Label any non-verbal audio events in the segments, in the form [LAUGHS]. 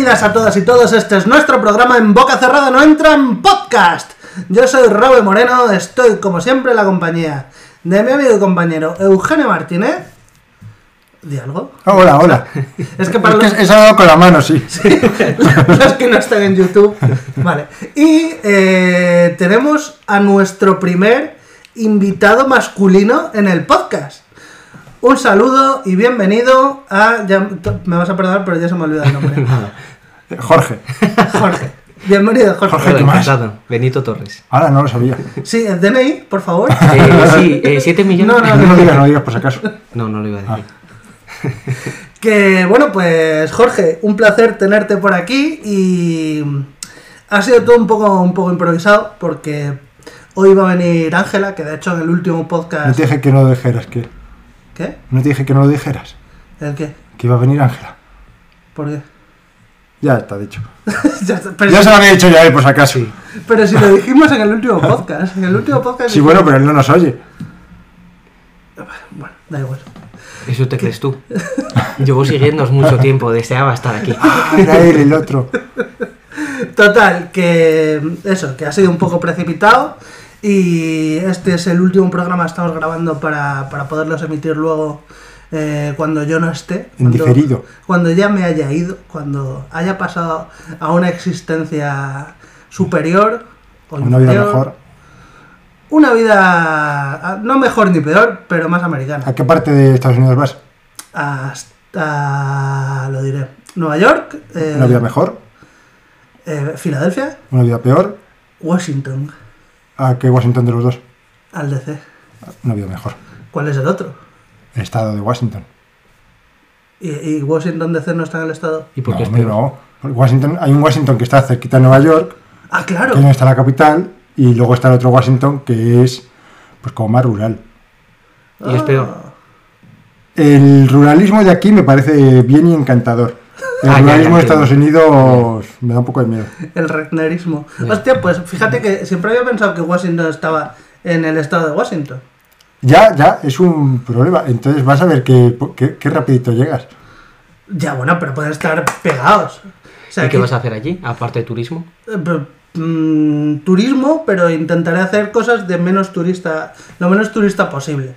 Bienvenidas a todas y todos, este es nuestro programa en Boca Cerrada No Entran Podcast. Yo soy Robe Moreno, estoy como siempre en la compañía de mi amigo y compañero Eugenio Martínez. ¿Di algo? Ah, hola, hola. Es que para Es los, que saludado con la mano, sí. [LAUGHS] los que no están en YouTube. Vale. Y eh, tenemos a nuestro primer invitado masculino en el podcast. Un saludo y bienvenido a... ya- me vas a perdonar, pero ya se me olvida el nombre. [LAUGHS] Jorge. [LAUGHS] Jorge. Bienvenido, Jorge. Jorge. ¿qué más? Benito Torres. Ahora no lo sabía. Sí, el DNI, por favor. Eh, sí, eh, 7 millones. No, no, No lo digas, no lo digas por si acaso. No, no lo iba a decir. Que bueno, pues Jorge, un placer tenerte por aquí y ha sido todo un poco, un poco improvisado porque hoy va a venir Ángela, que de hecho en el último No podcast... te dije que no lo dijeras, que ¿Qué? no te dije que no lo dijeras, ¿El qué? que iba a venir Ángela. ¿Por qué? Ya está dicho. [LAUGHS] Ya está, pero, Ya si, se lo había dicho ya, eh, por si acaso. Sí, pero si lo dijimos en el último [LAUGHS] podcast. En el último podcast... bueno, pero él no nos oye. Bueno, da igual. Eso te crees tú. [LAUGHS] Llevo siguiéndoos mucho tiempo, deseaba estar aquí. Ah, era él el otro. Total, que eso, que ha sido un poco precipitado y este es el último programa que estamos grabando para, para poderlos emitir luego eh, cuando yo no esté. En Cuando, diferido. Cuando ya me haya ido, cuando haya pasado a una existencia superior. o Una vida inferior, mejor. Una vida, no mejor ni peor, pero más americana. ¿A qué parte de Estados Unidos vas? Hasta, lo diré, Nueva York, eh, ¿Una vida mejor? eh, Filadelfia, ¿Una vida peor? Washington, ¿A qué Washington de los dos? al DC. Una vida mejor. ¿Cuál es el otro? El estado de Washington. ¿Y, y Washington DC no está en el estado? ¿Y por qué no, no. Washington, hay un Washington que está cerquita de Nueva York, Ah, claro. que no está la capital, y luego está el otro Washington que es pues como más rural. Y es peor. Ah, El ruralismo de aquí me parece bien y encantador. El Ah, ya de Estados. Unidos me da un poco de miedo. El regnerismo. Ya. Hostia, pues fíjate que siempre había pensado que Washington estaba en el estado de Washington. Ya, ya, es un problema. Entonces vas a ver qué, qué, qué rapidito llegas. Ya, bueno, pero pueden estar pegados. O sea, ¿Y qué vas a hacer allí, aparte de turismo? eh, mm, turismo, pero intentaré hacer cosas de menos turista, lo menos turista posible.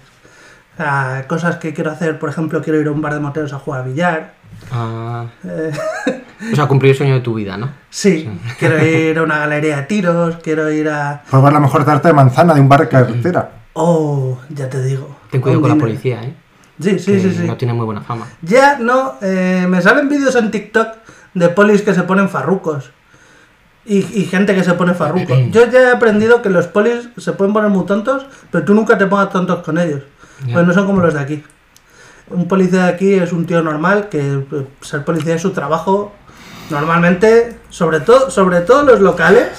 O sea, cosas que quiero hacer, por ejemplo, quiero ir a un bar de moteros a jugar a billar. Ah, Eh, [LAUGHS] o sea, cumplir el sueño de tu vida, ¿no? sí, [LAUGHS] quiero ir a una galería de tiros, quiero ir a... Probar la mejor tarta de manzana de un bar de carretera. Oh, ya te digo. Ten cuidado con la policía, ¿eh? Sí, sí, Que sí, sí. No tiene muy buena fama. Ya no, eh, me salen vídeos en TikTok de polis que se ponen farrucos. Y, y gente que se pone farrucos. [CLEARS THROAT] Yo ya he aprendido que los polis se pueden poner muy tontos, pero tú nunca te pongas tontos con ellos. Ya. Pues no son como los de aquí. Un policía de aquí es un tío normal, que eh, ser policía es su trabajo. Normalmente, sobre todo, sobre todo los locales,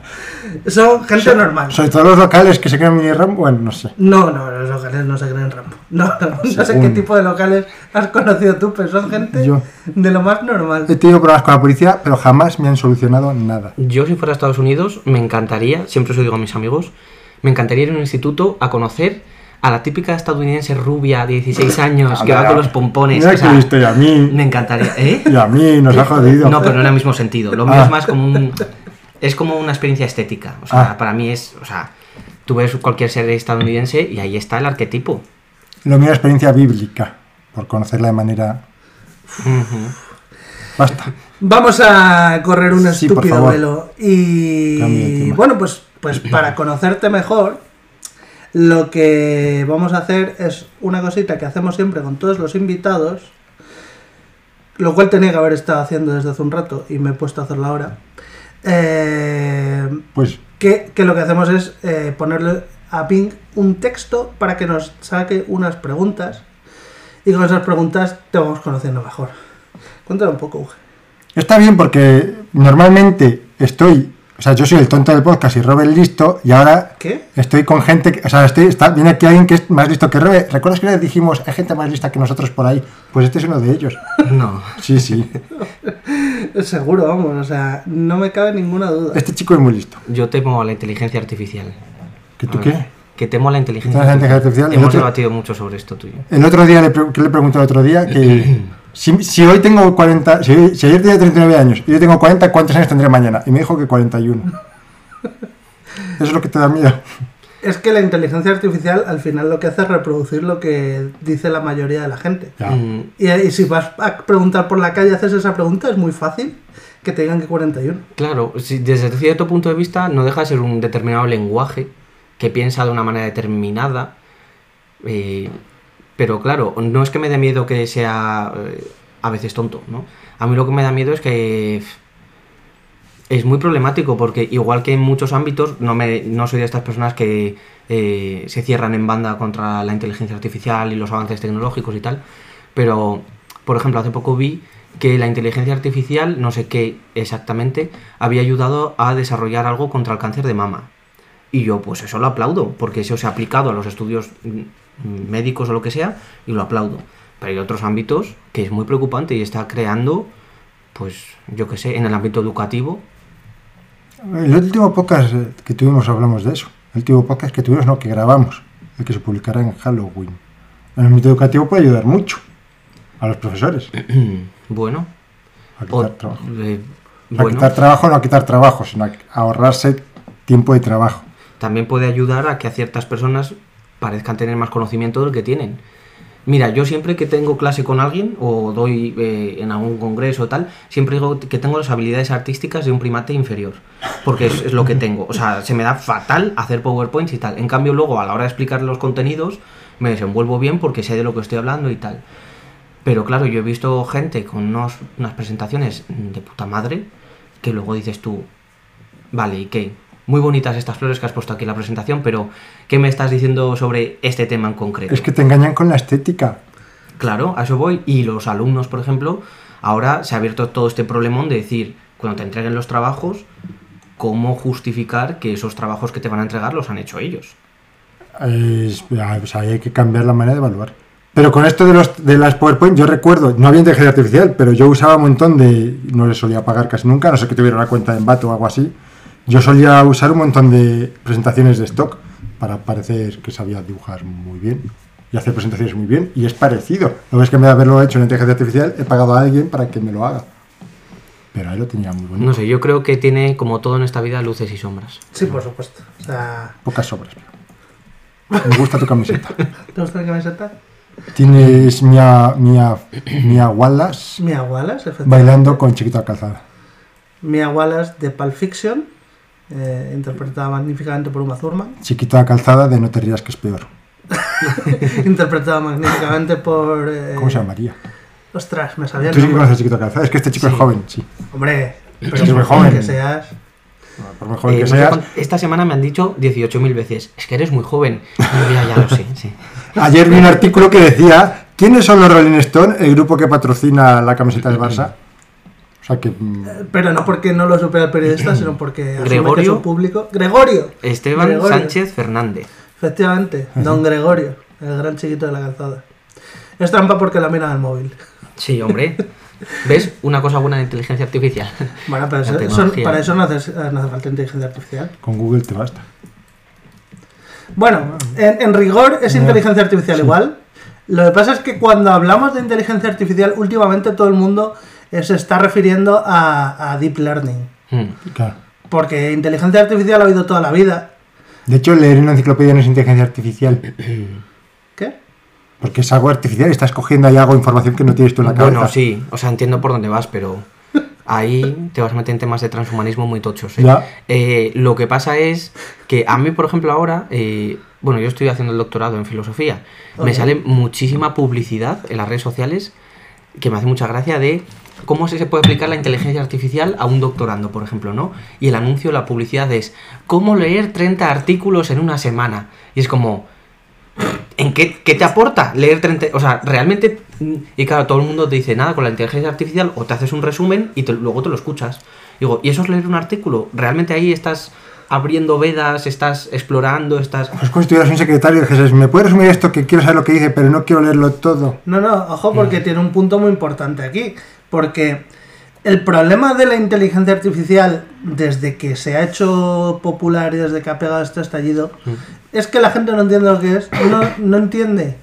[LAUGHS] son gente normal. Sobre todo los locales que se creen mini RAM, bueno, no sé. No, no, los locales no se creen Rambo. [LAUGHS] No, no, no sé qué tipo de locales has conocido tú, pero son gente Yo. de lo más normal. He tenido problemas con la policía, pero jamás me han solucionado nada. Yo, si fuera a Estados Unidos, me encantaría, siempre os lo digo a mis amigos, me encantaría ir a un instituto a conocer a la típica estadounidense rubia de 16 años que va con los pompones. Mira o que sea, y a mí. me encantaría, ¿eh? Y a mí nos ha jodido. No, pero no en el mismo sentido. Lo mío Ah. es más como un. Es como una experiencia estética. O sea, Ah. para mí es. O sea, tú ves cualquier serie estadounidense y ahí está el arquetipo. Lo mío es experiencia bíblica, por conocerla de manera. Basta. Vamos a correr un Sí, estúpido velo. Y bueno, pues, pues para [CLEARS THROAT] conocerte mejor, lo que vamos a hacer es una cosita que hacemos siempre con todos los invitados, lo cual tenía que haber estado haciendo desde hace un rato y me he puesto a hacerlo ahora. Eh, Pues que, que lo que hacemos es eh, ponerle a Ping un texto para que nos saque unas preguntas y con esas preguntas te vamos conociendo mejor. Cuéntame un poco, Uge. está bien porque normalmente estoy. O sea, yo soy el tonto del podcast y Robert listo, y ahora ¿Qué? estoy con gente. que- O sea, estoy, está, viene aquí alguien que es más listo que Robert. ¿Recuerdas que le dijimos, hay gente más lista que nosotros por ahí? Pues este es uno de ellos. No. Sí, sí. [LAUGHS] Seguro, vamos, o sea, no me cabe ninguna duda. Este chico es muy listo. Yo temo a la inteligencia artificial. ¿Que tú qué? Que temo a la inteligencia ¿Tienes la inteligencia artificial? Hemos otro- debatido mucho sobre esto tú y yo. El otro día, le, pre- ¿qué le pregunté el otro día? Que, [CLEARS THROAT] Si, si hoy tengo 40, si, ayer tenía 39 años y yo tengo 40, ¿cuántos años tendré mañana? Y me dijo que 41. [LAUGHS] Eso es lo que te da miedo. Es que la inteligencia artificial al final lo que hace es reproducir lo que dice la mayoría de la gente. Mm, Y, y si vas a preguntar por la calle, haces esa pregunta, es muy fácil que te digan que 41. Claro, si- desde cierto punto de vista no deja de ser un determinado lenguaje que piensa de una manera determinada. eh, pero claro, no es que me dé miedo que sea eh, a veces tonto, ¿no? A mí lo que me da miedo es que pf, es muy problemático porque igual que en muchos ámbitos, no, me, no soy de estas personas que eh, se cierran en banda contra la inteligencia artificial y los avances tecnológicos y tal, pero por ejemplo hace poco vi que la inteligencia artificial, no sé qué exactamente, había ayudado a desarrollar algo contra el cáncer de mama. Y yo pues eso lo aplaudo, porque eso se ha aplicado a los estudios mm, médicos o lo que sea, y lo aplaudo. Pero hay otros ámbitos que es muy preocupante y está creando, pues yo qué sé, en el ámbito educativo, El último podcast que tuvimos hablamos de eso. El último podcast que tuvimos, no, que grabamos. El que se publicará en Halloween. En el ámbito educativo puede ayudar mucho a los profesores. [CLEARS THROAT] bueno, A o- quitar trabajo. eh, A quitar trabajo, no a quitar trabajo, sino a ahorrarse tiempo de trabajo. también puede ayudar a que a ciertas personas parezcan tener más conocimiento del que tienen. Mira, yo siempre que tengo clase con alguien o doy eh, en algún congreso o tal, siempre digo que tengo las habilidades artísticas de un primate inferior, porque es, lo que tengo. O sea, se me da fatal hacer PowerPoints y tal. En cambio, luego a la hora de explicar los contenidos, me desenvuelvo bien porque sé de lo que estoy hablando y tal. Pero claro, yo he visto gente con unas presentaciones de puta madre que luego dices tú, vale, ¿y qué? Muy bonitas estas flores que has puesto aquí en la presentación, pero ¿qué me estás diciendo sobre este tema en concreto? Es que te engañan con la estética. Claro, a eso voy. Y los alumnos, por ejemplo, ahora se ha abierto todo este problemón de decir, cuando te entreguen los trabajos, cómo justificar que esos trabajos que te van a entregar los han hecho ellos. Es- pues ahí hay que cambiar la manera de evaluar. Pero con esto de, los, de las PowerPoint, yo recuerdo, no había inteligencia artificial, pero yo usaba un montón de. No le solía pagar casi nunca, no sé que tuviera una cuenta en Bato o algo así. Yo solía usar un montón de presentaciones de stock para parecer que sabía dibujar muy bien y hacer presentaciones muy bien. Y es parecido. Lo que es que en vez de haberlo hecho en inteligencia artificial, he pagado a alguien para que me lo haga. Pero ahí lo tenía muy bonito. No sé, yo creo que tiene, como todo en esta vida, luces y sombras. Sí, por supuesto. O sea, Pocas sobras. pero Me gusta tu camiseta. [LAUGHS] ¿te gusta la camiseta? Tienes Mia, Mia, Mia Wallace Mia Wallace, efectivamente. bailando con Chiquito a calzada. Mia Wallace de Pulp Fiction, eh, interpretada magníficamente por Uma Thurman. [LAUGHS] Chiquito a calzada de No te rías que es peor. [LAUGHS] interpretada magníficamente por... eh, ¿Cómo se llamaría? Ostras, me sabía el Tú sí que conoces a Chiquito a calzada. Es que este chico es joven, sí. Hombre, pero Sí, muy joven. que seas... Por muy joven Eh, que no seas. cuánto- esta semana me han dicho 18.000 veces, es que eres muy joven. Y yo, ya, ya lo sé, sí. [LAUGHS] Ayer vi un artículo que decía: ¿Quiénes son los Rolling Stone, el grupo que patrocina la camiseta del Barça? O sea que. mm, Pero no porque no lo supera el periodista, [CLEARS THROAT] sino porque asume que Gregorio. es un público. Gregorio, Esteban Gregorio. Sánchez Fernández. efectivamente, don Gregorio, el gran chiquito de la calzada. Es trampa porque la mira al móvil. Sí, hombre. ¿Ves? Una cosa buena de inteligencia artificial. Bueno, pero eso- para eso no hace, no hace falta inteligencia artificial. Con Google te basta. Bueno, en, en rigor es inteligencia artificial igual. Lo que pasa es que cuando hablamos de inteligencia artificial, últimamente todo el mundo eh, se está refiriendo a, a deep learning. Hmm. Claro. Porque inteligencia artificial ha habido toda la vida. De hecho, leer una enciclopedia no es inteligencia artificial. [CLEARS THROAT] ¿Qué? Porque es algo artificial y estás cogiendo ahí algo, información que no tienes tú en la cabeza. Bueno, sí, o sea, entiendo por dónde vas, pero [LAUGHS] ahí te vas a meter en temas de transhumanismo muy tochos. ¿eh? Eh, lo que pasa es que a mí, por ejemplo, ahora, eh, bueno, yo estoy haciendo el doctorado en filosofía, me sale muchísima publicidad en las redes sociales que me hace mucha gracia de cómo se puede aplicar la inteligencia artificial a un doctorando, por ejemplo, ¿no? Y el anuncio, la publicidad es cómo leer 30 artículos en una semana. Y es como, ¿en qué, qué te aporta leer 30? O sea, realmente, mm, y claro, todo el mundo te dice nada con la inteligencia artificial o te haces un resumen y te- luego te lo escuchas. Digo, ¿y eso es leer un artículo? ¿Realmente ahí estás abriendo vedas, estás explorando, estás... Es como si tuvieras un secretario y dijeses, ¿me puedes resumir esto que quiero saber lo que dice, pero no quiero leerlo todo? No, no, ojo porque tiene un punto muy importante aquí. Porque el problema de la inteligencia artificial, desde que se ha hecho popular y desde que ha pegado este estallido, es que la gente no entiende lo que es. No, no entiende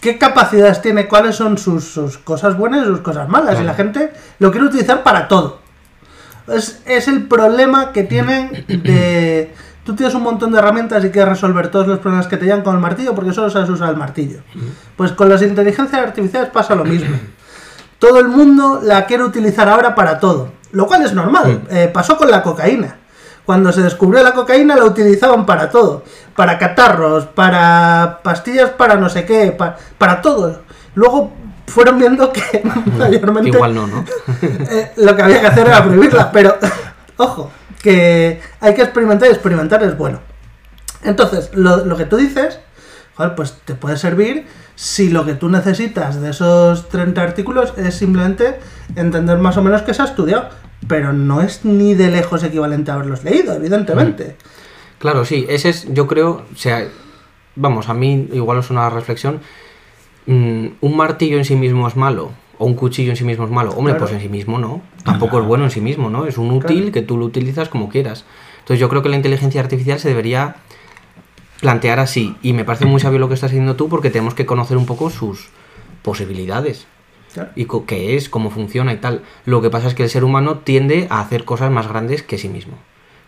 qué capacidades tiene, cuáles son sus, sus cosas buenas y sus cosas malas. Y la gente lo quiere utilizar para todo. Es, es el problema que tienen de... Tú tienes un montón de herramientas y quieres resolver todos los problemas que te llegan con el martillo porque solo sabes usar el martillo. Pues con las inteligencias artificiales pasa lo mismo. Todo el mundo la quiere utilizar ahora para todo, lo cual es normal. Eh, pasó con la cocaína. Cuando se descubrió la cocaína la utilizaban para todo. Para catarros, para pastillas para no sé qué, pa- para todo. Luego fueron viendo que [LAUGHS] mayormente Igual no, ¿no? [LAUGHS] eh, lo que había que hacer era prohibirla, pero ojo, que hay que experimentar y experimentar es bueno. Entonces, lo, lo que tú dices, joder, pues te puede servir si lo que tú necesitas de esos 30 artículos es simplemente entender más o menos que se ha estudiado, pero no es ni de lejos equivalente a haberlos leído, evidentemente. Claro, sí, ese es, yo creo, o sea, vamos, a mí igual es una reflexión. mm, un martillo en sí mismo es malo, o un cuchillo en sí mismo es malo. Hombre, Claro. pues en sí mismo no. Tampoco es bueno en sí mismo, ¿no? Es un útil Claro. que tú lo utilizas como quieras. Entonces yo creo que la inteligencia artificial se debería plantear así. Y me parece muy sabio lo que estás haciendo tú porque tenemos que conocer un poco sus posibilidades. Claro. Y qué es, cómo funciona y tal. Lo que pasa es que el ser humano tiende a hacer cosas más grandes que sí mismo.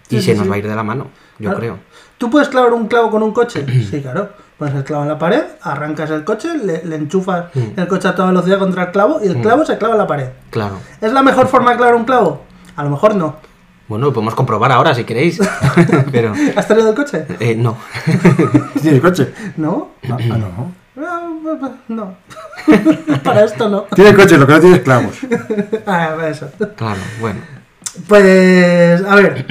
Y Sí, se sí, nos va a ir de la mano, yo Claro. creo. ¿Tú puedes clavar un clavo con un coche? [CLEARS THROAT] Sí, claro. Pones el clavo en la pared, arrancas el coche, le, le enchufas Mm. el coche a toda velocidad contra el clavo y el clavo se clava en la pared. Claro. ¿Es la mejor forma de clavar un clavo? A lo mejor no. Bueno, lo podemos comprobar ahora si queréis. [LAUGHS] Pero ¿Has tenido el coche? eh, no. [LAUGHS] ¿Tienes coche? ¿No? [CLEARS THROAT] Ah, ah, no. No. [LAUGHS] Para esto no. Tienes coche, lo que no tienes clavos. Ah, eso. Claro, bueno. Pues, a ver.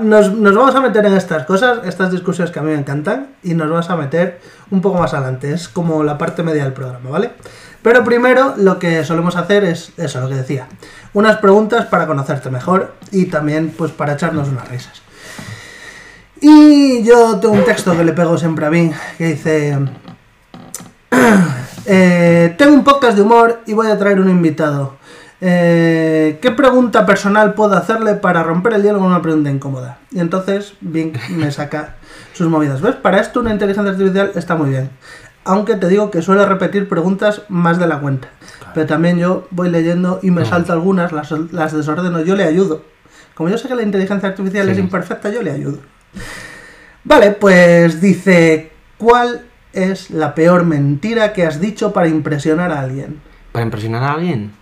Nos, nos vamos a meter en estas cosas, estas discusiones que a mí me encantan, y nos vamos a meter un poco más adelante. Es como la parte media del programa, ¿vale? Pero primero lo que solemos hacer es eso, lo que decía. Unas preguntas para conocerte mejor y también pues para echarnos unas risas. Y yo tengo un texto que le pego siempre a mí, que dice... [CLEARS THROAT] Eh, tengo un podcast de humor y voy a traer un invitado. Eh, ¿Qué pregunta personal puedo hacerle para romper el hielo con una pregunta incómoda? Y entonces Bing me saca sus movidas. ¿Ves? Para esto una inteligencia artificial está muy bien. Aunque te digo que suele repetir preguntas más de la cuenta. Pero también yo voy leyendo y me salto algunas, las, las desordeno, yo le ayudo. Como yo sé que la inteligencia artificial Sí. es imperfecta, yo le ayudo. Vale, pues dice, ¿cuál es la peor mentira que has dicho para impresionar a alguien? Para impresionar a alguien.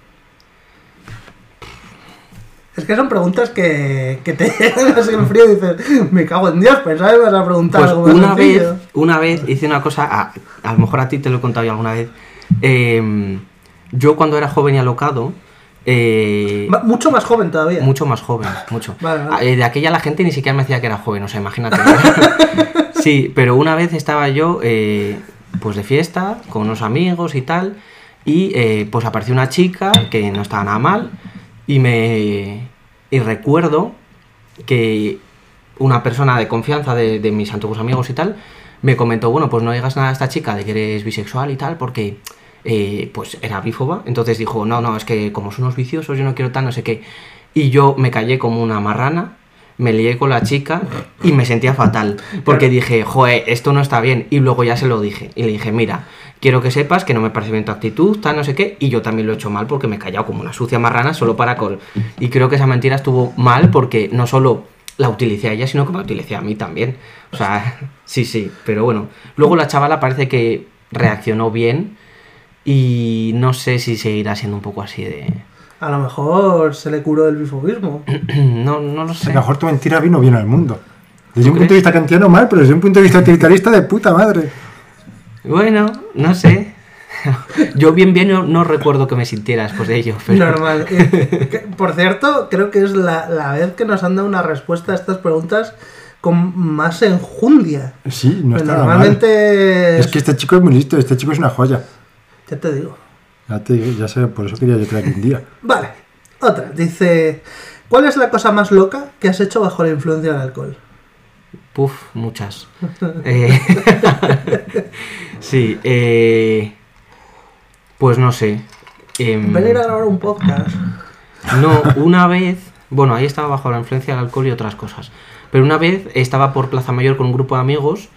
Es que son preguntas que, que te [LAUGHS] llegan así en frío y dices, me cago en Dios, pensaba que vas a preguntar Pues algo más una vez, sencillo". una vez hice una cosa, a, a lo mejor a ti te lo he contado ya alguna vez. Eh, yo cuando era joven y alocado, eh, Mucho más joven todavía. mucho más joven, mucho. [LAUGHS] Vale, vale. Eh, De aquella la gente ni siquiera me decía que era joven, o sea, imagínate. [LAUGHS] sí, pero una vez estaba yo eh, pues de fiesta con unos amigos y tal, y eh, pues apareció una chica que no estaba nada mal, y me y recuerdo que una persona de confianza de, de mis antiguos amigos y tal me comentó, bueno, pues no digas nada a esta chica de que eres bisexual y tal, porque eh, pues era bífoba. Entonces dijo, no, no, es que como son unos viciosos, yo no quiero tal, no sé qué. Y yo me callé como una marrana, me lié con la chica y me sentía fatal. Porque dije, joder, esto no está bien. Y luego ya se lo dije. Y le dije, mira, quiero que sepas que no me parece bien tu actitud, tal, no sé qué. Y yo también lo he hecho mal porque me he callado como una sucia marrana solo para col. Y creo que esa mentira estuvo mal porque no solo la utilicé a ella, sino que me utilicé a mí también. O sea, [LAUGHS] sí, sí. Pero bueno, luego la chavala parece que reaccionó bien. Y no sé si seguirá siendo un poco así de... A lo mejor se le curó el bifobismo. [CLEARS THROAT] No, no lo A sé. lo mejor tu mentira vino bien al mundo. Desde un ¿Tú punto de crees? vista kantiano mal, pero desde un punto de vista utilitarista de puta madre. Bueno, no sé. [LAUGHS] Yo bien bien no, no recuerdo que me sintiera después de ello. Pero... Normal. [LAUGHS] Eh, que, por cierto, creo que es la, la vez que nos han dado una respuesta a estas preguntas con más enjundia. Sí, no Pues está normalmente... Es que este chico es muy listo, este chico es una joya. Ya te digo. Ya, te, ya sé, por eso quería yo traer un día. Vale, otra. Dice, ¿cuál es la cosa más loca que has hecho bajo la influencia del alcohol? Puf, muchas. [LAUGHS] Eh, [LAUGHS] sí, eh, pues no sé. Em, Venir a grabar un podcast. No, una vez, bueno, ahí estaba bajo la influencia del alcohol y otras cosas. Pero una vez estaba por Plaza Mayor con un grupo de amigos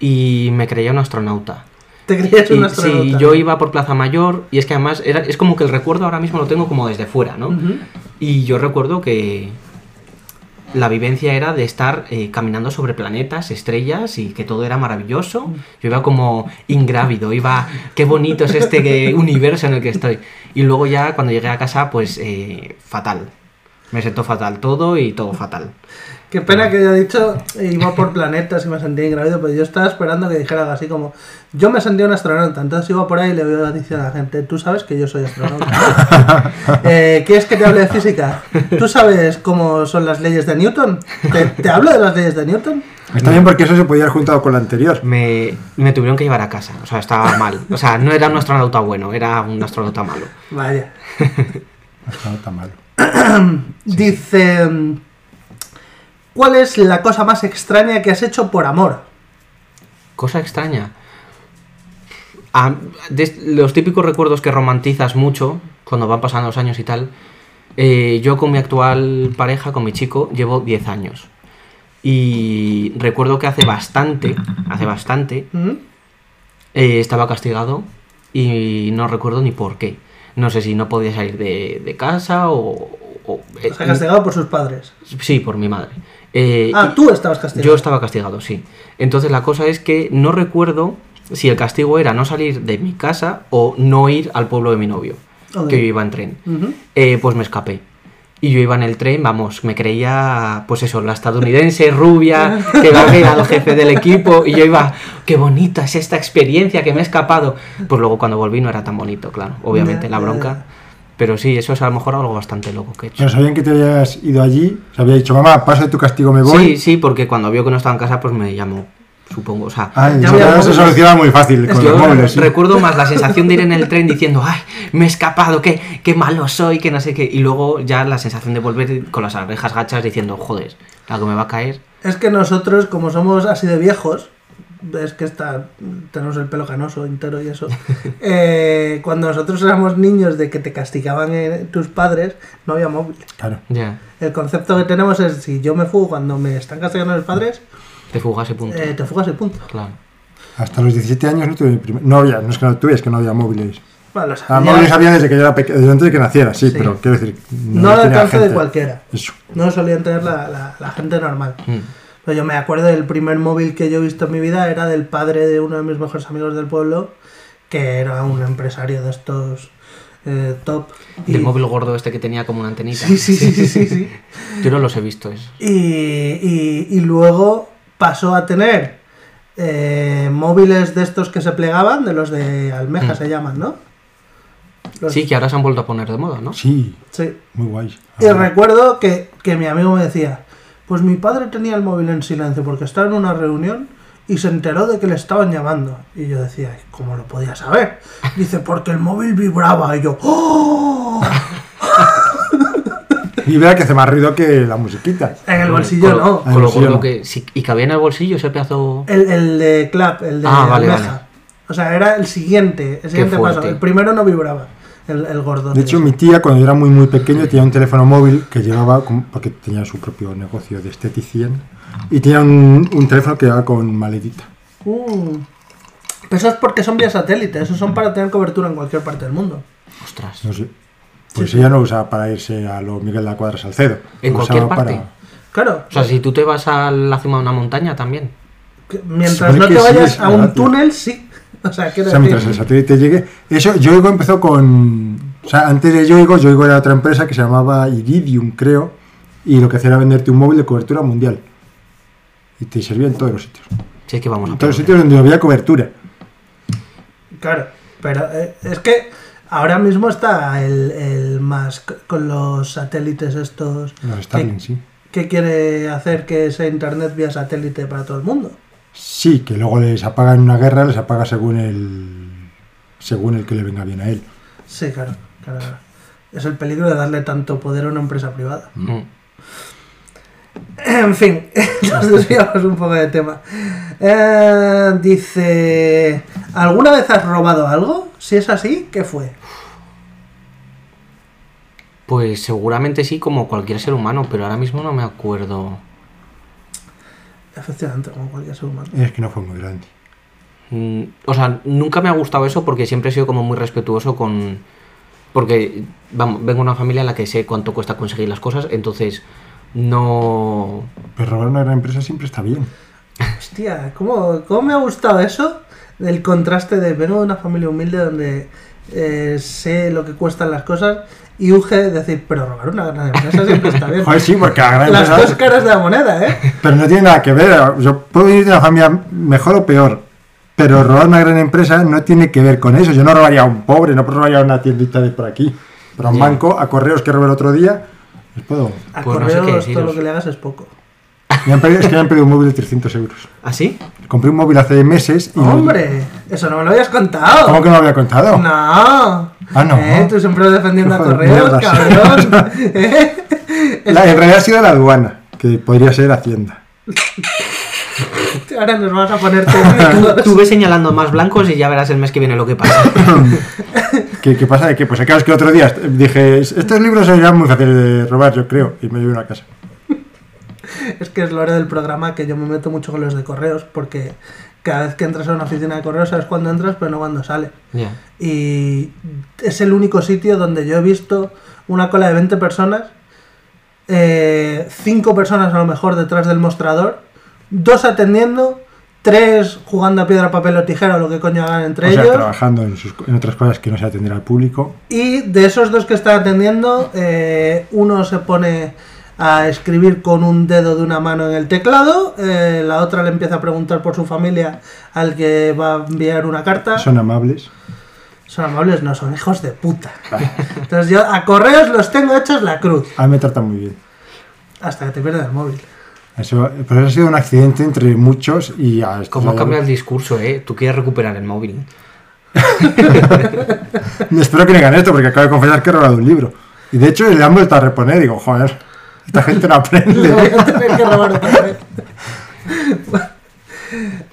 y me creía un astronauta. Te creías un Y, astronauta. sí, yo iba por Plaza Mayor y es que además era, es como que el recuerdo ahora mismo lo tengo como desde fuera, ¿no? Y yo recuerdo que la vivencia era de estar eh, caminando sobre planetas, estrellas y que todo era maravilloso. Yo iba como ingrávido, iba, qué bonito es este [LAUGHS] universo en el que estoy. Y luego ya cuando llegué a casa, pues eh, fatal. Me sentó fatal todo y todo fatal. Qué pena que haya dicho eh, iba por planetas y me sentía ingrávido, pero yo estaba esperando que dijera algo así como yo me sentía un astronauta, entonces iba por ahí y le voy diciendo a la gente, tú sabes que yo soy astronauta. [LAUGHS] eh, ¿Quieres que te hable de física? ¿Tú sabes cómo son las leyes de Newton? ¿Te, te hablo de las leyes de Newton? Está bien porque eso se podía haber juntado con la anterior. Me, me tuvieron que llevar a casa, o sea, estaba mal. O sea, no era un astronauta bueno, era un astronauta malo. Vaya. Está malo. [COUGHS] Dice, ¿cuál es la cosa más extraña que has hecho por amor? Cosa extraña. De los típicos recuerdos que romantizas mucho cuando van pasando los años y tal. eh, yo con mi actual pareja, con mi chico, llevo 10 años. Y recuerdo que hace bastante, hace bastante, ¿Mm? eh, estaba castigado y no recuerdo ni por qué. No sé si no podía salir de, de casa o... o- eh, Está castigado por sus padres. Sí, por mi madre. Eh, Ah, tú estabas castigado. yo estaba castigado, sí. Entonces la cosa es que no recuerdo si el castigo era no salir de mi casa o no ir al pueblo de mi novio, que yo iba en tren. Eh, pues me escapé. Y yo iba en el tren, vamos, me creía, pues eso, la estadounidense rubia, que va a ver al jefe del equipo, y yo iba, qué bonita es esta experiencia que me he escapado. Pues luego cuando volví no era tan bonito, claro, obviamente, la bronca. Pero sí, eso es a lo mejor algo bastante loco que he hecho. Pero sabían que te habías ido allí, se había dicho, mamá, paso de tu castigo, me voy. Sí, sí, porque cuando vio que no estaba en casa, pues me llamó, supongo. O sea, Ah, Ya eso se soluciona muy fácil con yo los móviles. sí. recuerdo más la sensación de ir en el [LAUGHS] tren diciendo, ay, me he escapado, qué, qué malo soy, que no sé qué. Y luego ya la sensación de volver con las orejas gachas diciendo, joder, algo me va a caer. Es que nosotros, como somos así de viejos, ves que está, tenemos el pelo canoso entero y eso. [LAUGHS] eh, cuando nosotros éramos niños de que te castigaban eh, tus padres, no había móvil. Claro. Ya, El concepto que tenemos es: si yo me fugo cuando me están castigando mis padres, te fugas y punto. eh, te fugas y punto. Claro. Hasta los 17 años no tuve mi primer... No había, no es que no tuve, es que no había móviles. Bueno, los Ah, había- móviles había desde que yo era pequeño, desde antes de que naciera, sí, Sí. pero quiero decir... no al tenía alcance de gente. cualquiera. Eso. No solían tener la, la- la gente normal. Mm. Pero yo me acuerdo del primer móvil que yo he visto en mi vida, era del padre de uno de mis mejores amigos del pueblo, que era un empresario de estos eh, top. Del móvil gordo este que tenía como una antenita. Sí, sí, sí, sí, sí, sí. Yo no los he visto eso. Y, y- y luego pasó a tener eh, móviles de estos que se plegaban, de los de almeja Mm. se llaman, ¿no? Los- Sí, que ahora se han vuelto a poner de moda, ¿no? Sí, sí. muy guay. Y recuerdo que, que mi amigo me decía, pues mi padre tenía el móvil en silencio porque estaba en una reunión y se enteró de que le estaban llamando. Y yo decía, ¿cómo lo podía saber? Dice, porque el móvil vibraba. Y yo, ¡oh! Y vea que hace más ruido que la musiquita. En el bolsillo Con no. Con lo gordo que... sí, y cabía en el bolsillo ese pedazo... El, el de clap, el de Ah, vale. O sea, era el siguiente, el siguiente paso. El primero no vibraba, el, el gordo. De hecho, mi tía, cuando yo era muy muy pequeño, tenía un teléfono móvil que llevaba, con- porque tenía su propio negocio de esteticien, y tenía un, un teléfono que llevaba con maletita. Mm. Pero eso es porque son vía satélite, esos son para tener cobertura en cualquier parte del mundo. Ostras. No sé. Pues Sí, ella no usaba para irse a lo Miguel de la Cuadra Salcedo. ¿En cualquier parte? Claro, O sea, si tú te vas a la cima de una montaña también. mientras no te vayas a un túnel, sí. [LAUGHS] O sea, O sea, mientras el satélite llegue. Eso, Yoigo empezó con. O sea, antes de Yoigo, Yoigo era otra empresa que se llamaba Iridium, creo. Y lo que hacía era venderte un móvil de cobertura mundial. Y te servía en todos los sitios. Sí, es que vamos a En todos los sitios donde había cobertura. claro, pero eh, es que ahora mismo está el, el más con los satélites estos. Los Starlink, sí. que quiere hacer que sea internet vía satélite para todo el mundo? Sí, que luego les apaga en una guerra, les apaga según el. según el que le venga bien a él. Sí, claro, claro. claro. Es el peligro de darle tanto poder a una empresa privada. Mm. En fin, [LAUGHS] nos desviamos un poco de tema. Eh, dice, ¿alguna vez has robado algo? Si es así, ¿qué fue? Pues seguramente sí, como cualquier ser humano, pero ahora mismo no me acuerdo. Efectivamente, como cualquier ser humano. Es que no fue muy grande. Mm, o sea, nunca me ha gustado eso porque siempre he sido como muy respetuoso con... Porque vamos, vengo de una familia en la que sé cuánto cuesta conseguir las cosas, entonces no... Pero robar una gran empresa siempre está bien. Hostia, ¿cómo, cómo me ha gustado eso? El contraste de vengo de una familia humilde donde eh, sé lo que cuestan las cosas y Uge decir, pero robar una gran empresa siempre está bien. [LAUGHS] Joder, sí, porque la gran Las empresa- dos caras de la moneda, ¿eh? Pero no tiene nada que ver. Yo puedo venir de una familia mejor o peor. Pero robar una gran empresa no tiene que ver con eso. Yo no robaría a un pobre, no robaría a una tiendita de por aquí. Pero a un banco, a correos que robé el otro día, les puedo. A Pues no sé qué correos todo lo que le hagas es poco. Me han pedido- es que me han pedido un móvil de 300 euros. ¿Así? Compré un móvil hace meses y. ¡Hombre! Eso no me lo habías contado. ¿Cómo que no lo había contado? No. Ah, no. Eh, tú siempre defendiendo a Hijo de correos, mierda, sí. cabrón. ¿Eh? [LAUGHS] [LAUGHS] La- en realidad ha sido la aduana, que podría ser Hacienda. [LAUGHS] Ahora nos vamos a poner Tú, tú ves señalando más blancos y ya verás el mes que viene lo que pasa. ¿Qué, qué pasa? De que, pues acá es que otro día dije, estos libros serían muy fáciles de robar, yo creo, y me llevé una casa. Es que es lo hora del programa que yo me meto mucho con los de correos porque cada vez que entras a una oficina de correos sabes cuándo entras pero no cuándo sale. Y es el único sitio donde yo he visto una cola de 20 personas, 5 personas a lo mejor detrás del mostrador, dos atendiendo, tres jugando a piedra, papel o tijera o lo que coño hagan entre o sea, ellos. trabajando en, sus- en otras cosas que no se atender al público. Y de esos dos que están atendiendo, eh, uno se pone a escribir con un dedo de una mano en el teclado, eh, la otra le empieza a preguntar por su familia al que va a enviar una carta. Son amables. Son amables, no, son hijos de puta. Entonces yo a correos los tengo hechos la cruz, A mí me tratan muy bien. hasta que te pierdes el móvil. Eso, pero eso ha sido un accidente entre muchos y... a- ¿Cómo cambia el discurso, eh? Tú quieres recuperar el móvil. [LAUGHS] Espero que me ganen esto porque acabo de confesar que he robado un libro. Y de hecho le han vuelto a reponer y digo, joder, esta gente no Le aprende. voy a tener que robar otra vez.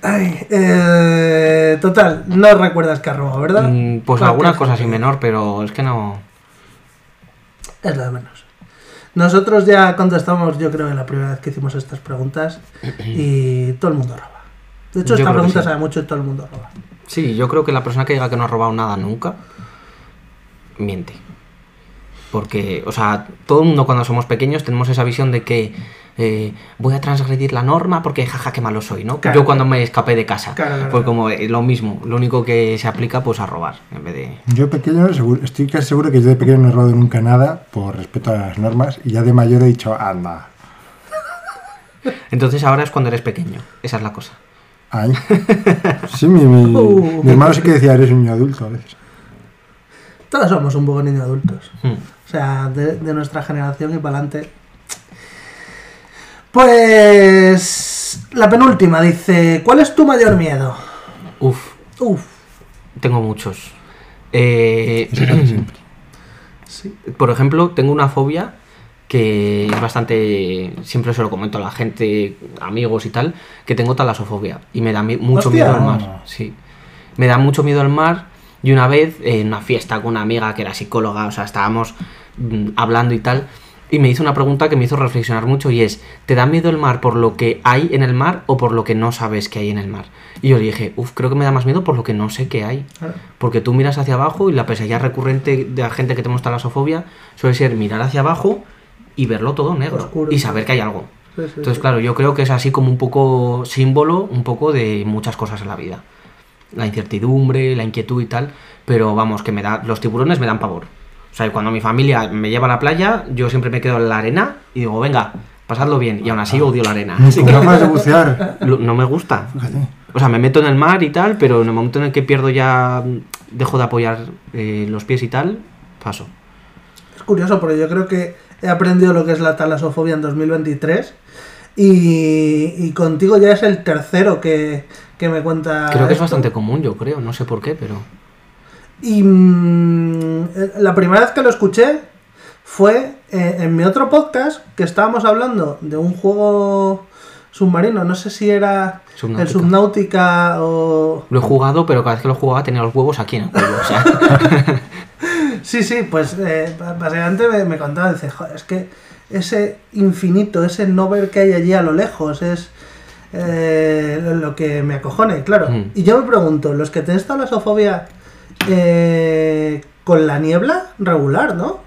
Ay, eh, total, no recuerdas que ha robado, ¿verdad? Mm, Pues Cualquier alguna cosa así menor, pero es que no... Es lo de menos. Nosotros ya contestamos, yo creo, en la primera vez que hicimos estas preguntas y todo el mundo roba. De hecho, Yo esta creo que pregunta sí. sabe mucho y todo el mundo roba. Sí, yo creo que la persona que diga que no ha robado nada nunca, miente. Porque, o sea, todo el mundo cuando somos pequeños tenemos esa visión de que eh, voy a transgredir la norma porque jaja, qué malo soy, ¿no? Claro. Yo cuando me escapé de casa. Claro, claro, Fue claro. como eh, lo mismo, lo único que se aplica pues a robar, en vez de... Yo pequeño, seguro- estoy casi seguro que yo de pequeño no he robado nunca nada por respeto a las normas y ya de mayor he dicho, anda. Entonces ahora es cuando eres pequeño, esa es la cosa. Ay. Sí, mi, mi- [LAUGHS] Uh. mi hermano sí que decía, eres un niño adulto a veces. Todos somos un poco niños adultos. Hmm. O sea, de, de nuestra generación y para adelante. Pues. La penúltima dice: ¿Cuál es tu mayor miedo? Uf, Uf. tengo muchos. Eh. [CLEARS THROAT] Sí. por ejemplo, tengo una fobia que es bastante. Siempre se lo comento a la gente, amigos y tal, que tengo talasofobia. Y me da mi- mucho Hostia. miedo al mar. Sí. Me da mucho miedo al mar. Y una vez, en una fiesta con una amiga que era psicóloga, o sea, estábamos mm, hablando y tal. Y me hizo una pregunta que me hizo reflexionar mucho y es, ¿te da miedo el mar por lo que hay en el mar o por lo que no sabes que hay en el mar? Y yo le dije, uff, creo que me da más miedo por lo que no sé que hay. Porque tú miras hacia abajo y la pesadilla recurrente de la gente que tenemos talasofobia suele ser mirar hacia abajo y verlo todo negro Oscuro. y saber que hay algo. Sí, sí, Entonces, sí. claro, yo creo que es así como un poco símbolo, un poco de muchas cosas en la vida. La incertidumbre, la inquietud y tal, pero vamos, que me da los tiburones me dan pavor. O sea, cuando mi familia me lleva a la playa, yo siempre me quedo en la arena y digo, venga, pasadlo bien. Y aún así odio la arena. Así ¿Cómo que vas a bucear? no me gusta. O sea, me meto en el mar y tal, pero en el momento en el que pierdo ya, dejo de apoyar eh, los pies y tal, paso. Es curioso porque yo creo que he aprendido lo que es la talasofobia en 2023 y, y contigo ya es el tercero que, que me cuenta. Creo que es bastante común, yo creo, no sé por qué, pero... Y mm, la primera vez que lo escuché fue eh, en mi otro podcast que estábamos hablando de un juego submarino, no sé si era el Subnautica. Subnautica o... Lo he jugado, pero cada vez que lo jugaba tenía los huevos aquí en el cuello, o sea... [LAUGHS] Sí, sí, pues eh, básicamente me, me contaba, dice, "Joder, es que ese infinito, ese no ver que hay allí a lo lejos, es eh, lo que me acojone, claro. Mm. Y yo me pregunto, los que tenéis talasofobia eh, con la niebla, regular, ¿no?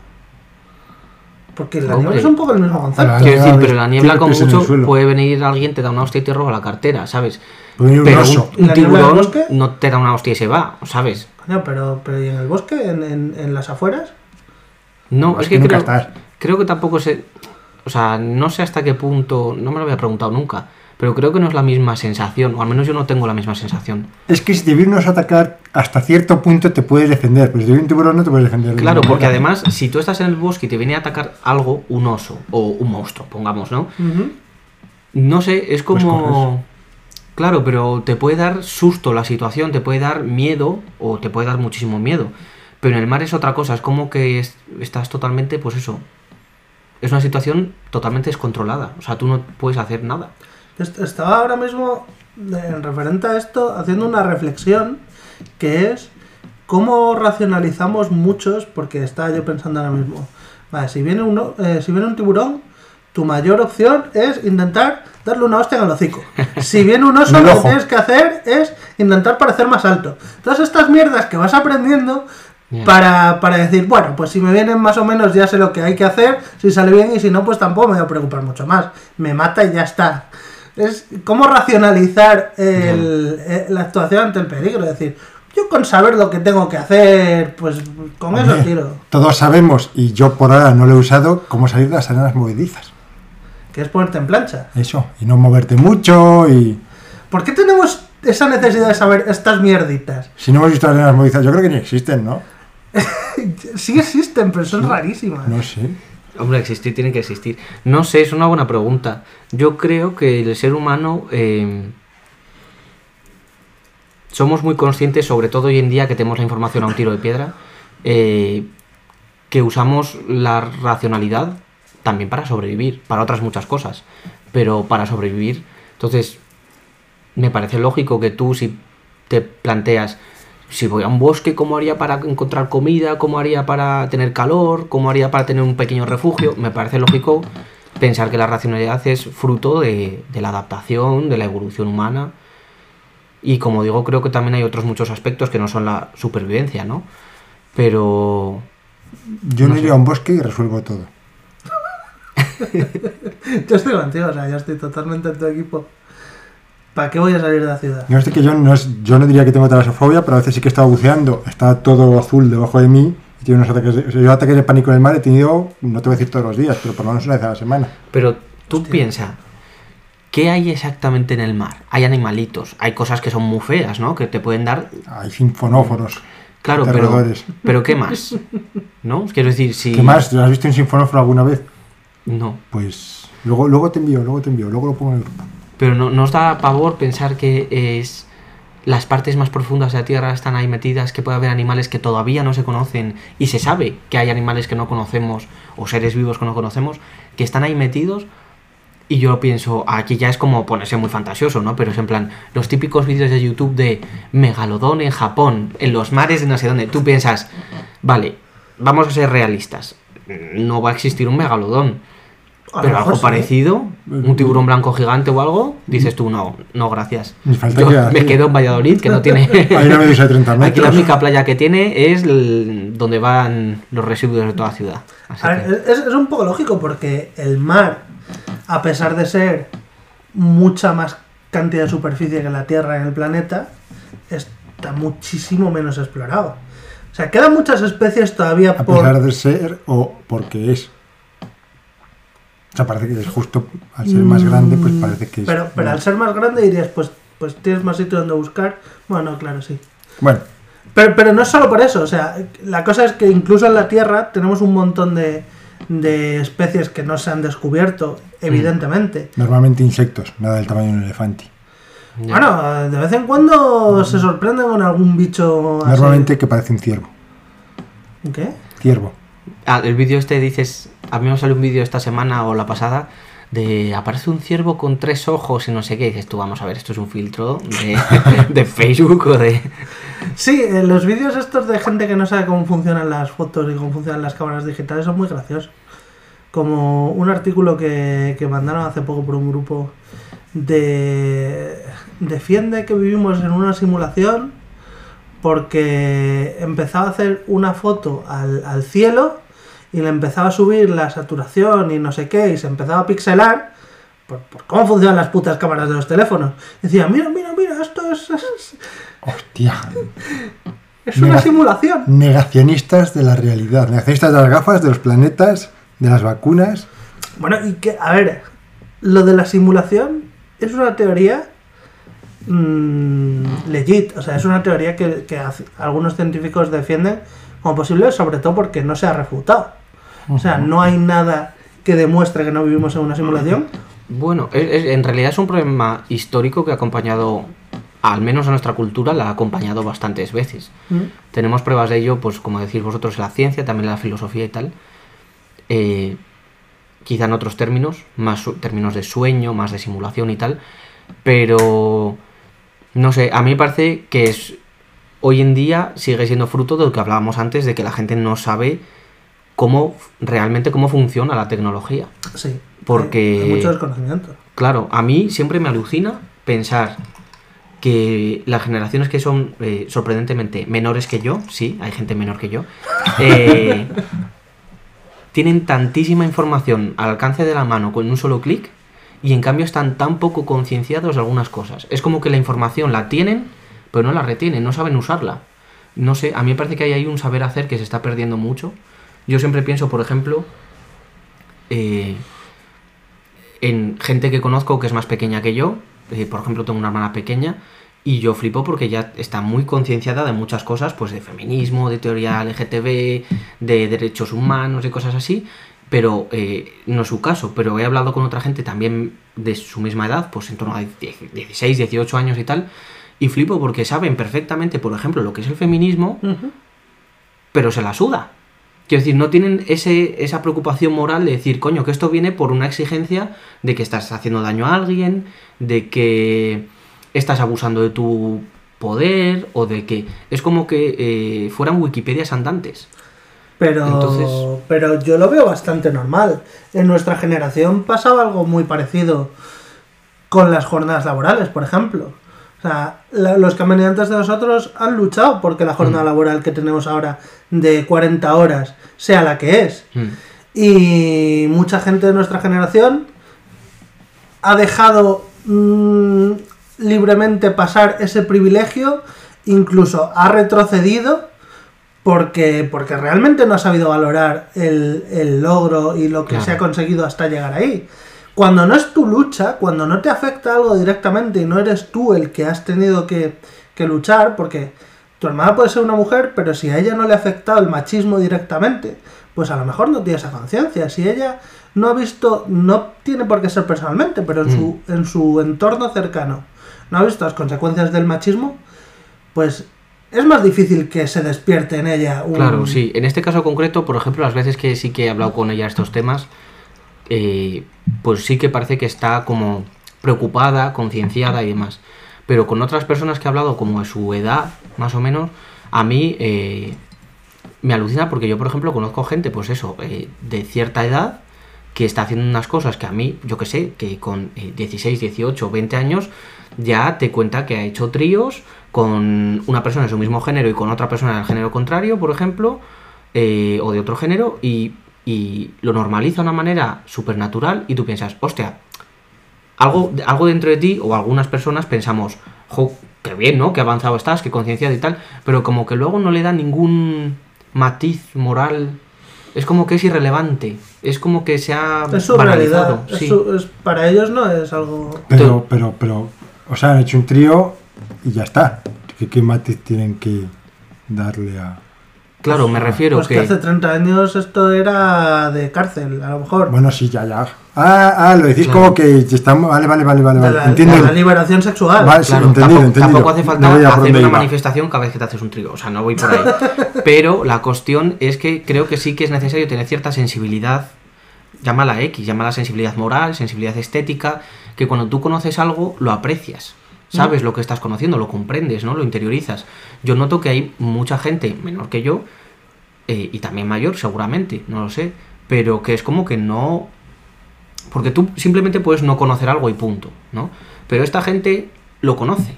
Porque la Hombre. niebla es un poco el mismo concepto. Quiero decir, pero la niebla como mucho puede venir alguien, te da una hostia y te roba la cartera, ¿sabes? Pero oso. un, un ¿La niebla del tiburón bosque? no te da una hostia y se va, ¿sabes? Coño, pero, pero ¿y en el bosque? ¿En, en, en las afueras? No, Es es que creo, creo que tampoco sé. O sea, no sé hasta qué punto. No me lo había preguntado nunca. Pero creo que no es la misma sensación. O al menos yo no tengo la misma sensación. Es que si te viene un oso a atacar, hasta cierto punto te puedes defender, pero si te viene un tiburón no te puedes defender. de Claro, porque manera. además, si tú estás en el bosque y te viene a atacar algo, un oso o un monstruo, pongamos, ¿no? No sé, es Pues como. claro, pero te puede dar susto la situación, te puede dar miedo o te puede dar muchísimo miedo. Pero en el mar es otra cosa, es como que es- estás totalmente, pues eso. Es una situación totalmente descontrolada. O sea, tú no puedes hacer nada. Est- Estaba ahora mismo, de- en referente a esto, haciendo una reflexión que es cómo racionalizamos muchos, porque estaba yo pensando ahora mismo, vale, si viene, uno, eh, si viene un tiburón, tu mayor opción es intentar darle una hostia en el hocico. Si viene un oso, [LAUGHS] lo que tienes que hacer es intentar parecer más alto. Todas estas mierdas que vas aprendiendo para, para decir, bueno, pues si me vienen más o menos ya sé lo que hay que hacer, si sale bien y si no, pues tampoco me voy a preocupar mucho más. Me mata y ya está. Es cómo racionalizar el- eh, la actuación ante el peligro. Es decir, yo con saber lo que tengo que hacer, pues con eso tiro. Todos sabemos, y yo por ahora no lo he usado, cómo salir de las arenas movedizas. Que es ponerte en plancha. Eso, y no moverte mucho, y ¿Por qué tenemos esa necesidad de saber estas mierditas? si no hemos visto arenas movedizas, yo creo que ni existen, ¿no? [LAUGHS] Sí existen, pero son rarísimas. No sé. Hombre, existir tiene que existir. No sé, es una buena pregunta. Yo creo que el ser humano eh, somos muy conscientes, sobre todo hoy en día que tenemos la información a un tiro de piedra, eh, que usamos la racionalidad también para sobrevivir, para otras muchas cosas, pero para sobrevivir. Entonces, me parece lógico que tú si te planteas si voy a un bosque, ¿cómo haría para encontrar comida? ¿Cómo haría para tener calor? ¿Cómo haría para tener un pequeño refugio? Me parece lógico pensar que la racionalidad es fruto de, de la adaptación, de la evolución humana. Y como digo, creo que también hay otros muchos aspectos que no son la supervivencia, ¿no? Pero... Yo No no iría a un bosque y resuelvo todo. [LAUGHS] Yo estoy contigo, o sea, yo estoy totalmente en tu equipo. ¿Para qué voy a salir de la ciudad? Yo, sé que yo, no es, yo no diría que tengo talasofobia, pero a veces sí que he estado buceando, está todo azul debajo de mí y tiene unos ataques de, o sea, yo ataques de pánico en el mar he tenido, no te voy a decir todos los días, pero por lo menos una vez a la semana. Pero tú Hostia. piensa, ¿qué hay exactamente en el mar? Hay animalitos, hay cosas que son muy feas, ¿no? Que te pueden dar... Hay sinfonóforos. Claro, pero... Pero ¿qué más? ¿No? Quiero decir, si... ¿Qué más? ¿Has visto un sinfonóforo alguna vez? No. Pues luego, luego te envío, luego te envío, luego lo pongo en el grupo. Pero no, nos da pavor pensar que es las partes más profundas de la Tierra están ahí metidas, que puede haber animales que todavía no se conocen y se sabe que hay animales que no conocemos o seres vivos que no conocemos que están ahí metidos y yo pienso, aquí ya es como ponerse muy fantasioso, ¿no? Pero es en plan, los típicos vídeos de YouTube de megalodón en Japón, en los mares de no sé dónde, tú piensas, vale, vamos a ser realistas, no va a existir un megalodón, pero algo sí. parecido, un tiburón blanco gigante o algo, dices tú, no, no, gracias. Yo que me quedo en Valladolid, que no tiene... [LAUGHS] Hay una medusa de 30 [LAUGHS] Aquí la metros. única playa que tiene es el- donde van los residuos de toda la ciudad. Así A ver, que- es, es un poco lógico porque el mar, a pesar de ser mucha más cantidad de superficie que la Tierra en el planeta, está muchísimo menos explorado. O sea, quedan muchas especies todavía A por... pesar de ser o porque es. O sea, parece que es justo al ser más grande, pues parece que es. Pero, pero al ser más grande dirías, pues, pues tienes más sitio donde buscar. Bueno, claro, sí. Bueno, Pero, pero no es solo por eso, o sea, la cosa es que incluso en la Tierra tenemos un montón de, de especies que no se han descubierto, evidentemente. normalmente insectos, nada del tamaño de un elefante. ya. Bueno, de vez en cuando se sorprenden con algún bicho así. Normalmente que parece un ciervo. ¿Qué? Ciervo. Ah, el vídeo este dices, a mí me salió un vídeo esta semana o la pasada de aparece un ciervo con tres ojos y no sé qué. Y dices tú, vamos a ver, esto es un filtro de, [LAUGHS] de Facebook o de... Sí, eh, los vídeos estos de gente que no sabe cómo funcionan las fotos y cómo funcionan las cámaras digitales son muy graciosos. Como un artículo que, que mandaron hace poco por un grupo de defiende que vivimos en una simulación porque empezaba a hacer una foto al, al cielo y le empezaba a subir la saturación y no sé qué y se empezaba a pixelar por, por cómo funcionan las putas cámaras de los teléfonos. Decía, mira, mira, mira, esto es, es, Hostia. [LAUGHS] es una simulación. Negacionistas de la realidad. Negacionistas de las gafas, de los planetas, de las vacunas. Bueno, y que, a ver, lo de la simulación es una teoría mm, legit, o sea, es una teoría que, que hace- algunos científicos defienden como posible, sobre todo porque no se ha refutado. O sea, no hay nada que demuestre que no vivimos en una simulación. Bueno, es- es- en realidad es un problema histórico que ha acompañado, al menos a nuestra cultura, la ha acompañado bastantes veces. Mm. Tenemos pruebas de ello, pues como decís vosotros, en la ciencia, también en la filosofía y tal. Eh, quizá en otros términos, más términos de sueño, más de simulación y tal. Pero, no sé, a mí me parece que es, hoy en día sigue siendo fruto de lo que hablábamos antes, de que la gente no sabe cómo realmente cómo funciona la tecnología. Sí. Porque- Hay, hay mucho desconocimiento. Claro, a mí siempre me alucina pensar que las generaciones que son eh, sorprendentemente menores que yo, sí, hay gente menor que yo, eh, [LAUGHS] tienen tantísima información al alcance de la mano con un solo clic y en cambio están tan poco concienciados de algunas cosas. Es como que la información la tienen, pero no la retienen, no saben usarla. No sé, a mí me parece que hay ahí un saber hacer que se está perdiendo mucho. Yo siempre pienso, por ejemplo, eh, en gente que conozco que es más pequeña que yo. eh, por ejemplo, tengo una hermana pequeña y yo flipo porque ya está muy concienciada de muchas cosas, pues de feminismo, de teoría LGTB, de derechos humanos y cosas así. Pero eh, no es su caso. Pero he hablado con otra gente también de su misma edad, pues en torno a 10 16, 18 años y tal. Y flipo porque saben perfectamente, por ejemplo, lo que es el feminismo, pero se la suda. Quiero decir, no tienen ese, esa preocupación moral de decir, coño, que esto viene por una exigencia de que estás haciendo daño a alguien, de que estás abusando de tu poder, o de que es como que eh, fueran Wikipedias andantes. Pero, Entonces- pero yo lo veo bastante normal. En nuestra generación pasaba algo muy parecido con las jornadas laborales, por ejemplo. O sea, la- los caminantes de nosotros han luchado porque la jornada Mm. laboral que tenemos ahora de 40 horas sea la que es. Mm. Y mucha gente de nuestra generación ha dejado mm, libremente pasar ese privilegio, incluso ha retrocedido porque, porque realmente no ha sabido valorar el, el logro y lo que Claro. se ha conseguido hasta llegar ahí. Cuando no es tu lucha, cuando no te afecta algo directamente y no eres tú el que has tenido que, que luchar, porque tu hermana puede ser una mujer, pero si a ella no le ha afectado el machismo directamente, pues a lo mejor no tiene esa conciencia. Si ella no ha visto, no tiene por qué ser personalmente, pero en, su, en su entorno cercano, no ha visto las consecuencias del machismo, pues es más difícil que se despierte en ella un... Claro, sí. En este caso concreto, por ejemplo, las veces que sí que he hablado con ella estos temas, eh, pues sí que parece que está como preocupada, concienciada y demás. Pero con otras personas que he hablado, como de su edad, más o menos, a mí eh, me alucina porque yo, por ejemplo, conozco gente, pues eso, eh, de cierta edad, que está haciendo unas cosas que a mí, yo que sé, que con eh, 16, 18, 20 años, ya te cuenta que ha hecho tríos con una persona de su mismo género y con otra persona del género contrario, por ejemplo, eh, o de otro género, y, lo normaliza de una manera súper natural y tú piensas, hostia, algo, algo dentro de ti o algunas personas pensamos, jo, qué bien, ¿no? Qué avanzado estás, qué concienciado y tal, pero como que luego no le da ningún matiz moral, es como que es irrelevante, es como que se ha Es su banalizado, realidad. es sí. su- es- para ellos no es algo... Pero, pero, pero, o sea, han hecho un trío y ya está. ¿Qué, qué matiz tienen que darle a...? Claro, me refiero Pues que que... hace 30 años esto era de cárcel, a lo mejor. Bueno, sí, ya, ya. Ah, ah, lo decís Claro. como que estamos... Vale, vale, vale, vale. vale. la, Entiendo. la liberación sexual. Vale, sí, Claro, entendido, tampoco, entendido. tampoco hace falta No hacer una iba. manifestación cada vez que te haces un trío, o sea, no voy por ahí. [LAUGHS] Pero la cuestión es que creo que sí que es necesario tener cierta sensibilidad, llámala X, llámala sensibilidad moral, sensibilidad estética, que cuando tú conoces algo lo aprecias. Sabes lo que estás conociendo, lo comprendes, ¿no? Lo interiorizas. Yo noto que hay mucha gente menor que yo, eh, y también mayor seguramente, no lo sé, pero que es como que no Porque tú simplemente puedes no conocer algo y punto, ¿no? Pero esta gente lo conoce.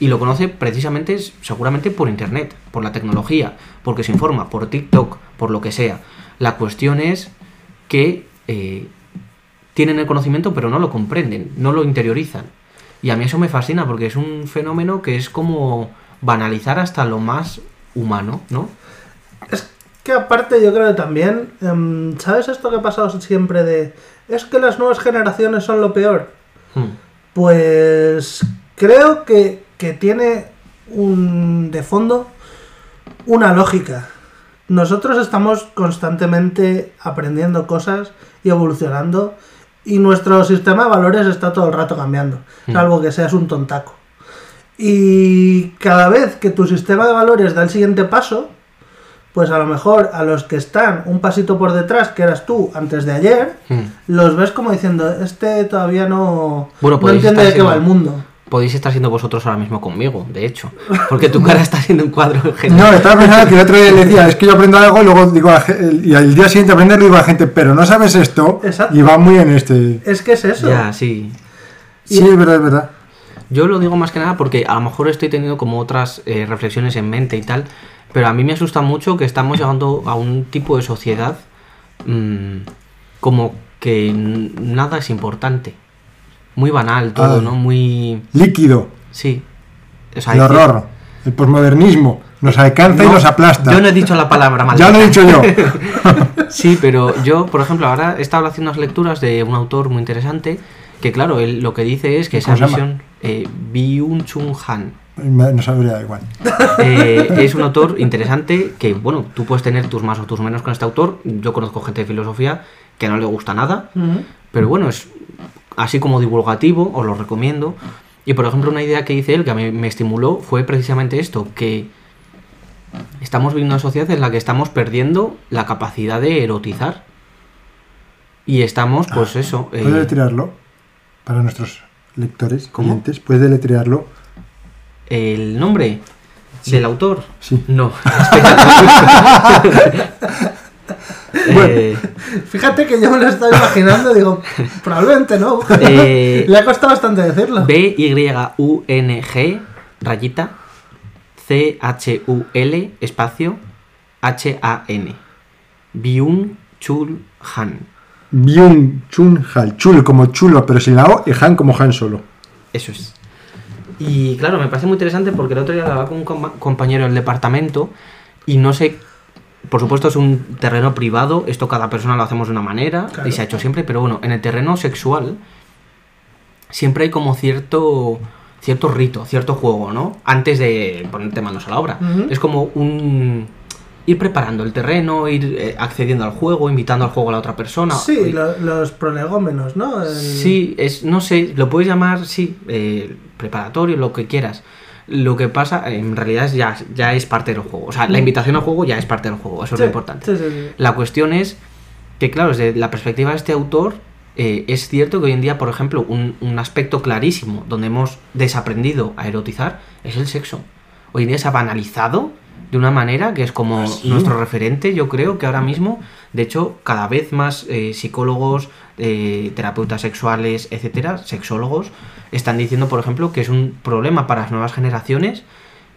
Y lo conoce precisamente, seguramente por internet, por la tecnología, porque se informa, por TikTok, por lo que sea. La cuestión es que eh, tienen el conocimiento pero no lo comprenden, no lo interiorizan. Y a mí eso me fascina porque es un fenómeno que es como banalizar hasta lo más humano, ¿no? Es que aparte yo creo que también, em, ¿sabes esto que ha pasado siempre de... Es que las nuevas generaciones son lo peor? Hmm. Pues creo que, que tiene un de fondo una lógica. Nosotros estamos constantemente aprendiendo cosas y evolucionando y nuestro sistema de valores está todo el rato cambiando, Mm. salvo que seas un tontaco. Y cada vez que tu sistema de valores da el siguiente paso, pues a lo mejor a los que están un pasito por detrás, que eras tú antes de ayer, Hmm. los ves como diciendo, este todavía no, Bueno, no podéis entiende de qué va el mundo. Podéis estar siendo vosotros ahora mismo conmigo, de hecho. Porque tu cara está siendo un cuadro No, genial. estaba pensando que el otro día le decía, es que yo aprendo algo y luego digo, y al día siguiente aprenderlo digo a la gente, pero no sabes esto, Exacto. y va muy en este... Es que es eso. Ya, sí. Sí, es verdad, es verdad. Yo lo digo más que nada porque a lo mejor estoy teniendo como otras eh, reflexiones en mente y tal, pero a mí me asusta mucho que estamos llegando a un tipo de sociedad mm, como que nada es importante. Muy banal todo, Ah. ¿no? Muy... Líquido, Sí. O sea, el horror, el posmodernismo, nos alcanza y No, nos aplasta. Yo no he dicho la palabra mal. Ya lo he dicho yo. [LAUGHS] Sí, pero yo, por ejemplo, ahora he estado haciendo unas lecturas de un autor muy interesante que, claro, él lo que dice es que esa visión... Eh, Han. no sabría igual. Eh, es un autor interesante que, bueno, tú puedes tener tus más o tus menos con este autor. Yo conozco gente de filosofía que no le gusta nada, pero bueno, es así como divulgativo, os lo recomiendo. Y por ejemplo, una idea que dice él que a mí me estimuló fue precisamente esto, que estamos viviendo una sociedad en la que estamos perdiendo la capacidad de erotizar. Y estamos, pues eso. eh, ¿Puedes deletrearlo? Para nuestros lectores, clientes, ¿puedes deletrearlo? el nombre Sí. del autor. Sí. No. [LAUGHS] [LAUGHS] Eh, Fíjate que yo me lo estaba imaginando, digo, probablemente no. Eh, Le ha costado bastante decirlo. B-Y-U-N-G, rayita, C-H-U-L, espacio, H-A-N. Byung Chul Han. Byung Chun Hal, chul como chulo, pero sin la O, y Han como Han solo. Eso es. Y claro, me parece muy interesante porque el otro día hablaba con un com- compañero del departamento y no sé, por supuesto es un terreno privado, esto cada persona lo hacemos de una manera Claro. y se ha hecho siempre, pero bueno, en el terreno sexual siempre hay como cierto cierto rito, cierto juego, ¿no? Antes de ponerte manos a la obra. Es como un ir preparando el terreno, ir eh, accediendo al juego, invitando al juego a la otra persona. Sí, lo- los prolegómenos, ¿no? El- Sí, es, no sé, lo puedes llamar, sí, eh, preparatorio, lo que quieras. Lo que pasa, en realidad, es ya, ya es parte del juego. O sea, la invitación al juego ya es parte del juego, eso es lo importante. sí, sí, sí. La cuestión es que, claro, desde la perspectiva de este autor, eh, es cierto que hoy en día, por ejemplo, un, un aspecto clarísimo donde hemos desaprendido a erotizar es el sexo. Hoy en día se ha banalizado de una manera que es como ¿Ah, sí? nuestro referente, yo creo que ahora mismo, de hecho, cada vez más eh, psicólogos, eh, terapeutas sexuales, etcétera, sexólogos, están diciendo, por ejemplo, que es un problema para las nuevas generaciones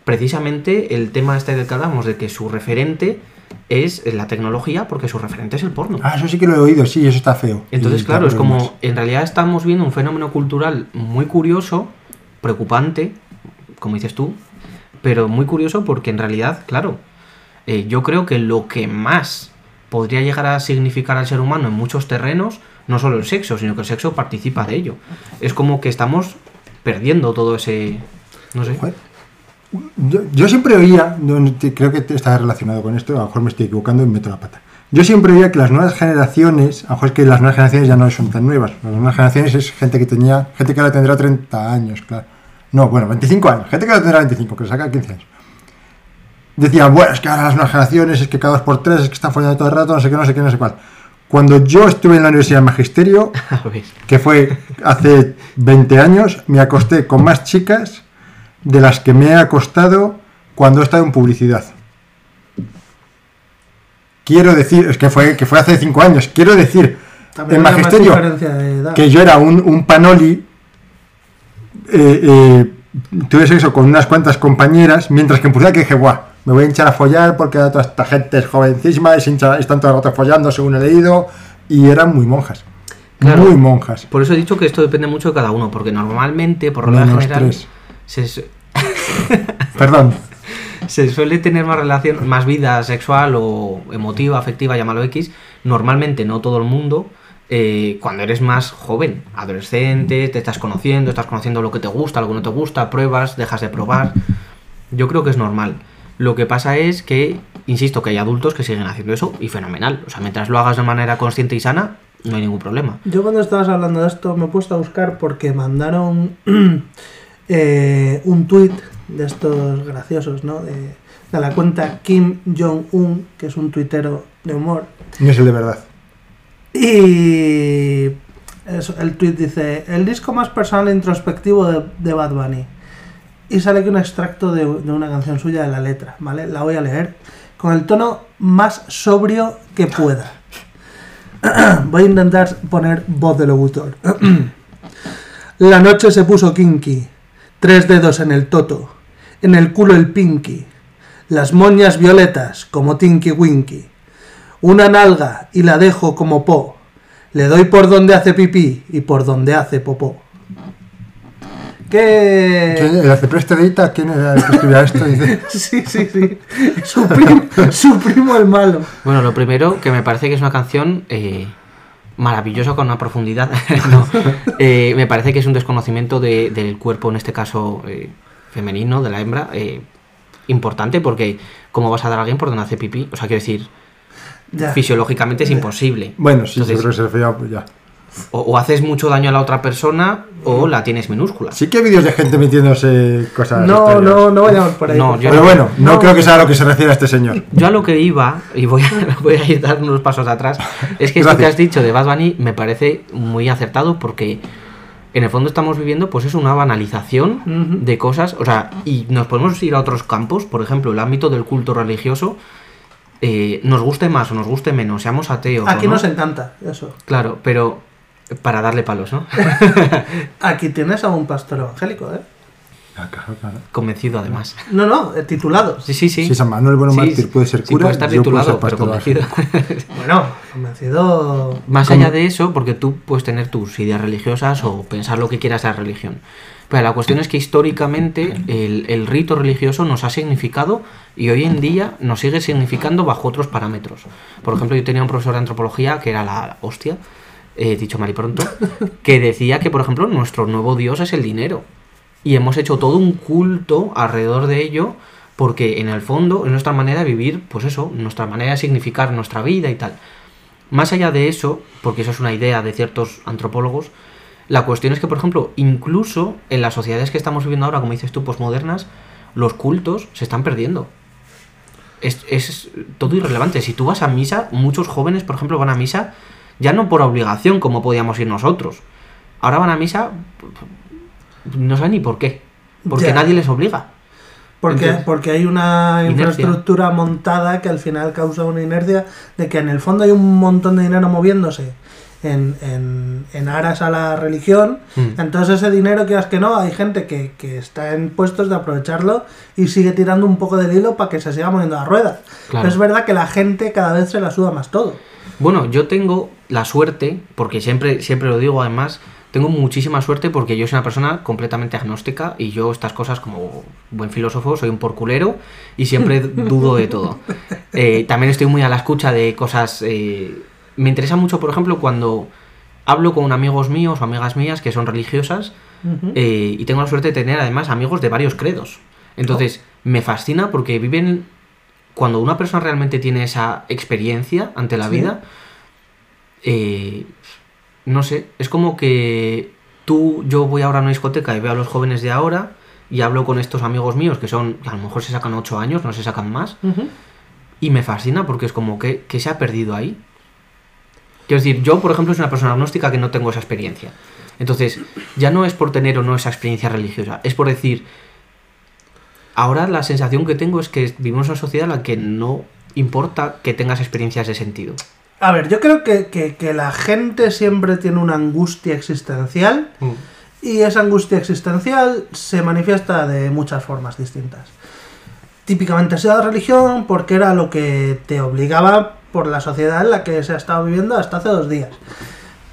precisamente el tema este del que hablamos, de que su referente es la tecnología, porque su referente es el porno. Ah, eso sí que lo he oído, sí, eso está feo. Entonces, Y claro, es problemas. como, en realidad estamos viendo un fenómeno cultural muy curioso, preocupante, como dices tú, pero muy curioso porque en realidad, claro, eh, yo creo que lo que más podría llegar a significar al ser humano en muchos terrenos, no solo el sexo, sino que el sexo participa de ello. Es como que estamos perdiendo todo ese... No sé. Yo, siempre oía, creo que está relacionado con esto, a lo mejor me estoy equivocando y meto la pata. Yo siempre oía que las nuevas generaciones, a lo mejor es que las nuevas generaciones ya no son tan nuevas, las nuevas generaciones es gente que tenía, gente que ahora tendrá 30 años, claro. No, bueno, 25 años, gente que ahora tendrá 25, que le saca 15 años. Decían, bueno, es que ahora las nuevas generaciones, es que cada dos por tres, es que están follando todo el rato, no sé qué, no sé qué, no sé cuál. Cuando yo estuve en la Universidad de Magisterio, [LAUGHS] que fue hace 20 años, me acosté con más chicas de las que me he acostado cuando he estado en publicidad. Quiero decir, es que fue, que fue hace 5 años, quiero decir, También en magisterio, que yo era un, un panoli, eh, eh, tuve sexo con unas cuantas compañeras, mientras que en Pucela que dije, guau, me voy a hinchar a follar porque toda esta gente es jovencísima se hincha- están todo el rato follando, según he leído, y eran muy monjas. Claro. Muy monjas. Por eso he dicho que esto depende mucho de cada uno, porque normalmente, por Menos general, tres. se, su- [LAUGHS] Perdón. se suele tener más relación, más vida sexual o emotiva, afectiva, llámalo X. Normalmente no todo el mundo. Eh, cuando eres más joven, adolescente, te estás conociendo, estás conociendo lo que te gusta, lo que no te gusta, pruebas, dejas de probar. Yo creo que es normal. Lo que pasa es que, insisto, que hay adultos que siguen haciendo eso y fenomenal. O sea, mientras lo hagas de manera consciente y sana, no hay ningún problema. Yo cuando estabas hablando de esto me he puesto a buscar porque mandaron [CLEARS THROAT] eh, un tweet de estos graciosos, ¿no? De, de la cuenta Kim Jong-un, que es un tuitero de humor. No es el de verdad. Y el tweet dice, el disco más personal e introspectivo de, de Bad Bunny. Y sale aquí un extracto de, de una canción suya de la letra, ¿vale? La voy a leer con el tono más sobrio que pueda. [CLEARS THROAT] voy a intentar poner voz de locutor. [CLEARS THROAT] la noche se puso kinky, tres dedos en el toto, en el culo el pinky, las moñas violetas como Tinky Winky una nalga y la dejo como po. Le doy por donde hace pipí y por donde hace popó. ¿Quién- ¿Qué? ¿El arcipreste de Ita? ¿Quién era el que escribía esto? [LAUGHS] Sí, sí, sí. Su primo, su primo el malo. Bueno, lo primero, que me parece que es una canción eh, maravillosa con una profundidad. [LAUGHS] No, eh, me parece que es un desconocimiento de- del cuerpo, en este caso eh, femenino, de la hembra, eh, importante porque ¿cómo vas a dar a alguien por donde hace pipí? O sea, quiero decir, Ya. fisiológicamente es imposible. bueno, sí, Entonces, yo creo que se refería pues ya. o, o haces mucho daño a la otra persona o la tienes minúscula. Sí que hay vídeos de gente metiéndose cosas. No, no, no vayamos por ahí. No, Pero bueno, no, creo que sea a lo que se refiere a este señor. Yo a lo que iba, y voy a, [LAUGHS] voy a ir dar unos pasos atrás, es que esto que has dicho de Bad Bunny me parece muy acertado porque en el fondo estamos viviendo pues es una banalización de cosas, o sea, y nos podemos ir a otros campos, por ejemplo, el ámbito del culto religioso, eh, nos guste más o nos guste menos, seamos ateos. o Aquí no, nos encanta eso. Claro, pero para darle palos, ¿no? [LAUGHS] Aquí tienes a un pastor evangélico, ¿eh? Ah, claro, claro. Convencido además. No, no, eh, titulado. Sí, sí, sí. Si San Manuel Bueno Sí, Mártir puede ser sí, cura, puede estar yo puedo titulado, ser pero convencido. [LAUGHS] Bueno, convencido. Más allá de eso, porque tú puedes tener tus ideas religiosas o pensar lo que quieras de la religión. Pero la cuestión es que históricamente el, el rito religioso nos ha significado y hoy en día nos sigue significando bajo otros parámetros. Por ejemplo, yo tenía un profesor de antropología que era la hostia, eh, dicho mal y pronto, [LAUGHS] que decía que, por ejemplo, nuestro nuevo dios es el dinero. Y hemos hecho todo un culto alrededor de ello porque en el fondo es nuestra manera de vivir, pues eso, nuestra manera de significar nuestra vida y tal. Más allá de eso, porque eso es una idea de ciertos antropólogos, la cuestión es que, por ejemplo, incluso en las sociedades que estamos viviendo ahora, como dices tú, posmodernas, los cultos se están perdiendo. Es, es todo irrelevante. Si tú vas a misa, muchos jóvenes, por ejemplo, van a misa ya no por obligación, como podíamos ir nosotros. Ahora van a misa, no saben ni por qué. Porque nadie les obliga. Porque, Entonces, porque hay una inercia. infraestructura montada que al final causa una inercia de que en el fondo hay un montón de dinero moviéndose en, en, en aras a la religión. Mm. Entonces ese dinero, quieras que no, hay gente que, que está en puestos de aprovecharlo y sigue tirando un poco del hilo para que se siga moviendo la rueda. Claro. Pero es verdad que la gente cada vez se la suda más todo. Bueno, yo tengo la suerte, porque siempre, siempre lo digo además, tengo muchísima suerte porque yo soy una persona completamente agnóstica y yo estas cosas como buen filósofo soy un porculero y siempre [LAUGHS] dudo de todo. Eh, también estoy muy a la escucha de cosas... eh, me interesa mucho, por ejemplo, cuando hablo con amigos míos o amigas mías que son religiosas eh, y tengo la suerte de tener además amigos de varios credos. Entonces, me fascina porque viven, cuando una persona realmente tiene esa experiencia ante la Sí. vida, eh, no sé, es como que tú, yo voy ahora a una discoteca y veo a los jóvenes de ahora y hablo con estos amigos míos que son, a lo mejor se sacan 8 años, no se sacan más, y me fascina porque es como que, que se ha perdido ahí. Quiero decir, yo, por ejemplo, soy una persona agnóstica que no tengo esa experiencia. Entonces, ya no es por tener o no esa experiencia religiosa, es por decir, ahora la sensación que tengo es que vivimos en una sociedad en la que no importa que tengas experiencias de sentido. A ver, yo creo que, que- que la gente siempre tiene una angustia existencial y esa angustia existencial se manifiesta de muchas formas distintas. Típicamente ha sido la religión porque era lo que te obligaba por la sociedad en la que se ha estado viviendo hasta hace dos días.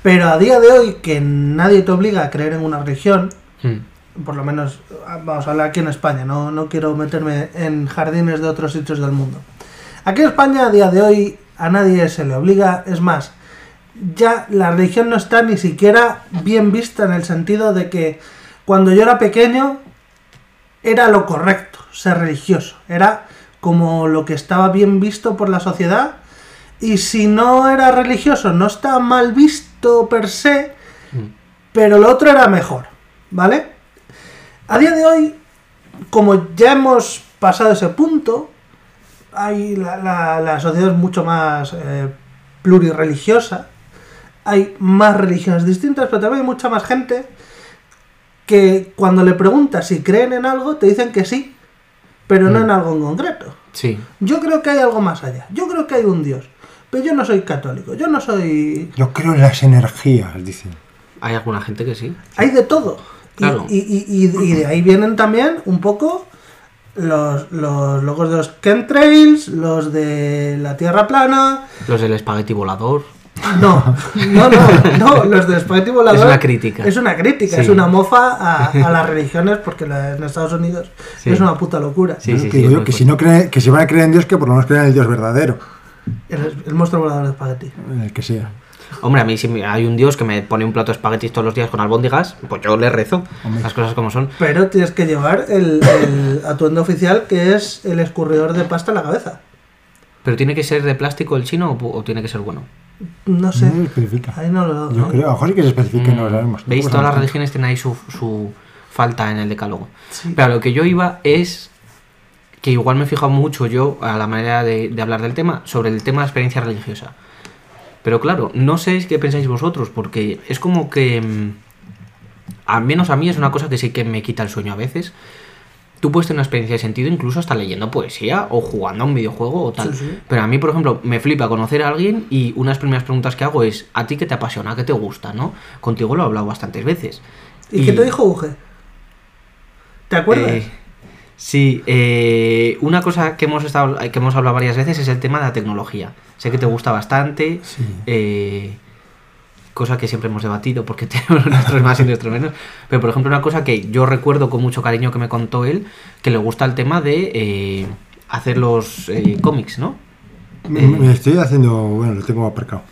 Pero a día de hoy que nadie te obliga a creer en una religión, Mm. por lo menos ah, vamos a hablar aquí en España, no, no quiero meterme en jardines de otros sitios del mundo. Aquí en España a día de hoy a nadie se le obliga, es más, ya la religión no está ni siquiera bien vista en el sentido de que cuando yo era pequeño era lo correcto ser religioso, era como lo que estaba bien visto por la sociedad y si no era religioso no estaba mal visto per se, Mm. pero lo otro era mejor, ¿vale? A día de hoy, como ya hemos pasado ese punto, hay la, la- la sociedad es mucho más eh, plurirreligiosa, hay más religiones distintas, pero también hay mucha más gente que cuando le preguntas si creen en algo, te dicen que sí, pero no Mm. en algo en concreto. Sí. Yo creo que hay algo más allá, yo creo que hay un Dios, pero yo no soy católico, yo no soy... Yo creo en las energías, dicen. Hay alguna gente que sí. Hay de todo. Y- Claro. Y, y- y- y de ahí vienen también un poco los, los logos de los chemtrails, los de la Tierra plana. Los del espagueti volador. No, no, no, no, los de Spaghetti Volador. Es una crítica. Es una crítica, Sí. es una mofa a, a las religiones porque la- en Estados Unidos Sí. es una puta locura. Sí, sí, que sí, digo es yo que si no creen, que si van a creer en Dios, que por lo menos crean en el Dios verdadero, El, el monstruo volador de espagueti. el que sea. Hombre, a mí si hay un dios que me pone un plato de espaguetis todos los días con albóndigas, pues yo le rezo. Hombre. Las cosas como son. Pero tienes que llevar el, el atuendo oficial que es el escurridor de pasta en la cabeza. ¿Pero tiene que ser de plástico el chino o, tiene que ser bueno? No sé. No se especifica. Ahí no lo Yo creo, a lo mejor sí que se especifica, no lo sabemos. Mm. ¿Veis? Todas las religiones tienen ahí su, su falta en el decálogo. Sí. Pero a lo que yo iba es que igual me he fijado mucho yo a la manera de, de hablar del tema, sobre el tema de la experiencia religiosa. Pero claro, no sé qué pensáis vosotros, porque es como que, mm, al menos a mí es una cosa que sí que me quita el sueño a veces. Tú puedes tener una experiencia de sentido incluso hasta leyendo poesía o jugando a un videojuego o tal. Sí, sí. Pero a mí, por ejemplo, me flipa conocer a alguien y unas primeras preguntas que hago es, ¿a ti qué te apasiona? ¿Qué te gusta? ¿no? Contigo lo he hablado bastantes veces. ¿Y, qué te dijo Uge? ¿Te acuerdas? Eh, sí, eh, una cosa que hemos, estado, que hemos hablado varias veces es el tema de la tecnología. Sé que te gusta bastante, Sí. eh, cosa que siempre hemos debatido porque [LAUGHS] tenemos nuestros más y nuestros menos. Pero, por ejemplo, una cosa que yo recuerdo con mucho cariño que me contó él, que le gusta el tema de eh, hacer los eh, cómics, ¿no? Me, me estoy haciendo, bueno, lo tengo aparcado.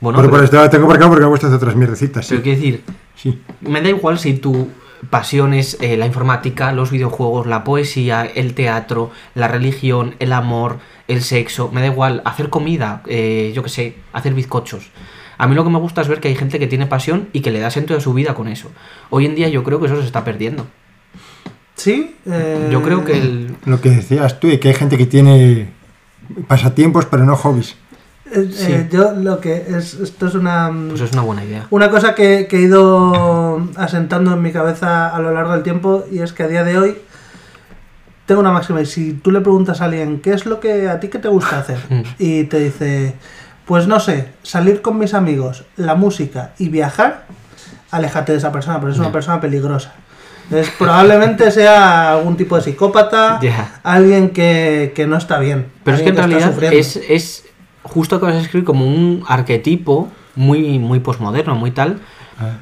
Bueno, pero, pero, lo tengo aparcado porque puesto hacer otras mierdecitas. Sí. pero quiero decir, sí. Me da igual si tu pasión es eh, la informática, los videojuegos, la poesía, el teatro, la religión, el amor, el sexo. Me da igual hacer comida, eh, yo qué sé, hacer bizcochos. A mí lo que me gusta es ver que hay gente que tiene pasión y que le da sentido a su vida con eso. Hoy en día yo creo que eso se está perdiendo. Sí. eh, Yo creo que el... Lo que decías tú, y que hay gente que tiene pasatiempos pero no hobbies. Eh, sí. eh, yo lo que es. Esto es una. Pues es una buena idea. Una cosa que, que he ido asentando en mi cabeza a lo largo del tiempo y es que a día de hoy tengo una máxima y si tú le preguntas a alguien qué es lo que a ti que te gusta hacer [LAUGHS] Mm. y te dice pues no sé, salir con mis amigos, la música y viajar, aléjate de esa persona porque es una persona peligrosa. Entonces, probablemente [LAUGHS] sea algún tipo de psicópata, alguien que, que no está bien. Pero es que en está realidad sufriendo. es, es justo que vas a escribir como un arquetipo muy, muy posmoderno, muy tal.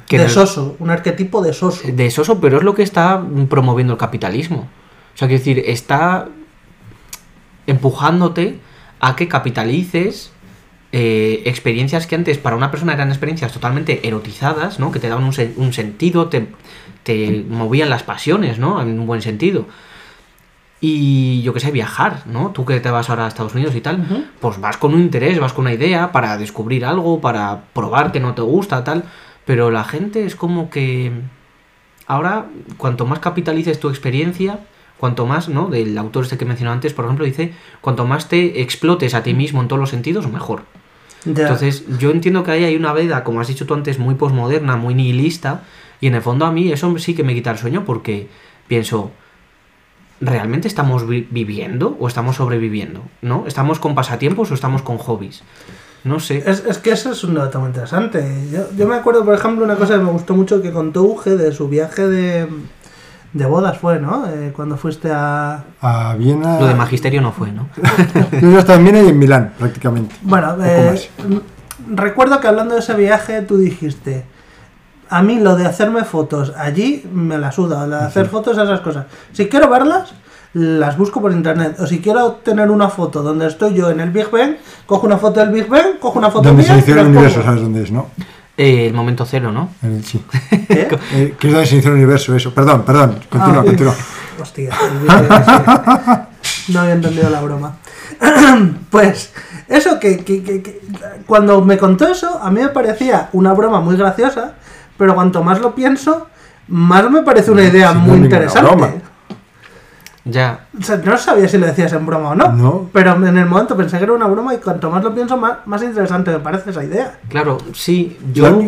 que en de soso, un arquetipo de soso. de soso, pero es lo que está promoviendo el capitalismo. O sea, quiero decir, está empujándote a que capitalices eh, experiencias que antes para una persona eran experiencias totalmente erotizadas, ¿no? Que te daban un, un sentido, te, te movían las pasiones, ¿no? En un buen sentido. Y yo que sé, viajar, ¿no? Tú que te vas ahora a Estados Unidos y tal, pues vas con un interés, vas con una idea para descubrir algo, para probar que no te gusta, tal. Pero la gente es como que ahora, cuanto más capitalices tu experiencia, cuanto más, ¿no? Del autor este que mencioné antes, por ejemplo, dice, cuanto más te explotes a ti mismo en todos los sentidos, mejor. Entonces, yo entiendo que ahí hay una veda, como has dicho tú antes, muy posmoderna, muy nihilista, y en el fondo a mí eso sí que me quita el sueño porque pienso, ¿realmente estamos vi- viviendo o estamos sobreviviendo? ¿No? ¿Estamos con pasatiempos o estamos con hobbies? No sé. Es, es que eso es un dato muy interesante. Yo, yo me acuerdo, por ejemplo, una cosa que me gustó mucho que contó Uge de su viaje de, de bodas fue, ¿no? Eh, cuando fuiste a... A Viena. Lo de magisterio no fue, ¿no? [LAUGHS] Yo estaba en Viena y en Milán, prácticamente. Bueno, eh, más. m- recuerdo que hablando de ese viaje tú dijiste, a mí lo de hacerme fotos allí me la suda, lo de hacer fotos esas cosas. Si quiero verlas, las busco por internet. O si quiero tener una foto donde estoy yo en el Big Bang, cojo una foto del Big Bang, cojo una foto Donde mía se el universo, pongo. ¿sabes dónde es, no? Eh, el momento cero, ¿no? En el- sí. [LAUGHS] ¿Eh? Eh, que es donde se inició el universo, eso. Perdón, perdón. Continúa, Ah, continúa. Hostia, el Big Bang, sí. no había entendido la broma. [CLEARS THROAT] pues eso que, que- que- que- cuando me contó eso, a mí me parecía una broma muy graciosa, pero cuanto más lo pienso, más me parece una idea Sí, no muy es interesante. broma. Ya. O sea, no sabía si lo decías en broma o no, No. pero en el momento pensé que era una broma y cuanto más lo pienso, más, más interesante me parece esa idea. Claro, sí, Yo-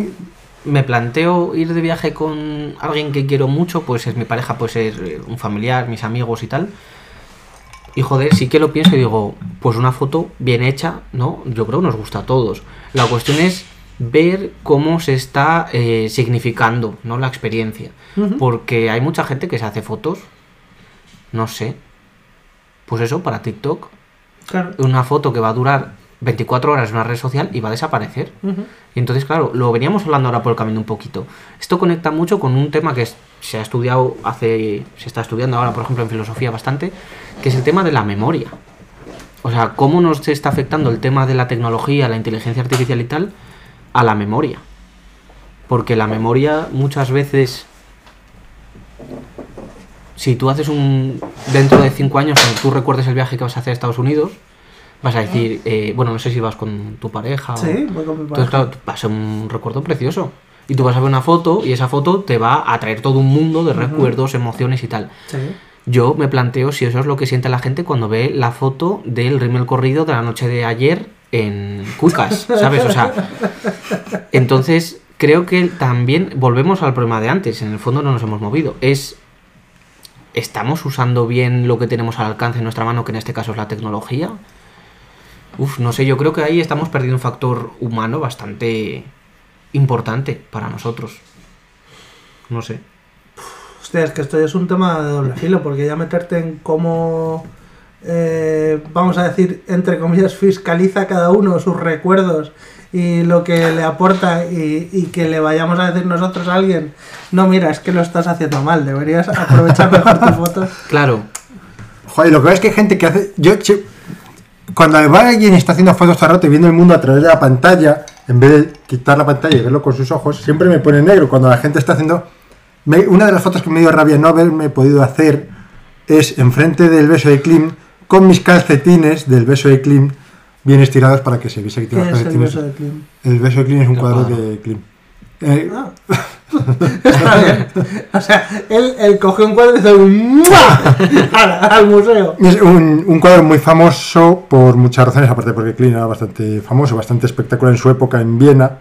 me planteo ir de viaje con alguien que quiero mucho, pues es mi pareja, puede ser eh, un familiar, mis amigos y tal. Y joder, sí que lo pienso y digo, pues una foto bien hecha, ¿no? Yo creo que nos gusta a todos. La cuestión es ver cómo se está eh, significando, ¿no? La experiencia. Porque hay mucha gente que se hace fotos, no sé, pues eso, para TikTok, Claro. una foto que va a durar 24 horas en una red social y va a desaparecer. Y entonces, claro, lo veníamos hablando ahora por el camino un poquito. Esto conecta mucho con un tema que se ha estudiado hace. se está estudiando ahora, por ejemplo, en filosofía bastante, que es el tema de la memoria. O sea, cómo nos está afectando el tema de la tecnología, la inteligencia artificial y tal, a la memoria. Porque la memoria muchas veces. Si tú haces un. dentro de cinco años, cuando tú recuerdes el viaje que vas a hacer a Estados Unidos, vas a decir, eh, bueno, no sé si vas con tu pareja o. Sí, voy con mi Entonces, pareja. claro, va a ser un recuerdo precioso. Y tú vas a ver una foto y esa foto te va a traer todo un mundo de recuerdos, emociones y tal. Sí. Yo me planteo si eso es lo que siente la gente cuando ve la foto del rímel corrido de la noche de ayer en Cuicas, ¿sabes? O sea, entonces creo que también volvemos al problema de antes, en el fondo no nos hemos movido. Es, ¿estamos usando bien lo que tenemos al alcance en nuestra mano, que en este caso es la tecnología? Uf, no sé, yo creo que ahí estamos perdiendo un factor humano bastante importante para nosotros. No sé. Hostia, es que esto es un tema de doble filo, porque ya meterte en cómo, eh, vamos a decir, entre comillas, fiscaliza cada uno sus recuerdos y lo que le aporta y, y que le vayamos a decir nosotros a alguien, no, mira, es que lo estás haciendo mal, deberías aprovechar mejor tus fotos. [LAUGHS] Claro, Joder, lo que pasa es que hay gente que hace. Yo, che- cuando va alguien está haciendo fotos todo el rato y viendo el mundo a través de la pantalla, en vez de quitar la pantalla y verlo con sus ojos, siempre me pone negro. Cuando la gente está haciendo. me- una de las fotos que me dio rabia no haberme podido hacer es enfrente del beso de Klim, con mis calcetines del beso de Klim bien estirados para que se viese que ¿Qué tiene los es el calcetines. beso de Klim? El beso de Klim es un cuadro de Klim. Eh, Ah. [LAUGHS] Está bien. O sea, él, él cogió un cuadro y hizo un ¡mua! al, al museo. Es un, un cuadro muy famoso por muchas razones, aparte porque Klein era bastante famoso, bastante espectacular en su época en Viena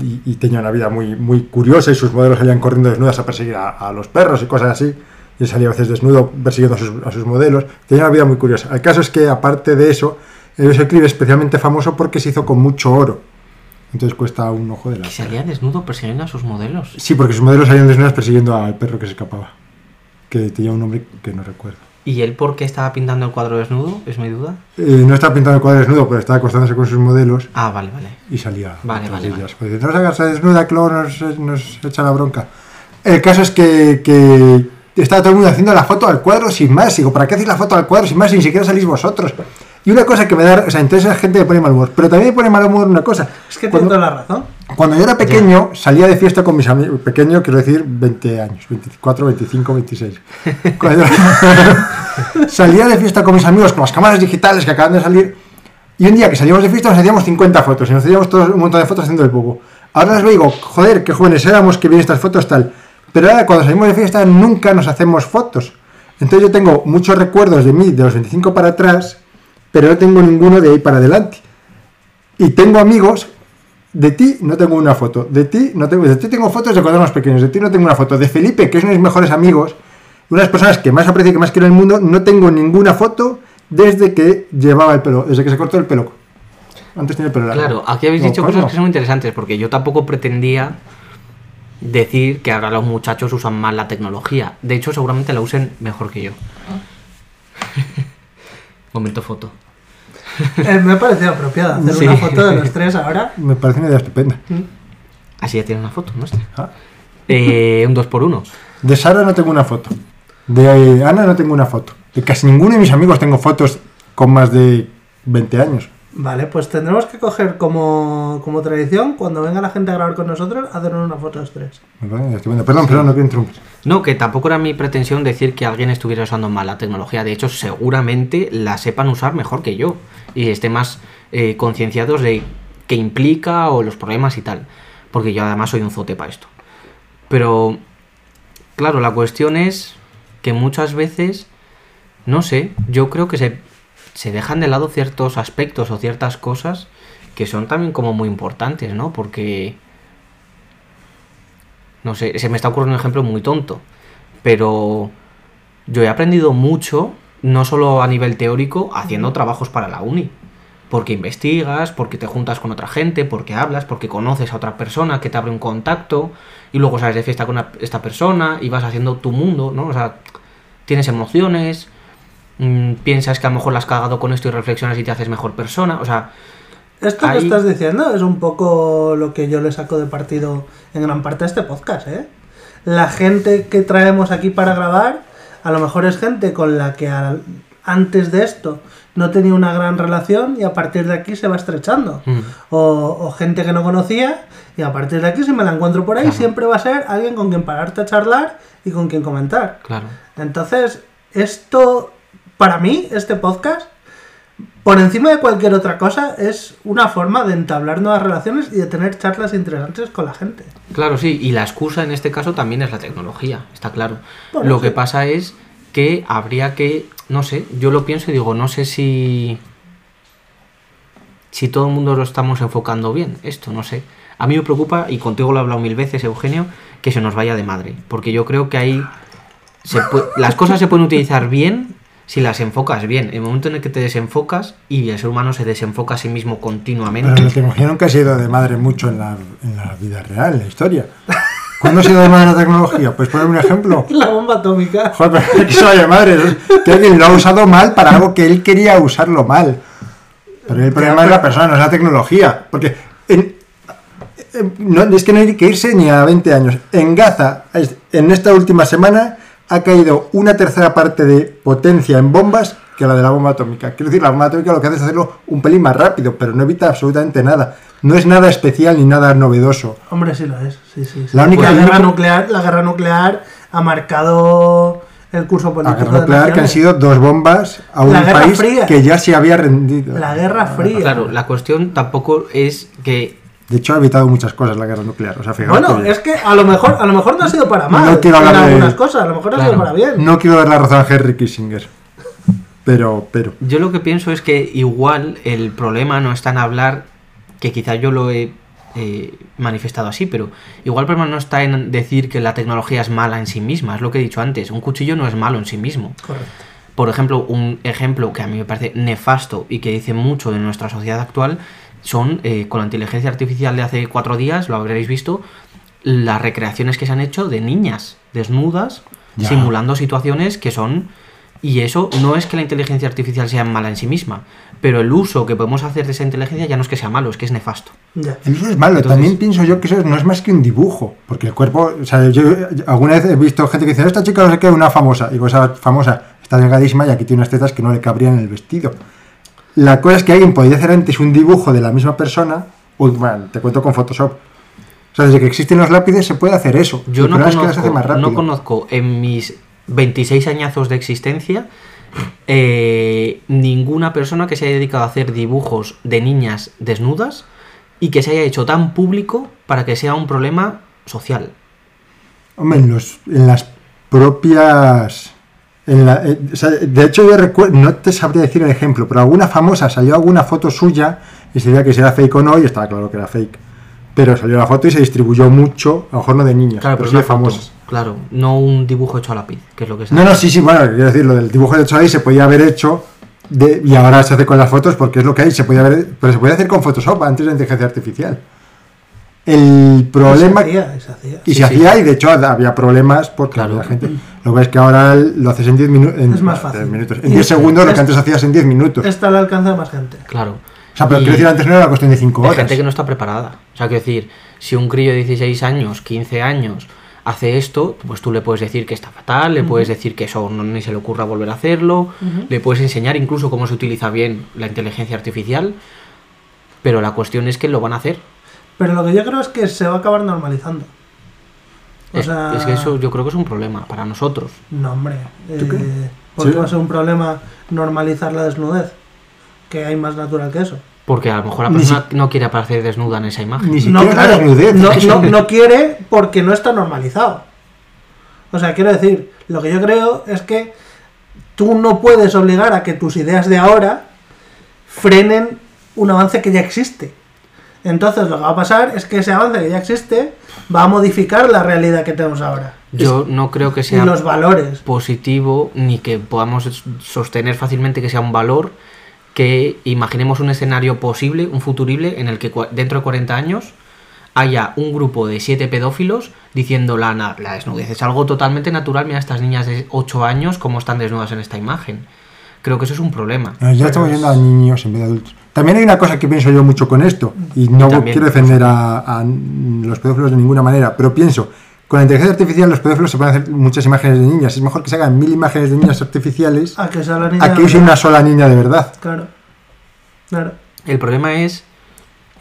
y, y- y tenía una vida muy, muy curiosa y sus modelos salían corriendo desnudas a perseguir a, a los perros y cosas así. Y él salía a veces desnudo persiguiendo a sus, a sus modelos. Tenía una vida muy curiosa. El caso es que, aparte de eso, el beso de Klein es especialmente famoso porque se hizo con mucho oro. Entonces cuesta un ojo de la que salía desnudo persiguiendo a sus modelos. Sí, porque sus modelos salían desnudas persiguiendo al perro que se escapaba. Que tenía un nombre que no recuerdo. ¿Y él por qué estaba pintando el cuadro desnudo? Es mi duda. Eh, no estaba pintando el cuadro desnudo, pero estaba acostándose con sus modelos Ah, vale, vale. y salía. Vale, vale, ellas. Pues dice, no se desnuda, Clo, nos, nos echa la bronca. El caso es que, que estaba todo el mundo haciendo la foto al cuadro sin más. Digo, ¿para qué hacéis la foto al cuadro sin más si ni siquiera salís vosotros? Y una cosa que me da, o sea, entonces la gente me pone mal humor, pero también me pone mal humor una cosa. Es que Cuando- toda la razón. cuando yo era pequeño, salía de fiesta con mis amigos. Pequeño, quiero decir, 20 años, 24, 25, 26. Cuando- [LAUGHS] salía de fiesta con mis amigos con las cámaras digitales que acaban de salir. Y un día que salíamos de fiesta nos hacíamos 50 fotos y nos hacíamos todos un montón de fotos haciendo el bobo. Ahora y digo, joder, qué jóvenes éramos, que bien estas fotos tal. Pero ahora cuando salimos de fiesta nunca nos hacemos fotos. Entonces yo tengo muchos recuerdos de mí de los 25 para atrás, pero no tengo ninguno de ahí para adelante. Y tengo amigos de ti no tengo una foto. De ti no tengo. De ti tengo fotos de cuando éramos pequeños. De ti no tengo una foto. De Felipe, que es uno de mis mejores amigos, una de las personas que más aprecio y que más quiero en el mundo, no tengo ninguna foto desde que llevaba el pelo, desde que se cortó el pelo. Antes tenía el pelo largo. Claro, aquí habéis No, dicho cosas que son interesantes, porque yo tampoco pretendía decir que ahora los muchachos usan mal la tecnología. De hecho, seguramente la usen mejor que yo. [LAUGHS] Momento foto. Eh, me ha parecido apropiado hacer Sí. una foto de los tres ahora. Me parece una idea estupenda. Así ya tiene una foto nuestra. Ah. Eh, un 2 por 1 De Sara no tengo una foto. De Ana no tengo una foto. De casi ninguno de mis amigos tengo fotos con más de 20 años. Vale, pues tendremos que coger como, como tradición, cuando venga la gente a grabar con nosotros, hacernos una foto los tres. Estupendo. Perdón, perdón, no quiero interrumpir. No, que tampoco era mi pretensión decir que alguien estuviera usando mal la tecnología. De hecho, seguramente la sepan usar mejor que yo. Y estén más eh, concienciados de qué implica o los problemas y tal. Porque yo además soy un zote para esto. Pero, claro, la cuestión es que muchas veces, no sé, yo creo que se, se dejan de lado ciertos aspectos o ciertas cosas que son también como muy importantes, ¿no? Porque no sé, se me está ocurriendo un ejemplo muy tonto. Pero yo he aprendido mucho, no solo a nivel teórico, haciendo trabajos para la uni. Porque investigas, porque te juntas con otra gente, porque hablas, porque conoces a otra persona que te abre un contacto y luego sales de fiesta con una- esta persona y vas haciendo tu mundo, ¿no? O sea, tienes emociones, mm, piensas que a lo mejor la has cagado con esto y reflexionas y te haces mejor persona. O sea, Esto que Ahí- estás diciendo es un poco lo que yo le saco de partido en gran parte a este podcast, ¿eh? La gente que traemos aquí para grabar, a lo mejor es gente con la que al- antes de esto no tenía una gran relación y a partir de aquí se va estrechando. Mm. O, o gente que no conocía y a partir de aquí si me la encuentro por ahí Claro. siempre va a ser alguien con quien pararte a charlar y con quien comentar. claro. Entonces, esto, para mí, este podcast, por encima de cualquier otra cosa, es una forma de entablar nuevas relaciones y de tener charlas interesantes con la gente. Claro, sí, y la excusa en este caso también es la tecnología, está claro. Bueno, lo sí. que pasa es que habría que, no sé, yo lo pienso y digo, no sé si si todo el mundo lo estamos enfocando bien, esto, no sé. A mí me preocupa, y contigo lo he hablado mil veces, Eugenio, que se nos vaya de madre, porque yo creo que ahí se pue- las cosas se pueden utilizar bien si las enfocas bien. En el momento en el que te desenfocas y el ser humano se desenfoca a sí mismo continuamente. Pero la tecnología nunca ha sido de madre mucho en la, en la vida real, en la historia. ¿Cuándo ha sido de madre la tecnología? Pues poner un ejemplo. [LAUGHS] La bomba atómica. Joder, pero que se vaya madre. Que alguien lo ha usado mal para algo que él quería usarlo mal. Pero el problema es la persona, no es la tecnología. Porque en- en- no, es que no hay que irse ni a 20 años. En Gaza, en esta última semana, ha caído una tercera parte de potencia en bombas que la de la bomba atómica. Quiero decir, la bomba atómica lo que hace es hacerlo un pelín más rápido, pero no evita absolutamente nada. No es nada especial ni nada novedoso. Hombre, sí lo es. Sí, sí, sí. La única- la, guerra nuclear, la guerra nuclear ha marcado el curso La político guerra de nuclear que han sido dos bombas a un La Guerra país Fría. que ya se había rendido. La Guerra Fría. Claro, la cuestión tampoco es que De hecho, ha evitado muchas cosas la guerra nuclear. O sea, fijaos Bueno, es que a lo mejor a lo mejor no ha sido para mal No quiero en hablar de- algunas cosas, a lo mejor ha sido para bien. No quiero dar la razón a Henry Kissinger. Pero, pero. Yo lo que pienso es que igual el problema no está en hablar, que quizá yo lo he eh, manifestado así, pero igual el problema no está en decir que la tecnología es mala en sí misma, es lo que he dicho antes, un cuchillo no es malo en sí mismo. Correcto. Por ejemplo, un ejemplo que a mí me parece nefasto y que dice mucho de nuestra sociedad actual son, eh, con la inteligencia artificial de hace cuatro días, lo habréis visto, las recreaciones que se han hecho de niñas desnudas, Ya. simulando situaciones que son... Y eso no es que la inteligencia artificial sea mala en sí misma, pero el uso que podemos hacer de esa inteligencia ya no es que sea malo, es que es nefasto. Ya. El uso es malo. Entonces- También pienso yo que eso no es más que un dibujo. Porque el cuerpo. O sea, yo alguna vez he visto gente que dice, esta chica no sé qué, una famosa. Y digo, esa famosa está delgadísima y aquí tiene unas tetas que no le cabrían en el vestido. La cosa es que alguien podría hacer antes un dibujo de la misma persona. Uy, bueno, te cuento con Photoshop. O sea, desde que existen los lápices se puede hacer eso. Yo no es que conozco, más rápido. no conozco en mis 26 añazos de existencia eh, ninguna persona que se haya dedicado a hacer dibujos de niñas desnudas y que se haya hecho tan público para que sea un problema social. Hombre, en, los, en las propias... en la- eh, o sea, de hecho, yo recuerdo, no te sabría decir el ejemplo, pero alguna famosa salió alguna foto suya y se decía que si era fake o no, y estaba claro que era fake. Pero salió la foto y se distribuyó mucho, a lo mejor no de niños, Claro, pero pero sí de famosas. Claro, no un dibujo hecho a lápiz, que es lo que se No, no, sí, sí, bueno, quiero decir, lo del dibujo hecho ahí se podía haber hecho de- y ahora se hace con las fotos porque es lo que hay. Se podía ver, pero se podía hacer con Photoshop antes de la inteligencia artificial. El problema. Y se hacía, y se hacía. Y Sí, se sí. hacía, y de hecho había problemas porque Claro. había gente. Lo ves que ahora lo haces en 10 minutos. Es más fácil. minutos. En 10 es- segundos lo que antes hacías en 10 minutos. Está al alcance de más gente. Claro. O sea, pero Y quiero decir, antes no era una cuestión de 5 hay horas. gente que no está preparada. O sea, quiero decir, si un crío de 16 años, 15 años, hace esto, pues tú le puedes decir que está fatal, le puedes decir que eso no, ni se le ocurra volver a hacerlo, le puedes enseñar incluso cómo se utiliza bien la inteligencia artificial, pero la cuestión es que lo van a hacer. Pero lo que yo creo es que se va a acabar normalizando. O Es, sea, es que eso yo creo que es un problema para nosotros. No, hombre. Eh, ¿Por qué Sí. va a ser un problema normalizar la desnudez? Que hay más natural que eso. Porque a lo mejor la persona no quiere aparecer desnuda en esa imagen. Ni No, claro, desnudez. no, no quiere porque no está normalizado. O sea, quiero decir, lo que yo creo es que tú no puedes obligar a que tus ideas de ahora frenen un avance que ya existe. Entonces lo que va a pasar es que ese avance que ya existe va a modificar la realidad que tenemos ahora. Yo no creo que sea los valores. positivo ni que podamos sostener fácilmente que sea un valor que imaginemos un escenario posible, un futurible, en el que dentro de 40 años haya un grupo de siete pedófilos diciendo la, la desnudez. Es algo totalmente natural. Mira estas niñas de 8 años cómo están desnudas en esta imagen. Creo que eso es un problema. No, ya estamos yendo a niños en vez de adultos. También hay una cosa que pienso yo mucho con esto, y no También. quiero defender a, a los pedófilos de ninguna manera, pero pienso, con la inteligencia artificial los pedófilos se pueden hacer muchas imágenes de niñas. Es mejor que se hagan mil imágenes de niñas artificiales A que sea la niña. a que use una sola niña de verdad. Claro. Claro. El problema es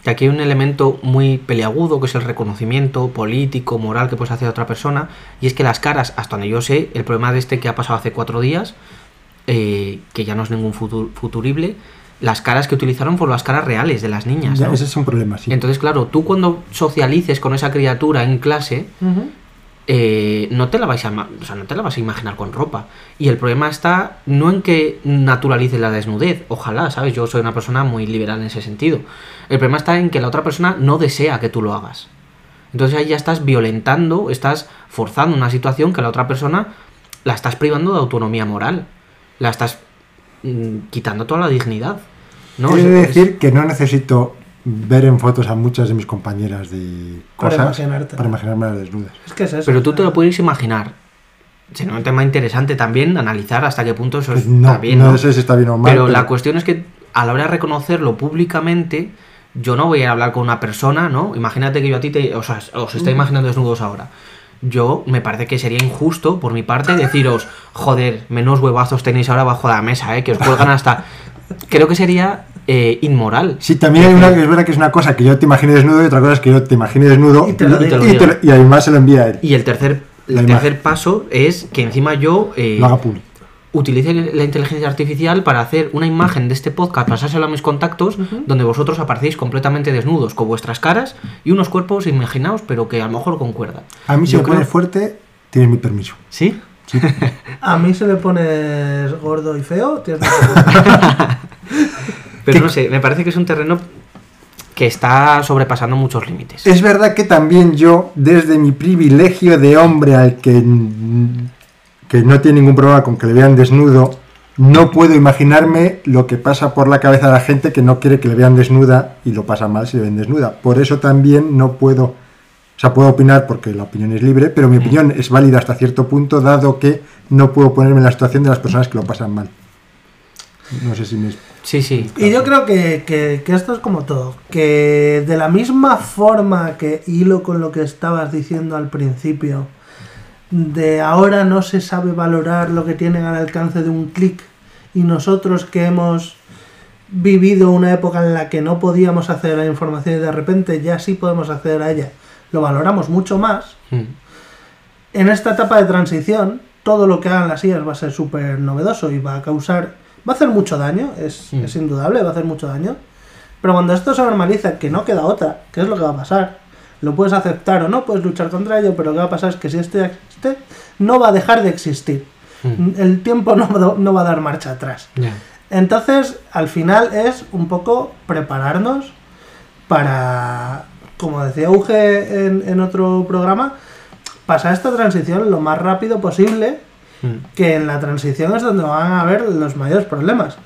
que aquí hay un elemento muy peliagudo, que es el reconocimiento político, moral que puedes hacer a otra persona, y es que las caras, hasta donde yo sé, el problema de este que ha pasado hace cuatro días, eh, que ya no es ningún futu- futurible, las caras que utilizaron fueron las caras reales de las niñas. Ya, ¿no? ese es un problema, sí. Entonces, claro, tú cuando socialices con esa criatura en clase, eh, no te la vais a ima- o sea, no te la vas a imaginar con ropa. Y el problema está no en que naturalices la desnudez, ojalá, ¿sabes? Yo soy una persona muy liberal en ese sentido. El problema está en que la otra persona no desea que tú lo hagas. Entonces ahí ya estás violentando, estás forzando una situación que a la otra persona la estás privando de autonomía moral. La estás quitando toda la dignidad. ¿no? Decir que no necesito ver en fotos a muchas de mis compañeras de Para cosas imaginarte. para imaginarme las desnudas. Es que es eso. Pero tú te lo puedes imaginar. Sería un tema interesante también analizar hasta qué punto eso Pues está no, bien. no ¿no? sé si está bien o mal. pero, la cuestión es que a la hora de reconocerlo públicamente, yo no voy a ir a hablar con una persona, ¿no? Imagínate que yo a ti te, o sea, os estoy imaginando desnudos ahora. Yo me parece que sería injusto por mi parte deciros, joder, menos huevazos tenéis ahora bajo la mesa, ¿eh? Que os cuelgan hasta. [LAUGHS] Creo que sería eh, inmoral. Sí, también hay una que es verdad que es una cosa que yo te imagine desnudo y otra cosa es que yo te imagine desnudo Y te lo Y te lo y, diga. te- y además se lo envía a él. Y el tercer, el tercer paso es que encima yo eh, Lo haga público. Utilice la inteligencia artificial para hacer una imagen de este podcast, pasárselo a mis contactos, donde vosotros aparecéis completamente desnudos, con vuestras caras y unos cuerpos imaginaos, pero que a lo mejor concuerdan. A mí si Yo me creo- pones fuerte, tienes mi permiso. ¿Sí? [LAUGHS] A mí se le pones gordo y feo. tienes Pero no sé, me parece que es un terreno que está sobrepasando muchos límites. Es verdad que también yo, desde mi privilegio de hombre al que, que no tiene ningún problema con que le vean desnudo, no puedo imaginarme lo que pasa por la cabeza de la gente que no quiere que le vean desnuda y lo pasa mal si le ven desnuda. Por eso también no puedo, o sea, puedo opinar porque la opinión es libre, pero mi opinión es válida hasta cierto punto, dado que no puedo ponerme en la situación de las personas que lo pasan mal. No sé si me... Sí, sí. Y yo creo que, que- que esto es como todo. Que de la misma forma que hilo con lo que estabas diciendo al principio, de ahora no se sabe valorar lo que tienen al alcance de un clic, y nosotros que hemos vivido una época en la que no podíamos acceder a la información y de repente ya sí podemos acceder a ella, lo valoramos mucho más. Mm. En esta etapa de transición, todo lo que hagan las IAS va a ser súper novedoso y va a causar, va a hacer mucho daño, es, Mm. es indudable, va a hacer mucho daño. Pero cuando esto se normaliza, que no queda otra, ¿qué es lo que va a pasar? Lo puedes aceptar o no, puedes luchar contra ello, pero lo que va a pasar es que si esto ya existe, no va a dejar de existir. Mm. El tiempo no, va- no va a dar marcha atrás. Entonces, al final es un poco prepararnos para, como decía Uge en, en otro programa, pasar esta transición lo más rápido posible, Mm. que en la transición es donde van a haber los mayores problemas.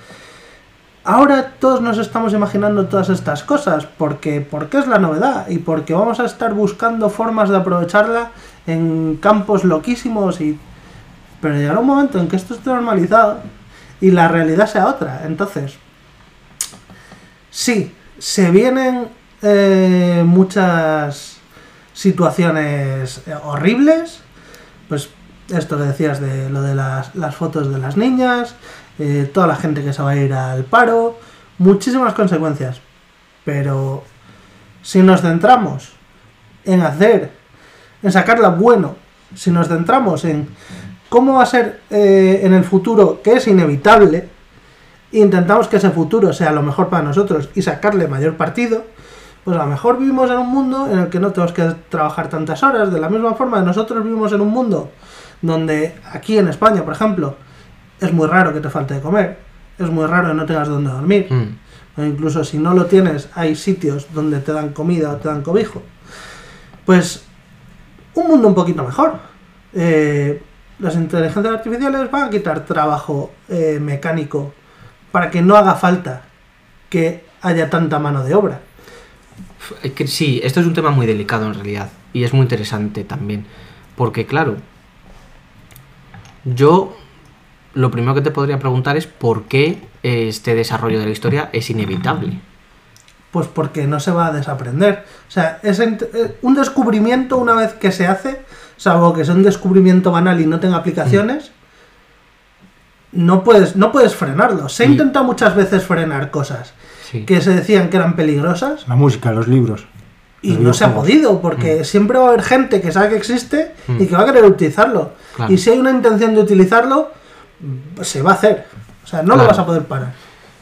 Ahora todos nos estamos imaginando todas estas cosas porque, porque es la novedad y porque vamos a estar buscando formas de aprovecharla en campos loquísimos y... Pero llegará un momento en que esto esté normalizado y la realidad sea otra. Entonces, sí, se vienen eh, muchas situaciones eh, horribles. Pues esto que decías de lo de las, las fotos de las niñas, eh, toda la gente que se va a ir al paro, muchísimas consecuencias. Pero si nos centramos en hacer, en sacarla bueno, si nos centramos en cómo va a ser eh, en el futuro, que es inevitable, intentamos que ese futuro sea lo mejor para nosotros y sacarle mayor partido, pues a lo mejor vivimos en un mundo en el que no tenemos que trabajar tantas horas. De la misma forma, nosotros vivimos en un mundo donde aquí en España, por ejemplo, es muy raro que te falte de comer, es muy raro que no tengas donde dormir. Mm. O incluso si no lo tienes, hay sitios donde te dan comida o te dan cobijo. Pues un mundo un poquito mejor. Eh, las inteligencias artificiales van a quitar trabajo eh, mecánico para que no haga falta que haya tanta mano de obra. Sí, esto es un tema muy delicado en realidad y es muy interesante también. Porque claro, yo lo primero que te podría preguntar es por qué este desarrollo de la historia es inevitable. Pues porque no se va a desaprender. O sea, es ent- eh, un descubrimiento una vez que se hace, salvo que sea un descubrimiento banal y no tenga aplicaciones, no, puedes, no puedes frenarlo. Se ha intentado muchas veces frenar cosas Sí. que se decían que eran peligrosas La música, los libros. y Los no se ha podido, porque siempre va a haber gente que sabe que existe y Mm. que va a querer utilizarlo. Claro. Y si hay una intención de utilizarlo, se va a hacer. O sea, no lo vas a poder parar.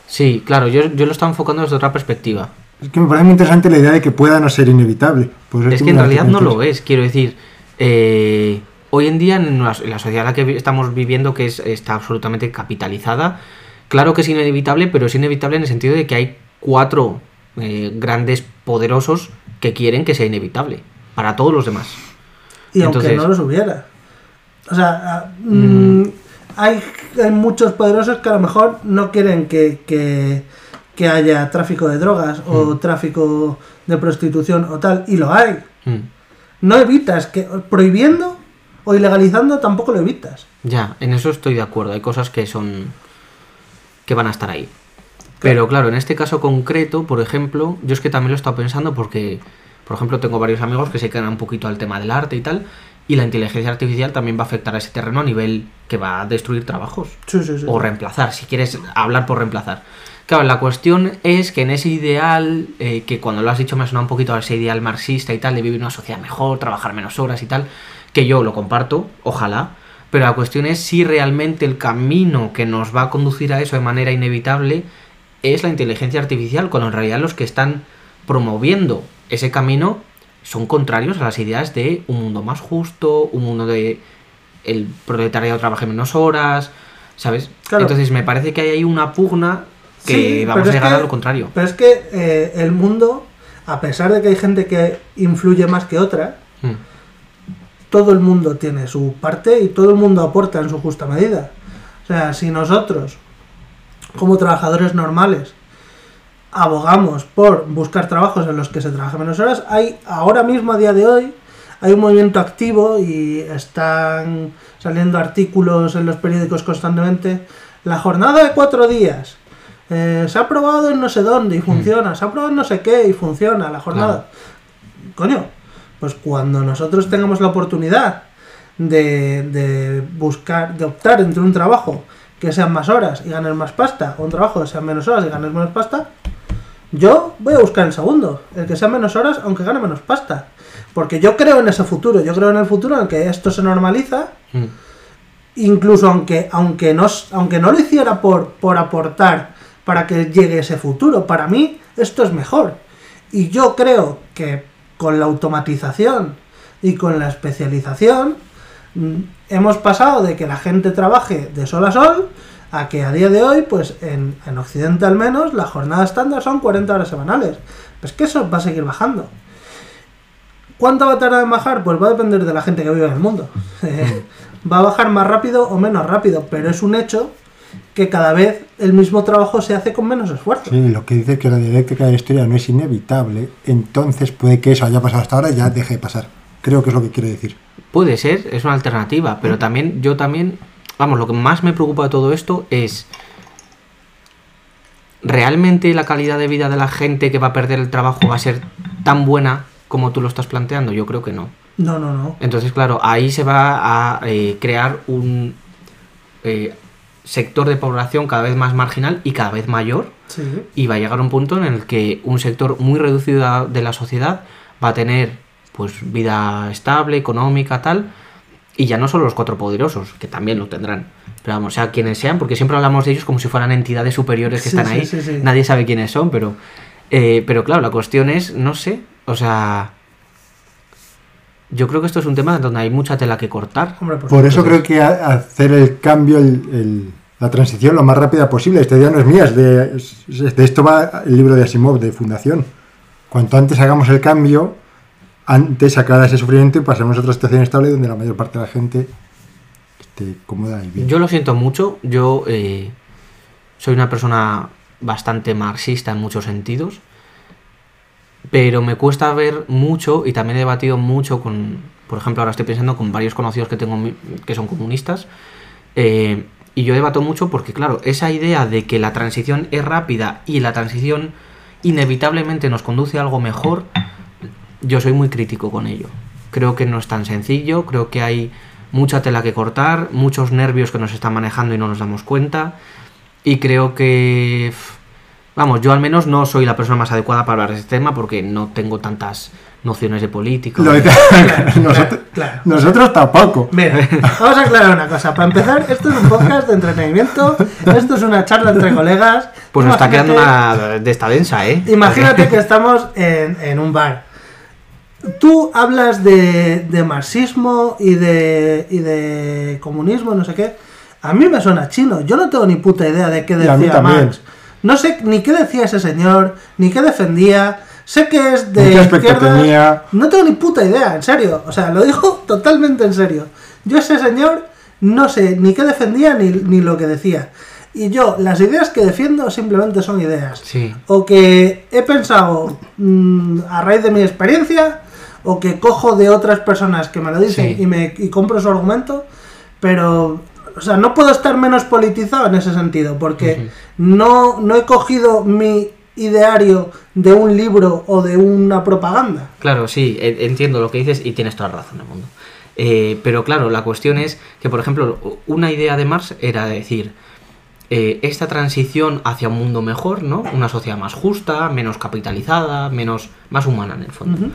Sí, claro, yo, yo lo estaba enfocando desde otra perspectiva. Es que me parece muy interesante la idea de que pueda no ser inevitable. Pues Es que en realidad no lo es, quiero decir, eh, hoy en día en la, en la sociedad en la que estamos viviendo, que es, está absolutamente capitalizada, claro que es inevitable, pero es inevitable en el sentido de que hay cuatro eh, grandes poderosos que quieren que sea inevitable para todos los demás. Y aunque Entonces- no los hubiera. O sea, ah, mm, hay, hay muchos poderosos que a lo mejor no quieren que, que- que haya tráfico de drogas o Mm. tráfico de prostitución o tal, y lo hay. Mm, No evitas que prohibiendo o ilegalizando tampoco lo evitas. Ya, en eso estoy de acuerdo, hay cosas que son... que van a estar ahí. Pero claro, en este caso concreto, por ejemplo, yo es que también lo he estado pensando porque, por ejemplo, tengo varios amigos que se quedan un poquito al tema del arte y tal, y la inteligencia artificial también va a afectar a ese terreno a nivel que va a destruir trabajos. Sí, sí, sí. O reemplazar, si quieres hablar por reemplazar. Claro, la cuestión es que en ese ideal, eh, que cuando lo has dicho me ha sonado un poquito a ese ideal marxista y tal, de vivir una sociedad mejor, trabajar menos horas y tal, que yo lo comparto, ojalá, pero la cuestión es si realmente el camino que nos va a conducir a eso de manera inevitable es la inteligencia artificial, cuando en realidad los que están promoviendo ese camino son contrarios a las ideas de un mundo más justo, un mundo de el proletariado trabaje menos horas, ¿sabes? Claro. Entonces me parece que hay ahí una pugna que Sí, vamos a llegar que- a lo contrario. Pero es que eh, el mundo, a pesar de que hay gente que influye más que otra, Mm, todo el mundo tiene su parte y todo el mundo aporta en su justa medida. O sea, si nosotros, como trabajadores normales, abogamos por buscar trabajos en los que se trabaja menos horas, hay ahora mismo, a día de hoy, hay un movimiento activo y están saliendo artículos en los periódicos constantemente. La jornada de cuatro días. eh, se ha aprobado en no sé dónde y funciona. Se ha aprobado en no sé qué y funciona la jornada. Coño, pues cuando nosotros tengamos la oportunidad de, de buscar, de optar entre un trabajo que sean más horas y ganes más pasta, o un trabajo que sean menos horas y ganes menos pasta, yo voy a buscar el segundo, el que sea menos horas aunque gane menos pasta. Porque yo creo en ese futuro, yo creo en el futuro en el que esto se normaliza, mm, incluso aunque, aunque, no, aunque no lo hiciera por, por aportar para que llegue ese futuro, para mí esto es mejor. Y yo creo que con la automatización y con la especialización hemos pasado de que la gente trabaje de sol a sol a que a día de hoy, pues en, en Occidente al menos, la jornada estándar son 40 horas semanales. Pues que eso va a seguir bajando. ¿Cuánto va a tardar en bajar? Pues va a depender de la gente que vive en el mundo. Eh, [LAUGHS] va a bajar más rápido o menos rápido, pero es un hecho que cada vez el mismo trabajo se hace con menos esfuerzo. Sí, lo que dice que la dialéctica de la historia no es inevitable, entonces puede que eso haya pasado hasta ahora y ya deje de pasar. Creo que es lo que quiere decir. Puede ser, es una alternativa, pero también yo también, vamos, lo que más me preocupa de todo esto es ¿realmente la calidad de vida de la gente que va a perder el trabajo va a ser tan buena como tú lo estás planteando? Yo creo que no. No, no, no. Entonces, claro, ahí se va a eh, crear un eh, sector de población cada vez más marginal y cada vez mayor. Sí. Y va a llegar un punto en el que un sector muy reducido de la sociedad va a tener pues vida estable, económica, tal. Y ya no solo los cuatro poderosos, que también lo tendrán. Pero vamos, sea quienes sean, porque siempre hablamos de ellos como si fueran entidades superiores que Sí, están ahí. sí, sí. Nadie sabe quiénes son, pero. eh, pero claro, la cuestión es, no sé, o sea. Yo creo que esto es un tema donde hay mucha tela que cortar. Hombre, por, Por eso creo que hacer el cambio, el- el- la transición lo más rápida posible. Esta idea no es mía, es de, es- de esto va el libro de Asimov, de Fundación. Cuanto antes hagamos el cambio, antes aclara ese sufrimiento y pasemos a otra situación estable donde la mayor parte de la gente esté cómoda y bien. Yo lo siento mucho, yo eh, soy una persona bastante marxista en muchos sentidos, pero me cuesta ver mucho y también he debatido mucho con, por ejemplo, ahora estoy pensando con varios conocidos que tengo que son comunistas, eh, y yo debato mucho porque, claro, esa idea de que la transición es rápida y la transición inevitablemente nos conduce a algo mejor, yo soy muy crítico con ello. Creo que no es tan sencillo, creo que hay mucha tela que cortar, muchos nervios que nos están manejando y no nos damos cuenta. Y creo que, vamos, yo al menos no soy la persona más adecuada para hablar de este tema porque no tengo tantas nociones de política. [LAUGHS] Nosotros, claro. nosotros tampoco. Mira, vamos a aclarar una cosa. Para empezar, esto es un podcast de entretenimiento. Esto es una charla entre colegas. Pues nos está quedando una de esta densa, ¿eh? Imagínate que estamos en, en un bar. Tú hablas de, de marxismo y de, y de comunismo, no sé qué. A mí me suena chino. Yo no tengo ni puta idea de qué Y a mí decía también. Marx. No sé ni qué decía ese señor, ni qué defendía. Sé que es de Ni qué aspecto izquierda. tenía. No tengo ni puta idea, en serio. O sea, lo digo [LAUGHS] totalmente en serio. Yo ese señor no sé ni qué defendía ni, ni lo que decía. Y yo, las ideas que defiendo simplemente son ideas Sí. o que he pensado mm, a raíz de mi experiencia, o que cojo de otras personas que me lo dicen Sí. y, me, y compro su argumento, pero, o sea, no puedo estar menos politizado en ese sentido, porque no, no he cogido mi ideario de un libro o de una propaganda. Claro, sí, entiendo lo que dices y tienes toda la razón del mundo. Eh, pero claro, la cuestión es que, por ejemplo, una idea de Marx era decir, eh, esta transición hacia un mundo mejor, ¿no? Una sociedad más justa, menos capitalizada, menos, más humana en el fondo.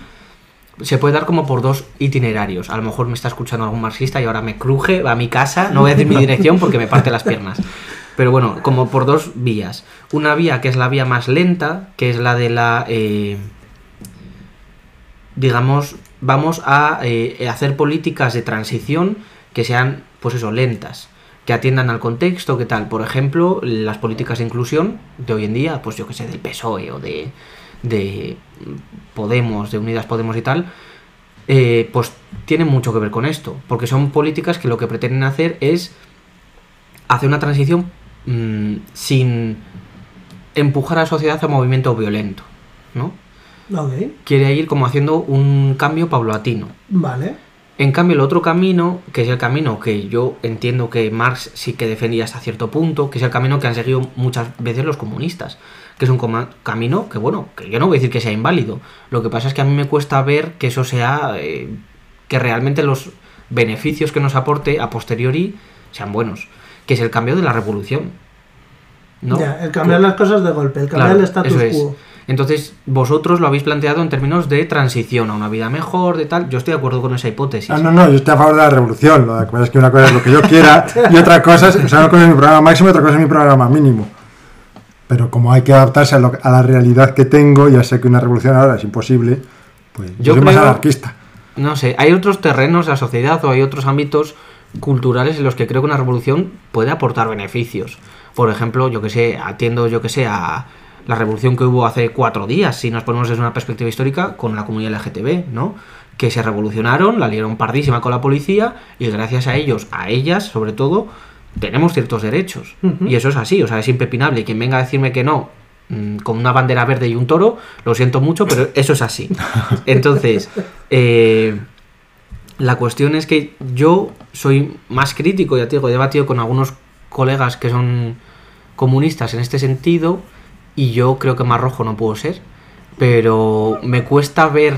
Se puede dar como por dos itinerarios. A lo mejor me está escuchando algún marxista y ahora me cruje, va a mi casa, no voy a decir mi dirección porque me parte las piernas. Pero bueno, como por dos vías. Una vía que es la vía más lenta, que es la de la... eh, digamos, vamos a eh, hacer políticas de transición que sean, pues eso, lentas, que atiendan al contexto, que tal. Por ejemplo, las políticas de inclusión de hoy en día, pues yo que sé, del PSOE o de, de Podemos, de Unidas Podemos y tal, eh, pues tienen mucho que ver con esto, porque son políticas que lo que pretenden hacer es hacer una transición mm, sin empujar a la sociedad a movimiento violento, ¿no? Ok, quiere ir como haciendo un cambio paulatino. vale. En cambio, el otro camino, que es el camino que yo entiendo que Marx sí que defendía hasta cierto punto, que es el camino que han seguido muchas veces los comunistas, que es un camino que, bueno, que yo no voy a decir que sea inválido. Lo que pasa es que a mí me cuesta ver que eso sea, eh, que realmente los beneficios que nos aporte a posteriori sean buenos, que es el cambio de la revolución. ¿no? Ya, el cambiar las cosas de golpe, el cambiar Claro, el status eso es. quo. Entonces, vosotros lo habéis planteado en términos de transición a una vida mejor, de tal. Yo estoy de acuerdo con esa hipótesis. Ah, no, no, yo estoy a favor de la revolución. Lo que pasa es que una cosa es lo que yo quiera [LAUGHS] y otra cosa es, o sea, una cosa es mi programa máximo y otra cosa es mi programa mínimo. Pero como hay que adaptarse a, lo- a la realidad que tengo, ya sé que una revolución ahora es imposible, pues yo, Yo soy más creo- anarquista. No sé, hay otros terrenos de la sociedad o hay otros ámbitos culturales en los que creo que una revolución puede aportar beneficios. Por ejemplo, yo que sé, atiendo yo que sé a la revolución que hubo hace cuatro días, si nos ponemos desde una perspectiva histórica, con la comunidad LGTB, ¿no? Que se revolucionaron, la liaron pardísima con la policía y gracias a ellos, a ellas sobre todo, tenemos ciertos derechos. Y eso es así, o sea, es impepinable. Y quien venga a decirme que no, mm, con una bandera verde y un toro, lo siento mucho, pero [LAUGHS] eso es así. Entonces, eh, la cuestión es que yo soy más crítico, ya te digo, he debatido con algunos colegas que son comunistas en este sentido, y yo creo que más rojo no puedo ser, pero me cuesta ver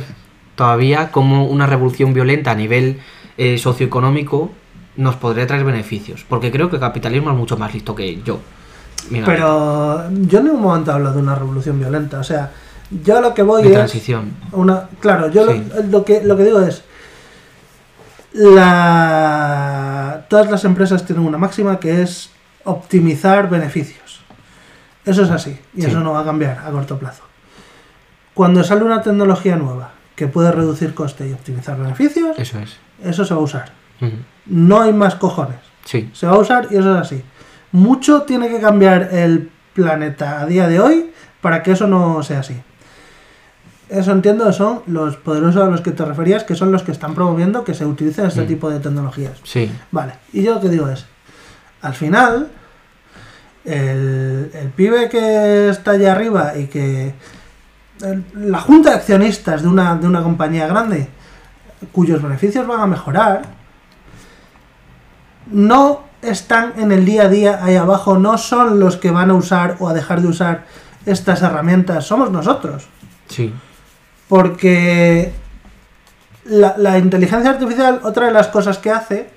todavía cómo una revolución violenta a nivel eh, socioeconómico nos podría traer beneficios, porque creo que el capitalismo es mucho más listo que yo. Mira, Pero yo en ningún momento hablo de una revolución violenta. O sea, yo lo que voy de es. transición. Una, claro, yo Sí. lo, lo que, lo que digo es. La, todas las empresas tienen una máxima que es optimizar beneficios. Eso es así. Y Sí. eso no va a cambiar a corto plazo. Cuando sale una tecnología nueva que puede reducir coste y optimizar beneficios, Eso es. eso se va a usar. No hay más cojones. Sí. Se va a usar y eso es así. Mucho tiene que cambiar el planeta a día de hoy para que eso no sea así. Eso entiendo son los poderosos a los que te referías, que son los que están promoviendo que se utilicen este Mm. tipo de tecnologías. Sí. Vale, y yo lo que digo es, al final, el, el pibe que está allá arriba y que... el- la junta de accionistas de una, de una compañía grande, cuyos beneficios van a mejorar, no están en el día a día ahí abajo, no son los que van a usar o a dejar de usar estas herramientas, somos nosotros. Sí. Porque la, la inteligencia artificial, otra de las cosas que hace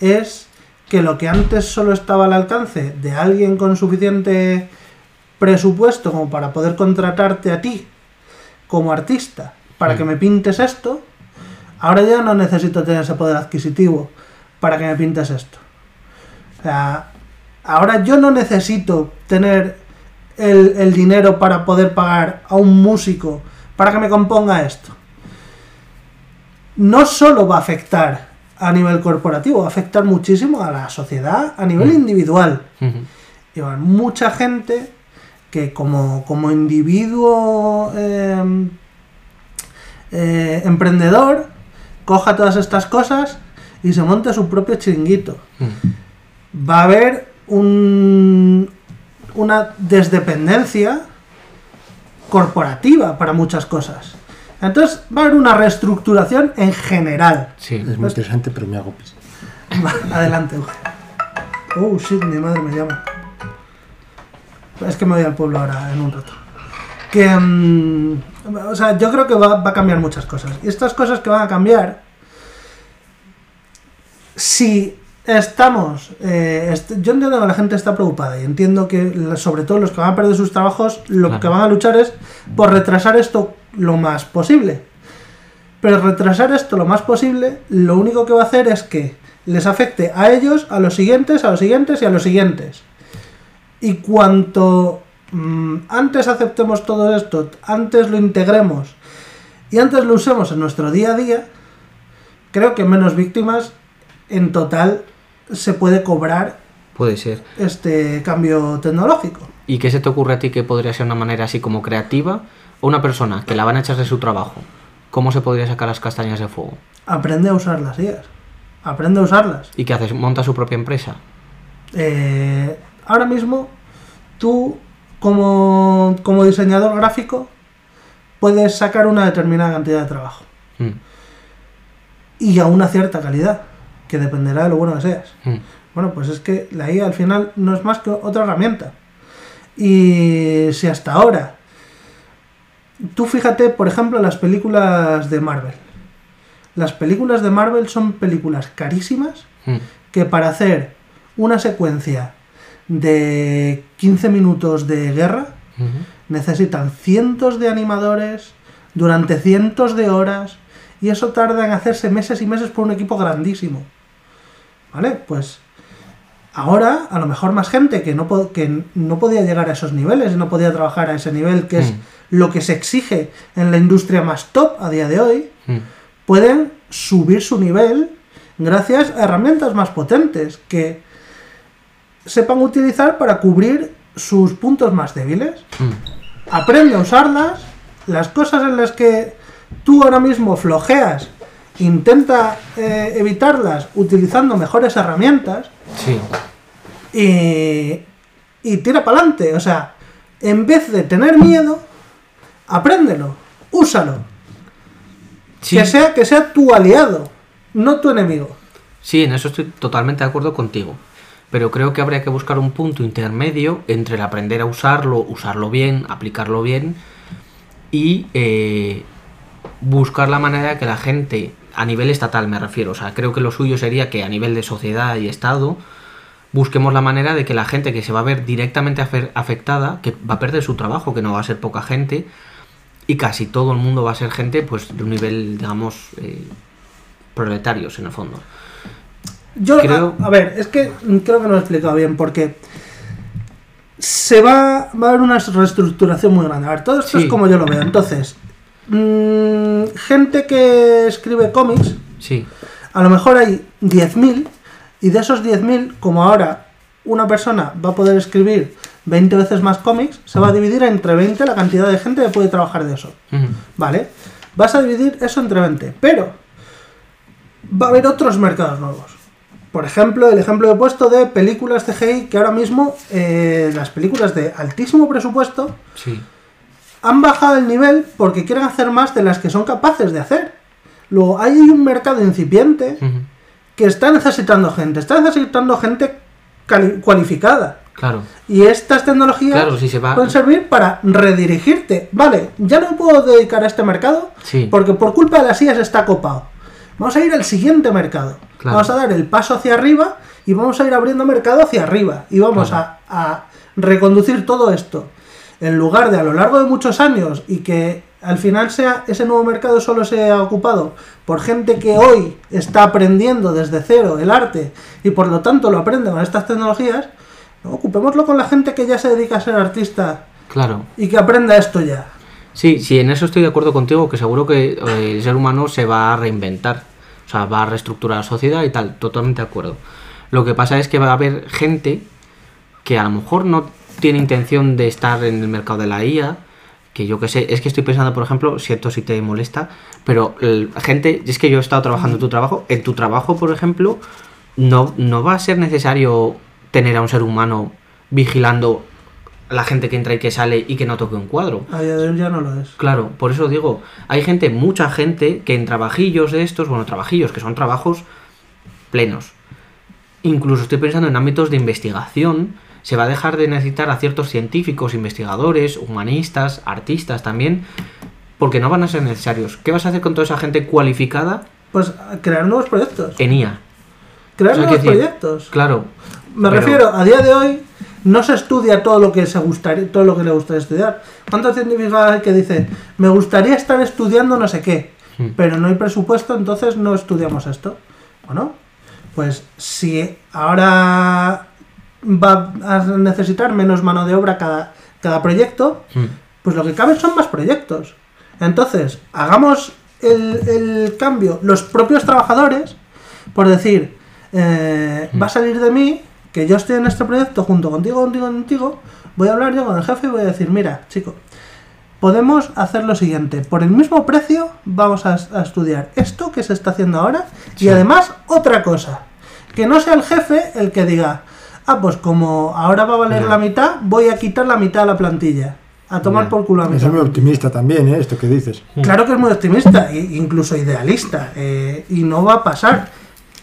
es que lo que antes solo estaba al alcance de alguien con suficiente presupuesto como para poder contratarte a ti como artista para Mm. que me pintes esto, ahora ya no necesito tener ese poder adquisitivo para que me pintes esto. O sea, ahora yo no necesito tener el, el dinero para poder pagar a un músico para que me componga esto. No solo va a afectar a nivel corporativo, va a afectar muchísimo a la sociedad a nivel Mm. individual. Ujú. Y va a haber mucha gente que como, como individuo eh, eh, emprendedor coja todas estas cosas y se monte su propio chiringuito. Mm. Va a haber un, una desdependencia corporativa para muchas cosas. Entonces va a haber una reestructuración en general. Sí. Es muy interesante, pero me hago pis. Va, Adelante. Oh, shit, mi madre me llama. Es que me voy al pueblo ahora en un rato. Que, mm, o sea, yo creo que va, va a cambiar muchas cosas. Y estas cosas que van a cambiar, si estamos, eh, est- yo entiendo que la gente está preocupada y entiendo que sobre todo los que van a perder sus trabajos, lo Claro. que van a luchar es por retrasar esto lo más posible. Pero retrasar esto lo más posible, lo único que va a hacer es que les afecte a ellos, a los siguientes, a los siguientes y a los siguientes. Y cuanto mm, antes aceptemos todo esto, antes lo integremos y antes lo usemos en nuestro día a día, creo que menos víctimas en total se puede cobrar Puede ser. este cambio tecnológico. ¿Y qué se te ocurre a ti que podría ser una manera así como creativa? O una persona que la van a echar de su trabajo. ¿Cómo se podría sacar las castañas de fuego? Aprende a usar las IAs. Aprende a usarlas. ¿Y qué haces? ¿Monta su propia empresa? Eh, ahora mismo, tú como, como diseñador gráfico puedes sacar una determinada cantidad de trabajo Mm, y a una cierta calidad, que dependerá de lo bueno que seas. mm, Bueno, pues es que la IA al final no es más que otra herramienta. Y si hasta ahora, tú fíjate, por ejemplo, las películas de Marvel. Las películas de Marvel son películas carísimas mm. que para hacer una secuencia de 15 minutos de guerra necesitan cientos de animadores durante cientos de horas y eso tarda en hacerse meses y meses por un equipo grandísimo. ¿Vale? Pues ahora a lo mejor más gente que no, que no podía llegar a esos niveles no podía trabajar a ese nivel, que es Mm. lo que se exige en la industria más top a día de hoy, Mm. pueden subir su nivel gracias a herramientas más potentes que sepan utilizar para cubrir sus puntos más débiles. Mm. Aprende a usarlas, las cosas en las que tú ahora mismo flojeas, intenta eh, evitarlas utilizando mejores herramientas Sí. y, y tira para adelante. O sea, en vez de tener miedo, apréndelo, úsalo. Sí. Que, sea, que sea tu aliado, no tu enemigo. Sí, en eso estoy totalmente de acuerdo contigo. Pero creo que habría que buscar un punto intermedio entre el aprender a usarlo, usarlo bien, aplicarlo bien y eh, buscar la manera de que la gente, a nivel estatal me refiero, o sea, creo que lo suyo sería que a nivel de sociedad y Estado busquemos la manera de que la gente que se va a ver directamente afe- afectada, que va a perder su trabajo, que no va a ser poca gente, y casi todo el mundo va a ser gente pues de un nivel, digamos, eh, proletarios en el fondo. Yo, Creo- a, a ver, es que creo que no lo he explicado bien, porque se va, va a haber una reestructuración muy grande. A ver, todo esto Sí. es como yo lo veo. Entonces, mm, gente que escribe cómics, Sí, a lo mejor hay 10.000, y de esos 10.000, como ahora una persona va a poder escribir 20 veces más cómics, se va a dividir entre 20 la cantidad de gente que puede trabajar de eso. ¿Vale? Vas a dividir eso entre 20, pero va a haber otros mercados nuevos. Por ejemplo, el ejemplo que he puesto de películas CGI, que ahora mismo eh, las películas de altísimo presupuesto sí, han bajado el nivel porque quieren hacer más de las que son capaces de hacer. Luego, hay un mercado incipiente que está necesitando gente, está necesitando gente cualificada. claro. Y estas tecnologías Claro, si se va- pueden servir para redirigirte. Vale, ya no puedo dedicar a este mercado Sí. porque por culpa de las IAS está copado. Vamos a ir al siguiente mercado. Claro. Vamos a dar el paso hacia arriba y vamos a ir abriendo mercado hacia arriba. Y vamos a reconducir todo esto. En lugar de a lo largo de muchos años y que al final sea ese nuevo mercado solo sea ocupado por gente que hoy está aprendiendo desde cero el arte y por lo tanto lo aprende con estas tecnologías, no, ocupémoslo con la gente que ya se dedica a ser artista Claro. y que aprenda esto ya. Sí, sí, en eso estoy de acuerdo contigo, que seguro que eh, el ser humano se va a reinventar, o sea, va a reestructurar la sociedad y tal, totalmente de acuerdo. Lo que pasa es que va a haber gente que a lo mejor no tiene intención de estar en el mercado de la IA, que yo que sé, es que estoy pensando, por ejemplo, siento si te molesta, pero el- gente, es que yo he estado trabajando en tu trabajo, en tu trabajo, por ejemplo, no, no va a ser necesario tener a un ser humano vigilando a la gente que entra y que sale y que no toque un cuadro. A día de hoy ya no lo es. Claro, por eso digo, hay gente, mucha gente que en trabajillos de estos, bueno, trabajillos que son trabajos plenos. Incluso estoy pensando en ámbitos de investigación, se va a dejar de necesitar a ciertos científicos, investigadores, humanistas, artistas también, porque no van a ser necesarios. ¿Qué vas a hacer con toda esa gente cualificada Pues crear nuevos proyectos. en IA? Crear nuevos proyectos. Claro. Me pero- refiero, a día de hoy no se estudia todo lo que se gustaría, todo lo que le gustaría estudiar. ¿Cuántos científicos hay que dicen, me gustaría estar estudiando no sé qué, Hmm. pero no hay presupuesto, entonces no estudiamos esto? Bueno, pues si ahora va a necesitar menos mano de obra cada, cada proyecto, Mm, pues lo que cabe son más proyectos. Entonces, hagamos el, el cambio los propios trabajadores por decir, eh, va a salir de mí que yo estoy en este proyecto junto contigo, contigo, contigo, voy a hablar yo con el jefe y voy a decir, mira, chico, podemos hacer lo siguiente, por el mismo precio vamos a, a estudiar esto que se está haciendo ahora y además otra cosa, que no sea el jefe el que diga, ah, pues como ahora va a valer la mitad, voy a quitar la mitad a la plantilla. A tomar por culo a Eso mitad. es muy optimista también, ¿eh? Esto que dices. Claro que es muy optimista, e incluso idealista, eh, y no va a pasar,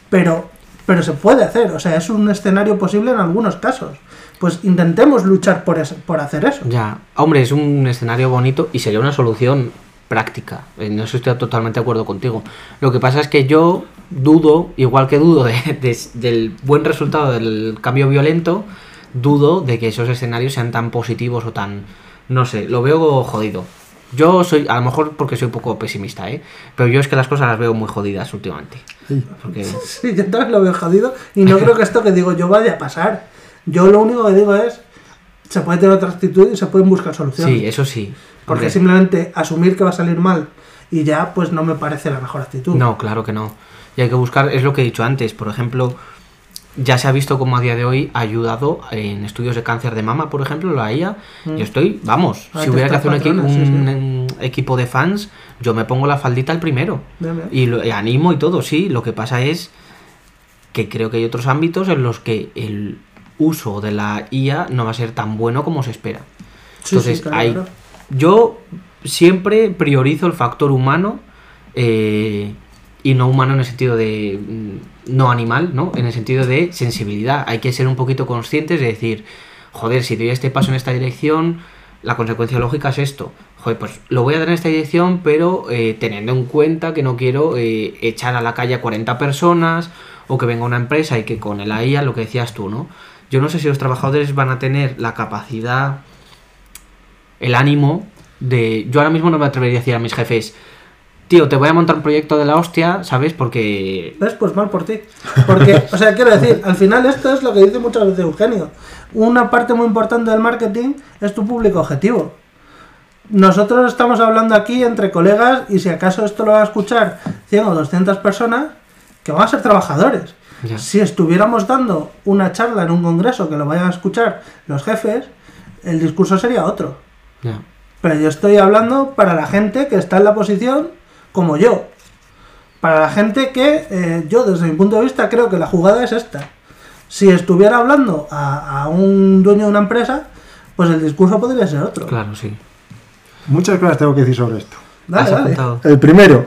pero, pero se puede hacer, o sea, es un escenario posible en algunos casos. Pues intentemos luchar por, es- por hacer eso. Ya, hombre, es un escenario bonito y sería una solución práctica. En eso estoy totalmente de acuerdo contigo. Lo que pasa es que yo dudo, igual que dudo de- de- del buen resultado del cambio violento, dudo de que esos escenarios sean tan positivos o tan... No sé, lo veo jodido. Yo soy, a lo mejor porque soy un poco pesimista, ¿eh? Pero yo es que las cosas las veo muy jodidas últimamente. Sí. Porque... [LAUGHS] Sí, yo también lo veo jodido y no creo que esto que digo yo vaya a pasar. Yo lo único que digo es, se puede tener otra actitud y se pueden buscar soluciones. Sí, eso sí. Porque Porque- simplemente asumir que va a salir mal y ya, pues no me parece la mejor actitud. No, claro que no. Y hay que buscar, es lo que he dicho antes, por ejemplo, ya se ha visto como a día de hoy ha ayudado en estudios de cáncer de mama, por ejemplo, la IA. Mm. Yo estoy, vamos, Ah, si hubiera que hacer un, equi- patrones, sí, un, sí. equipo de fans, yo me pongo la faldita el primero. Bien, bien. Y lo y animo y todo, sí. Lo que pasa es que creo que hay otros ámbitos en los que el uso de la IA no va a ser tan bueno como se espera. Sí, Entonces, claro, hay- claro. yo siempre priorizo el factor humano eh, y no humano en el sentido de mm, no animal, ¿no? En el sentido de sensibilidad. Hay que ser un poquito conscientes de decir, joder, si doy este paso en esta dirección, la consecuencia lógica es esto. Joder, pues lo voy a dar en esta dirección, pero eh, teniendo en cuenta que no quiero eh, echar a la calle a 40 personas o que venga una empresa y que con el IA, lo que decías tú, ¿no? Yo no sé si los trabajadores van a tener la capacidad el ánimo de... Yo ahora mismo no me atrevería a decir a mis jefes, tío, te voy a montar un proyecto de la hostia, ¿sabes? Porque... ¿Ves? Pues mal por ti. Porque, o sea, quiero decir, al final esto es lo que dice muchas veces Eugenio. Una parte muy importante del marketing es tu público objetivo. Nosotros estamos hablando aquí entre colegas y si acaso esto lo va a escuchar 100 o 200 personas, que van a ser trabajadores. Ya. Si estuviéramos dando una charla en un congreso que lo vayan a escuchar los jefes, el discurso sería otro. Ya. Pero yo estoy hablando para la gente que está en la posición como yo. Para la gente que eh, yo, desde mi punto de vista, creo que la jugada es esta. Si estuviera hablando a, a un dueño de una empresa, pues el discurso podría ser otro. Claro, sí. Muchas cosas tengo que decir sobre esto. Dale, Has dale. apuntado. El primero,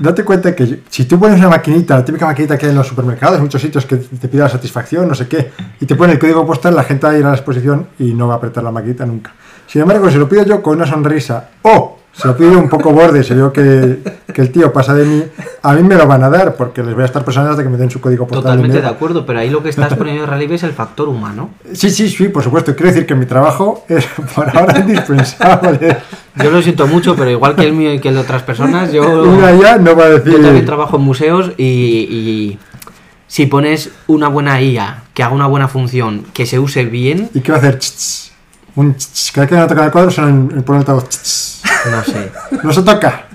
date cuenta que si tú pones una maquinita, la típica maquinita que hay en los supermercados, en muchos sitios que te pide la satisfacción, no sé qué, y te pone el código postal, la gente va a ir a la exposición y no va a apretar la maquinita nunca. Sin embargo, si lo pido yo con una sonrisa o si lo pido un poco borde, si veo que, que el tío pasa de mí, a mí me lo van a dar porque les voy a estar presionando hasta que me den su código postal. Totalmente de acuerdo, pero ahí lo que estás poniendo en relieve es el factor humano. Sí, sí, sí, por supuesto. Quiero decir que mi trabajo es por ahora indispensable. Yo lo siento mucho, pero igual que el mío y que el de otras personas, yo, Una ya no va a decir. yo también trabajo en museos y, y si pones una buena IA que haga una buena función, que se use bien, ¿Y qué va a hacer? Un ch. Cada vez que me toca el cuadro en el ch, ch. no sé. No se toca.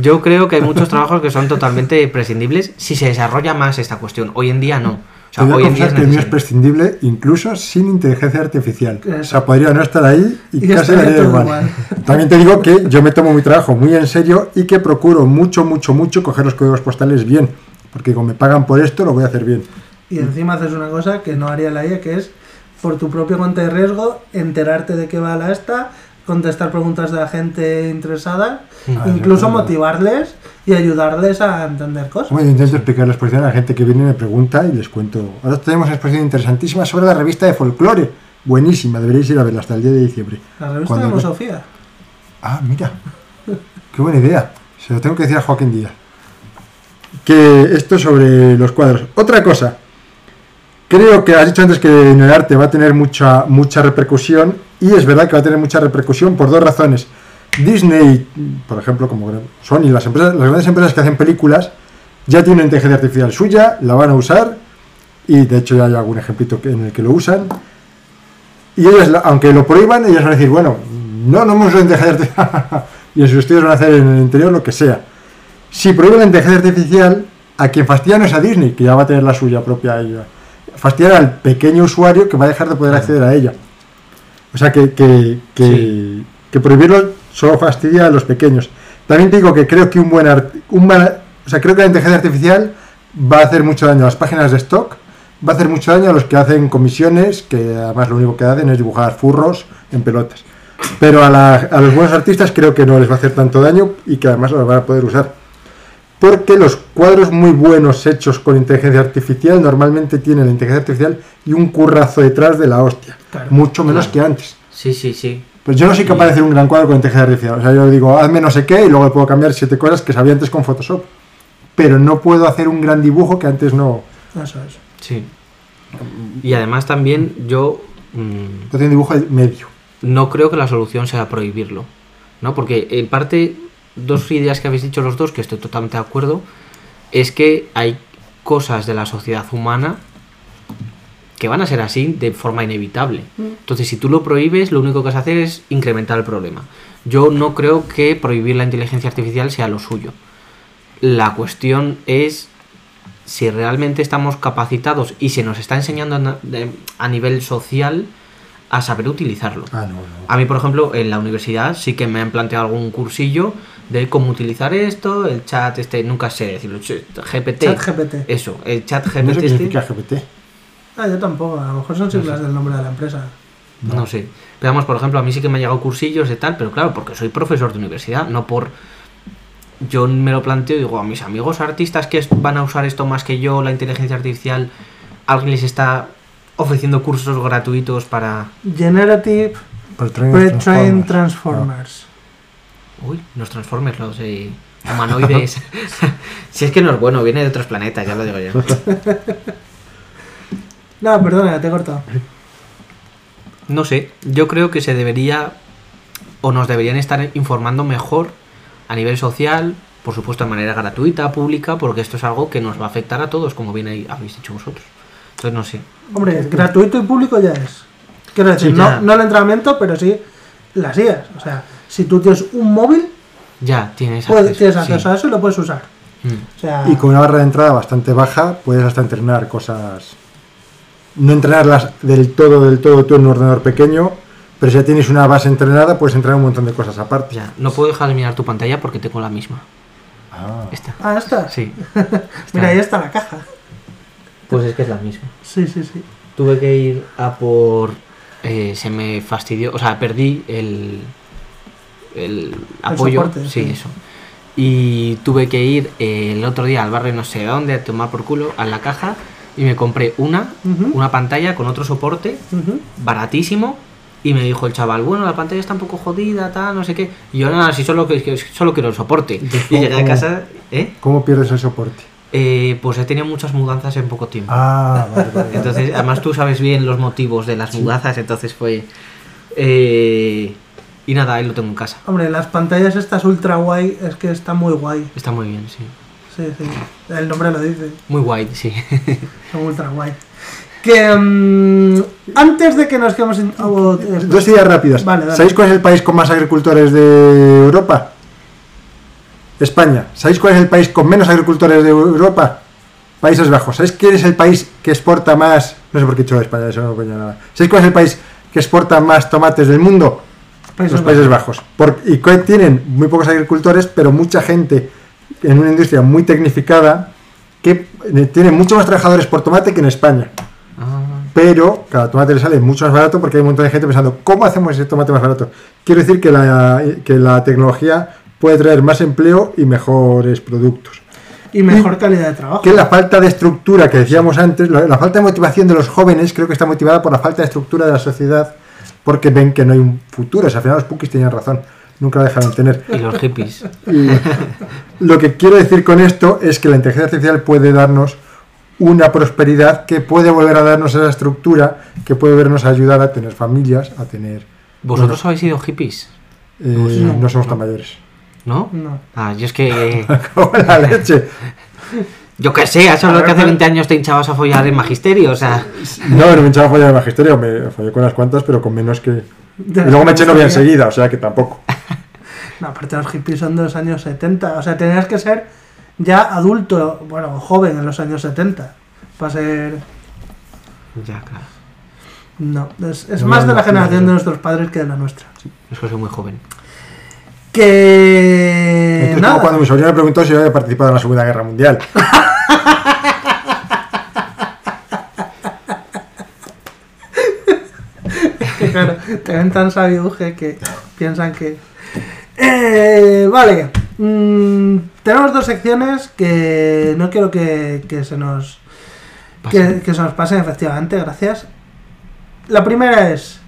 Yo creo que hay muchos trabajos que son totalmente prescindibles si se desarrolla más esta cuestión. Hoy en día no. O sea, hoy a en día es que el mío es prescindible incluso sin inteligencia artificial. O sea, podría no estar ahí y, Y casi daría igual. igual. También te digo que yo me tomo mi trabajo muy en serio y que procuro mucho, mucho, mucho coger los códigos postales bien. Porque como me pagan por esto, lo voy a hacer bien. Y encima haces una cosa que no haría la IA, que es por tu propio cuenta de riesgo, enterarte de qué va la esta, contestar preguntas de la gente interesada, Ah, incluso motivarles y ayudarles a entender cosas. Bueno, yo intento explicar la exposición a la gente que viene y me pregunta y les cuento. Ahora tenemos una exposición interesantísima sobre la revista de folclore. Buenísima, deberéis ir a verla hasta el día de diciembre. La revista Cuando- de Mosofía. Ah, mira. Qué buena idea. Se lo tengo que decir a Joaquín Díaz. Que esto sobre los cuadros. Otra cosa. Creo que has dicho antes que en el arte va a tener mucha, mucha repercusión. Y es verdad que va a tener mucha repercusión por dos razones. Disney, por ejemplo, como Sony, las, empresas, las grandes empresas que hacen películas, ya tienen inteligencia artificial suya, la van a usar. Y de hecho ya hay algún ejemplito en el que lo usan. Y ellas, la- aunque lo prohíban, ellas van a decir, bueno, no, no hemos inteligencia artificial. [LAUGHS] y en sus estudios van a hacer en el interior lo que sea. Si prohíben la inteligencia artificial, a quien fastidia no es a Disney, que ya va a tener la suya propia ella. Fastidiar al pequeño usuario que va a dejar de poder acceder a ella. O sea que, que, que, Sí. que prohibirlo solo fastidia a los pequeños. También te digo que creo que un buen un buen- o sea, creo que la inteligencia artificial va a hacer mucho daño a las páginas de stock, va a hacer mucho daño a los que hacen comisiones, que además lo único que hacen es dibujar furros en pelotas. Pero a, la- a los buenos artistas creo que no les va a hacer tanto daño y que además los van a poder usar. Porque los cuadros muy buenos hechos con inteligencia artificial normalmente tienen la inteligencia artificial y un currazo detrás de la hostia. Claro. mucho menos Claro. que antes. Sí, sí, sí. Pues yo no soy capaz de hacer un gran cuadro con inteligencia artificial. O sea, yo digo, hazme no sé qué y luego le puedo cambiar siete cosas que sabía antes con Photoshop. Pero no puedo hacer un gran dibujo que antes no. Eso es. Sí. Y además también yo mm, Yo un dibujo medio. no creo que la solución sea prohibirlo. ¿No? Porque en parte, dos ideas que habéis dicho los dos, que estoy totalmente de acuerdo, es que hay cosas de la sociedad humana que van a ser así de forma inevitable. Entonces, si tú lo prohíbes, lo único que vas a hacer es incrementar el problema. Yo no creo que prohibir la inteligencia artificial sea lo suyo. La cuestión es si realmente estamos capacitados y se nos está enseñando a nivel social a saber utilizarlo. Ah, no, no. A mí, por ejemplo, en la universidad sí que me han planteado algún cursillo de cómo utilizar esto, el chat este, nunca sé decirlo, GPT. Chat GPT. Eso, el chat No sé GPT qué este. significa GPT. Ah, yo tampoco, a lo mejor son siglas del nombre de la empresa. No. sé. Pero vamos, por ejemplo, a mí sí que me han llegado cursillos y tal, pero claro, porque soy profesor de universidad, no por... Yo me lo planteo y digo, a mis amigos artistas que van a usar esto más que yo, la inteligencia artificial, alguien les está ofreciendo cursos gratuitos para... Generative Pre-trained Pre-Trained Transformers. Transformers. Uy, los Transformers, los eh, humanoides. [LAUGHS] [LAUGHS] si es que no es bueno, viene de otros planetas, ya lo digo yo. [LAUGHS] No, perdona, te he cortado. No sé, yo creo que se debería o nos deberían estar informando mejor a nivel social, por supuesto de manera gratuita, pública, porque esto es algo que nos va a afectar a todos, como bien ahí habéis dicho vosotros. Entonces no sé. Hombre, gratuito y público ya es. Quiero decir, Sí, ya. no, no el entrenamiento, pero sí las IAS. O sea, si tú tienes un móvil, Ya, tienes puedes, acceso, tienes sí. acceso a eso y lo puedes usar. Mm. O sea, Y con una barra de entrada bastante baja, puedes hasta entrenar cosas. No entrenarlas del todo, del todo tú en un ordenador pequeño, pero si ya tienes una base entrenada, puedes entrenar un montón de cosas aparte. Ya, no puedo dejar de mirar tu pantalla porque tengo la misma. Ah. Esta. ah, esta. Sí. [LAUGHS] Mira, ahí está la caja. Pues es que es la misma. Sí, sí, sí. Tuve que ir a por. eh, se me fastidió. O sea, perdí el. El apoyo. soporte, sí, sí. eso. Y tuve que ir eh, el otro día al barrio, no sé dónde, a tomar por culo, a la caja. Y me compré una, una pantalla con otro soporte, baratísimo. Y me dijo el chaval, bueno, la pantalla está un poco jodida, tal, no sé qué. Y yo, nada, si solo, solo quiero el soporte. Y llegué a casa, ¿eh? ¿Cómo pierdes el soporte? Eh, Pues he tenido muchas mudanzas en poco tiempo. Ah, vale, vale, vale. Entonces, además tú sabes bien los motivos de las mudanzas, entonces fue... eh, y nada, ahí lo tengo en casa. Hombre, las pantallas estas ultra guay es que está muy guay. Está muy bien, sí. Sí, sí. El nombre lo dice. Muy guay, sí. [LAUGHS] Son ultra guay. Que mm, antes de que nos quedemos sin. oh, eh, Dos ideas rápidas. Vale, dale. ¿Sabéis cuál es el país con más agricultores de Europa? España. ¿Sabéis cuál es el país con menos agricultores de Europa? Países Bajos. ¿Sabéis quién es el país que exporta más? No sé por qué he dicho España, eso no coño nada. ¿Sabéis cuál es el país que exporta más tomates del mundo? Países Los Países Bajos. Por- y que tienen muy pocos agricultores, pero mucha gente en una industria muy tecnificada que eh, tiene muchos más trabajadores por tomate que en España Ah, pero cada tomate le sale mucho más barato porque hay un montón de gente pensando, ¿cómo hacemos ese tomate más barato? Quiero decir que la, que la tecnología puede traer más empleo y mejores productos. Y mejor calidad de trabajo. Que la falta de estructura que decíamos antes, la, la falta de motivación de los jóvenes creo que está motivada por la falta de estructura de la sociedad porque ven que no hay un futuro. O sea, al final los pukis tenían razón, nunca la dejaron tener. y los hippies. Y lo que quiero decir con esto es que la inteligencia artificial puede darnos una prosperidad que puede volver a darnos esa estructura, que puede vernos ayudar a tener familias, a tener... ¿Vosotros habéis sido hippies? eh, no, no, somos tan mayores. ¿No? No. Ah, yo es que... [LAUGHS] Como la leche. [LAUGHS] Yo qué sé, eso es lo que hace 20 años te hinchabas a follar en magisterio, o sea... No, no me echaba a follar de magisterio, me follé con unas cuantas, pero con menos que... Y luego me eché novia enseguida, o sea que tampoco. [LAUGHS] No, aparte los hippies son de los años 70. O sea, tenías que ser ya adulto, bueno, joven en los años 70. Para ser. Ya, claro. No, es, es No, más no, de la generación de nuestros padres que de la nuestra. Es que soy muy joven. Que. Entonces, nada. como cuando mi sobrino me preguntó si yo había participado en la Segunda Guerra Mundial. [LAUGHS] claro, te ven tan sabiuje que piensan que. Eh, vale. mm, tenemos dos secciones que no quiero que, que se nos. Que, que se nos pasen, efectivamente, gracias. La primera es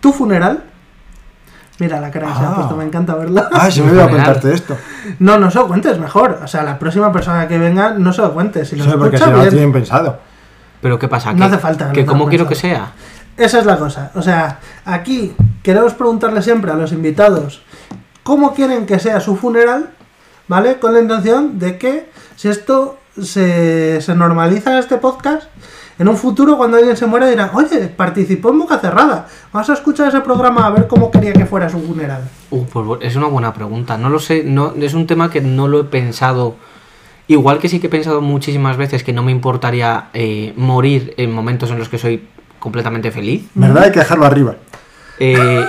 tu funeral. Mira la cara que se ha Ah. puesto, me encanta verla. Ah, se me iba a [LAUGHS] contarte esto. No, no se lo cuentes mejor. O sea, la próxima persona que venga no se lo cuentes. Si lo Sí, porque si no lo bien. tienen pensado. Pero ¿qué pasa? No ¿Que- hace falta, Que no como hace quiero que sea. Esa es la cosa. O sea, aquí queremos preguntarle siempre a los invitados cómo quieren que sea su funeral, ¿vale? Con la intención de que si esto se, se normaliza en este podcast, en un futuro cuando alguien se muera dirán, oye, participó en boca cerrada. Vamos a escuchar ese programa a ver cómo quería que fuera su funeral. Uh, pues es una buena pregunta. No lo sé, no, es un tema que no lo he pensado. Igual que sí que he pensado muchísimas veces que no me importaría eh, morir en momentos en los que soy completamente feliz. ¿Verdad? Hay que dejarlo arriba. Eh,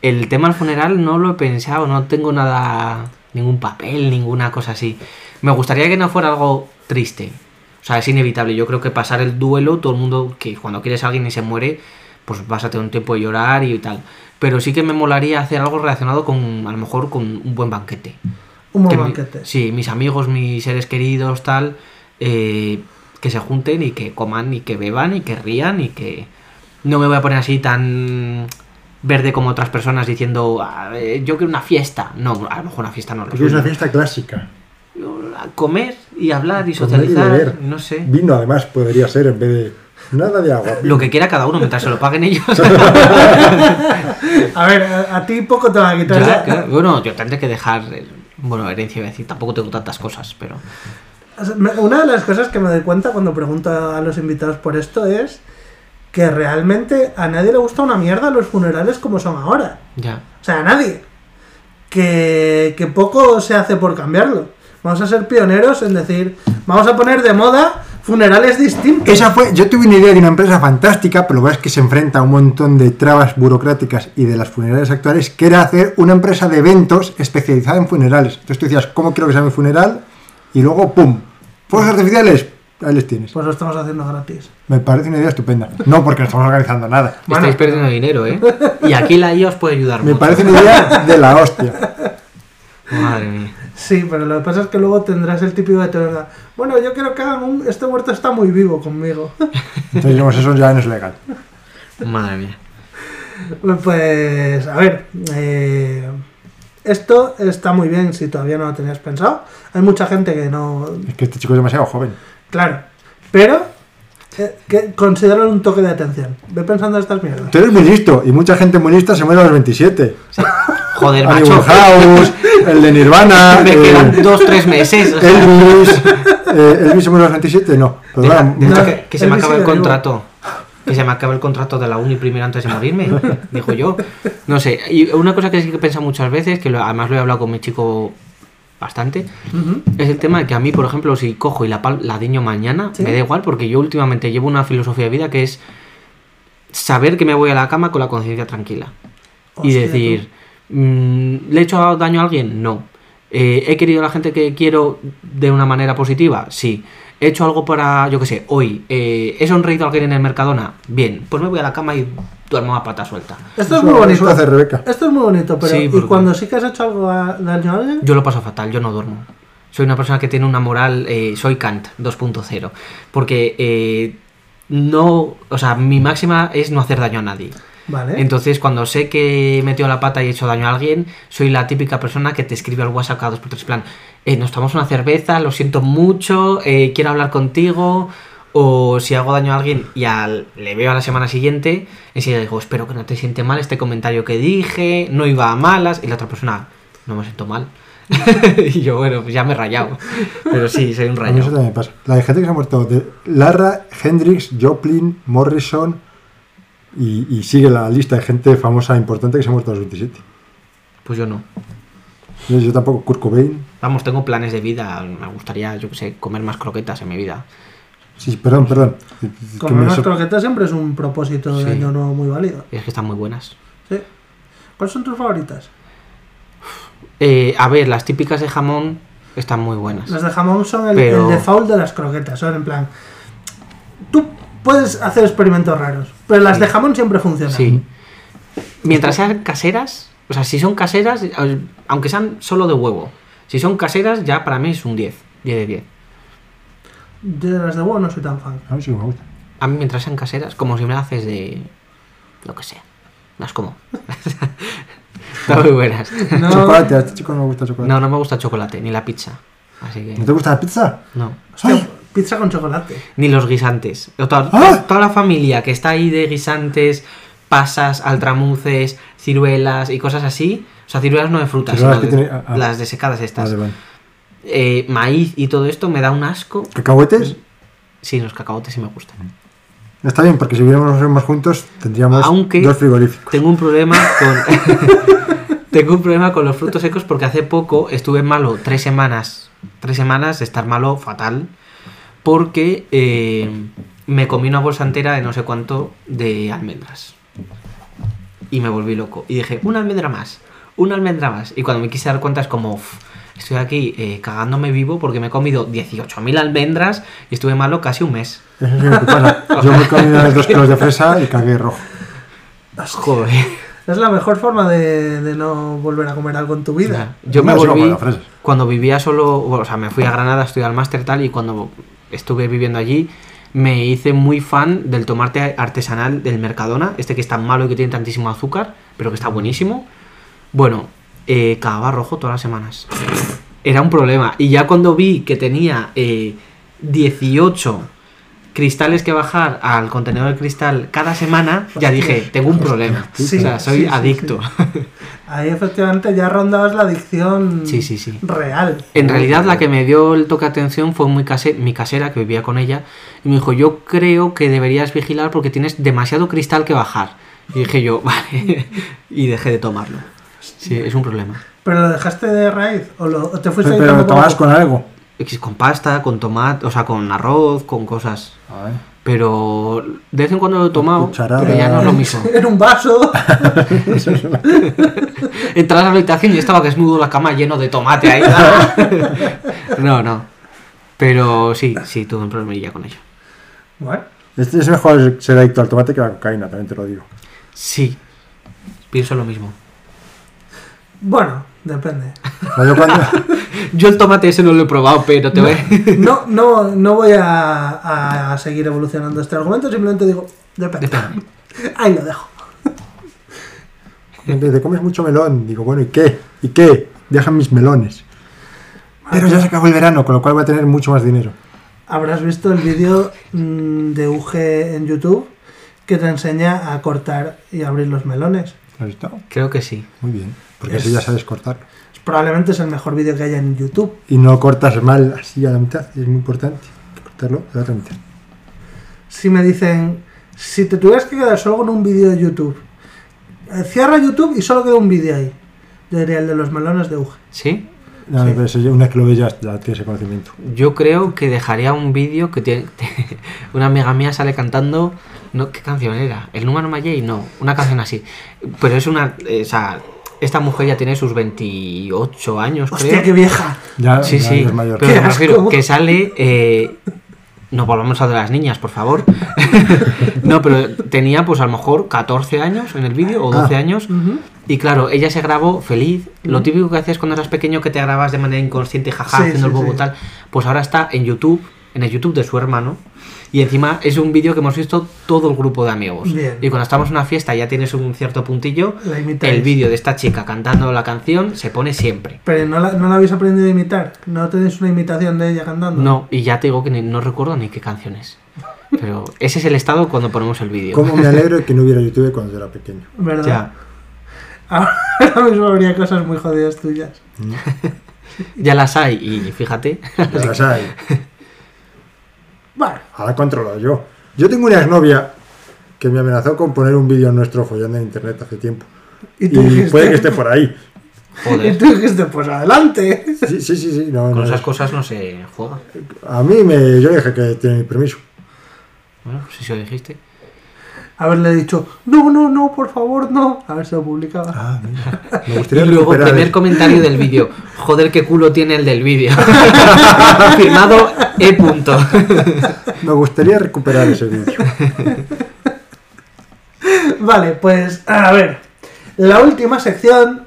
el tema del funeral no lo he pensado, no tengo nada, ningún papel, ninguna cosa así. Me gustaría que no fuera algo triste. O sea, es inevitable. Yo creo que pasar el duelo, todo el mundo, que cuando quieres a alguien y se muere, pues vas a tener un tiempo de llorar y tal. Pero sí que me molaría hacer algo relacionado con, a lo mejor, con un buen banquete. Un buen Que mi- banquete. sí, mis amigos, mis seres queridos, tal, eh, que se junten y que coman y que beban y que rían y que no me voy a poner así tan verde como otras personas diciendo "Ah, eh, yo quiero una fiesta. No, a lo mejor una fiesta no es lo Porque es una fiesta clásica. A Comer y hablar y Comer y socializar, beber. no sé. Vino, además, podría ser en vez de nada de agua. Lo que quiera cada uno mientras se lo paguen ellos. [LAUGHS] A ver, a, a ti poco te va a quitar. Ya, ya. claro. Bueno, yo tendré que dejar, bueno, herencia, iba a decir, tampoco tengo tantas cosas, pero... Una de las cosas que me doy cuenta cuando pregunto a los invitados por esto es que realmente a nadie le gusta una mierda los funerales como son ahora. Ya. O sea, a nadie. Que, que poco se hace por cambiarlo. Vamos a ser pioneros en decir, vamos a poner de moda funerales distintos. Esa fue, yo tuve una idea de una empresa fantástica, pero lo que pasa es que se enfrenta a un montón de trabas burocráticas y de las funerarias actuales, que era hacer una empresa de eventos especializada en funerales. Entonces tú decías, ¿cómo quiero que sea mi funeral? Y luego, ¡pum! ¿Fuegos artificiales? Ahí les tienes. Pues lo estamos haciendo gratis. Me parece una idea estupenda. No porque no estamos organizando nada. Bueno. Estáis perdiendo dinero, ¿eh? Y aquí la IA os puede ayudar Me mucho. parece una idea de la hostia. Madre mía. Sí, pero lo que pasa es que luego tendrás el típico de te venga, Bueno, yo quiero que hagan un... Este muerto está muy vivo conmigo. [LAUGHS] Entonces digamos, eso ya no es legal. Madre mía. Pues, a ver, eh, esto está muy bien si todavía no lo tenías pensado. Hay mucha gente que no... Es que este chico es demasiado joven. Claro, pero eh, que consideran un toque de atención. Ve pensando en estas mierdas. Tú eres muy listo y mucha gente muy lista se muere a los 27. Joder, macho. El de Nirvana, Me eh, quedan dos, tres meses. o sea, Elvis. Eh, ¿Elvis los 27? No. Pero que, que se me acabe el contrato. Que se me acabe el contrato de la uni primero antes de morirme, dijo yo. No sé, y una cosa que sí que he pensado muchas veces, que lo- además lo he hablado con mi chico bastante, es el tema de que a mí, por ejemplo, si cojo y la, la diño mañana, Sí. me da igual, porque yo últimamente llevo una filosofía de vida que es saber que me voy a la cama con la conciencia tranquila. y Hostia, decir, ¿le he hecho daño a alguien? No. Eh, ¿He querido a la gente que quiero de una manera positiva? Sí. ¿He hecho algo para, yo qué sé, hoy? eh, ¿He sonreído a alguien en el Mercadona? Bien, pues me voy a la cama y duermo a pata suelta. Esto es muy bonito. Rebeca. Esto es muy bonito, pero Sí, ¿y cuando sí que has hecho algo a daño a alguien? Yo lo paso fatal, yo no duermo. Soy una persona que tiene una moral, eh, soy Kant 2.0. Porque eh, no, o sea, mi máxima es no hacer daño a nadie. Vale. Entonces, cuando sé que he metido la pata y he hecho daño a alguien, soy la típica persona que te escribe al WhatsApp cada dos por tres, plan, eh, nos tomamos una cerveza, lo siento mucho, eh, quiero hablar contigo, o si hago daño a alguien y al- le veo a la semana siguiente, enseguida digo, espero que no te siente mal este comentario que dije, no iba a malas, y la otra persona, no me siento mal. [LAUGHS] y yo, bueno, pues ya me he rayado. Pero sí, soy un A mí eso rayado. también pasa. La de gente que se ha muerto de Larra, Hendrix, Joplin, Morrison y, y sigue la lista de gente famosa e importante que se ha muerto a los 27. Pues yo no. Yo, yo tampoco, Kurt Cobain. Vamos, tengo planes de vida, me gustaría, yo qué sé, comer más croquetas en mi vida. Sí, perdón, perdón. Comer me más croquetas siempre es un propósito de año nuevo muy válido. Y es que están muy buenas. Sí. ¿Cuáles son tus favoritas? Eh, a ver, las típicas de jamón están muy buenas. Las de jamón son el, Pero- el default de las croquetas. Son en plan. Tú puedes hacer experimentos raros, pero las Sí. de jamón siempre funcionan. Sí. Mientras sean caseras, o sea, si son caseras, eh, aunque sean solo de huevo, si son caseras, ya para mí es un 10. 10 de 10. Yo de las de huevo no soy tan fan. A mí sí me gusta. A mí, mientras sean caseras, como si me las haces de. lo que sea. Las como. [LAUGHS] Están muy buenas. No, Chocolate, a este chico no me gusta el chocolate. No, no me gusta chocolate, ni la pizza. Así ¿No que. te gusta la pizza? No. Ay. Pizza con chocolate. Ni los guisantes. Toda, ¡Ah! toda la familia que está ahí de guisantes, pasas, altramuces, ciruelas y cosas así. O sea, ciruelas no de frutas, sino de- tiene- ah, ah. las desecadas estas. Vale, vale. Eh, maíz y todo esto me da un asco. ¿Cacahuetes? Sí, los cacahuetes sí me gustan. Está bien, porque si viviéramos juntos tendríamos Aunque- dos frigoríficos. Tengo un problema con. [LAUGHS] Tengo un problema con los frutos secos porque hace poco estuve malo tres semanas. Tres semanas de estar malo fatal. Porque eh, me comí una bolsa entera de no sé cuánto de almendras. Y me volví loco. Y dije, una almendra más. una almendra más. Y cuando me quise dar cuenta es como, "Uf, estoy aquí eh, cagándome vivo porque me he comido 18.000 almendras y estuve malo casi un mes. Me pasa. [LAUGHS] Yo me comí una vez dos kilos de fresa y cagué rojo. Joder. Es la mejor forma de, de no volver a comer algo en tu vida. Yo me volví cuando vivía solo, o sea, me fui a Granada a estudiar el máster tal y cuando estuve viviendo allí me hice muy fan del tomate artesanal del Mercadona, este que es tan malo y que tiene tantísimo azúcar, pero que está buenísimo. Bueno, eh, cagaba rojo todas las semanas. Era un problema. Y ya cuando vi que tenía eh, 18 cristales que bajar al contenedor de cristal cada semana, ya dije, tengo un problema. Sí, o sea, soy sí, sí, adicto. Ahí efectivamente ya rondabas la adicción Sí, sí, sí. real. En realidad la que me dio el toque de atención fue muy case- mi casera, que vivía con ella, y me dijo, yo creo que deberías vigilar porque tienes demasiado cristal que bajar. Y dije yo, [LAUGHS] vale, y dejé de tomarlo. Sí, es un problema. ¿Pero lo dejaste de raíz? ¿O, lo, o te fuiste Pero, dedicando lo poco? con algo. X Con pasta, con tomate, o sea, con arroz, con cosas. Ay. Pero de vez en cuando lo he tomado, pero ya no es lo mismo. [LAUGHS] En un vaso. [LAUGHS] Entras a la habitación y estaba desnudo en la cama lleno de tomate ahí. [LAUGHS] no, no. Pero sí, sí, tuve un problemilla con ello. bueno, Este es mejor ser adicto al tomate que a la cocaína, también te lo digo. Sí, pienso lo mismo. bueno, depende. Yo cuando, [LAUGHS] Yo el tomate ese no lo he probado, pero te voy... No, no, no voy a, a seguir evolucionando este argumento, simplemente digo, depende. [LAUGHS] Ahí lo dejo. dice, comes mucho melón. Digo, bueno, ¿y qué? ¿Y qué? Dejan mis melones. Pero ya se acabó el verano, con lo cual voy a tener mucho más dinero. Habrás visto el vídeo mm, de UG en YouTube que te enseña a cortar y abrir los melones. ¿Lo has visto? Creo que sí. Muy bien. Porque Es- así ya sabes cortar. Probablemente es el mejor vídeo que haya en YouTube. Y no cortas mal así a la mitad. Es muy importante. Cortarlo a la otra mitad. Si me dicen, si te tuvieras que quedar solo con un vídeo de YouTube, eh, cierra YouTube y solo queda un vídeo ahí. Yo diría el de los melones de UG. ¿Sí? No, Sí. pero eso una vez que lo ves ya, ya tienes ese conocimiento. Yo creo que dejaría un vídeo que tiene... [LAUGHS] Una amiga mía sale cantando... No, ¿Qué canción era? ¿El número Mayay? No, una canción así. Pero es una... eh, o sea, esta mujer ya tiene sus 28 años, ¡Hostia, creo. qué vieja! Ya, Sí, ya sí. mayor. Pero me refiero que sale. eh, no volvamos a de las niñas, por favor. [LAUGHS] no, pero tenía pues a lo mejor 14 años en el vídeo o 12 Ah. años. Y claro, ella se grabó feliz. Lo típico que hacías cuando eras pequeño que te grabas de manera inconsciente, jaja, Sí, haciendo sí, el bobo sí. tal. Pues ahora está en YouTube, en el YouTube de su hermano. Y encima es un vídeo que hemos visto todo el grupo de amigos. Bien. Y cuando estamos en una fiesta y ya tienes un cierto puntillo. El vídeo de esta chica cantando la canción se pone siempre. Pero ¿no la, no la habéis aprendido a imitar. ¿No tenéis una imitación de ella cantando? No, y ya te digo que ni- no recuerdo ni qué canción es. Pero ese es el estado cuando ponemos el vídeo. ¿Cómo me alegro de [LAUGHS] que no hubiera YouTube cuando yo era pequeño? ¿Verdad? Ya, [LAUGHS] Ahora mismo habría cosas muy jodidas tuyas. ya las hay y fíjate. Ya las hay. [LAUGHS] Bueno, Ahora controlo yo. Yo tengo una exnovia que me amenazó con poner un vídeo nuestro follando en internet hace tiempo. y Y dijiste, puede que esté por ahí. [LAUGHS] y Joder, tú dijiste, pues adelante. Sí, sí, sí. sí, no, con no. esas cosas no se juega. A mí me, yo dije que tiene mi permiso. Bueno, si se lo dijiste. Haberle dicho, no, no, no, por favor, no. A ver si lo publicaba. Ah, mira. [LAUGHS] Me Y gustaría luego, recuperar primer el- comentario del vídeo. Joder, qué culo tiene el del vídeo. [LAUGHS] Firmado E. Punto. [LAUGHS] Me gustaría recuperar ese vídeo. Vale, pues a ver. La última sección,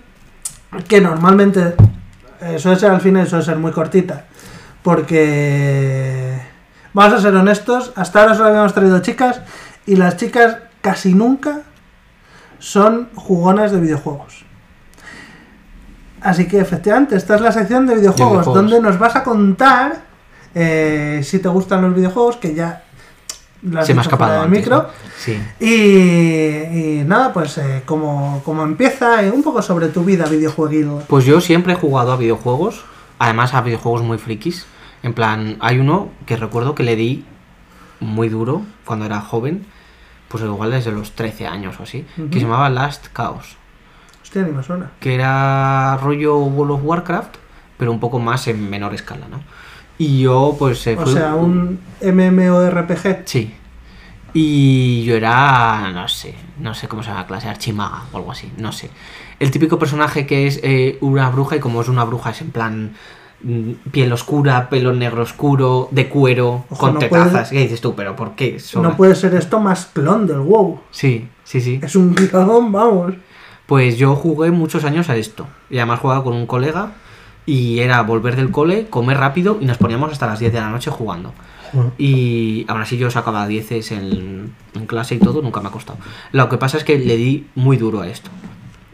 que normalmente eh, suele ser al final y suele ser muy cortita, porque vamos a ser honestos, hasta ahora solo habíamos traído chicas y las chicas casi nunca son jugonas de videojuegos. Así que efectivamente, esta es la sección de videojuegos, Videojuegos. donde nos vas a contar eh, si te gustan los videojuegos, que ya Se me ha escapado antes, micro. ¿no? Sí. Y, y nada, pues eh, como, como empieza, eh, un poco sobre tu vida videojueguil. Pues yo siempre he jugado a videojuegos, además a videojuegos muy frikis. En plan, hay uno que recuerdo que le di muy duro cuando era joven, pues igual desde los 13 años o así, que se llamaba Last Chaos, Hostia, ni me suena. que era rollo World of Warcraft, pero un poco más en menor escala, ¿no? Y yo, pues... eh, O sea, un MMORPG. Sí. Y yo era, no sé, no sé cómo se llama la clase, archimaga o algo así, no sé. El típico personaje que es eh, una bruja y como es una bruja es en plan mm, piel oscura, pelo negro oscuro, de cuero, Ojo, con no tetazas. ¿Qué dices tú? ¿Pero por qué? No puede ser esto más clon del WoW. Sí, sí, sí. Es un [LAUGHS] guion, vamos. Pues yo jugué muchos años a esto. Y además jugaba con un colega y era volver del cole, comer rápido y nos poníamos hasta las 10 de la noche jugando. Y aún así yo sacaba 10 en, en clase y todo, nunca me ha costado. Lo que pasa es que le di muy duro a esto.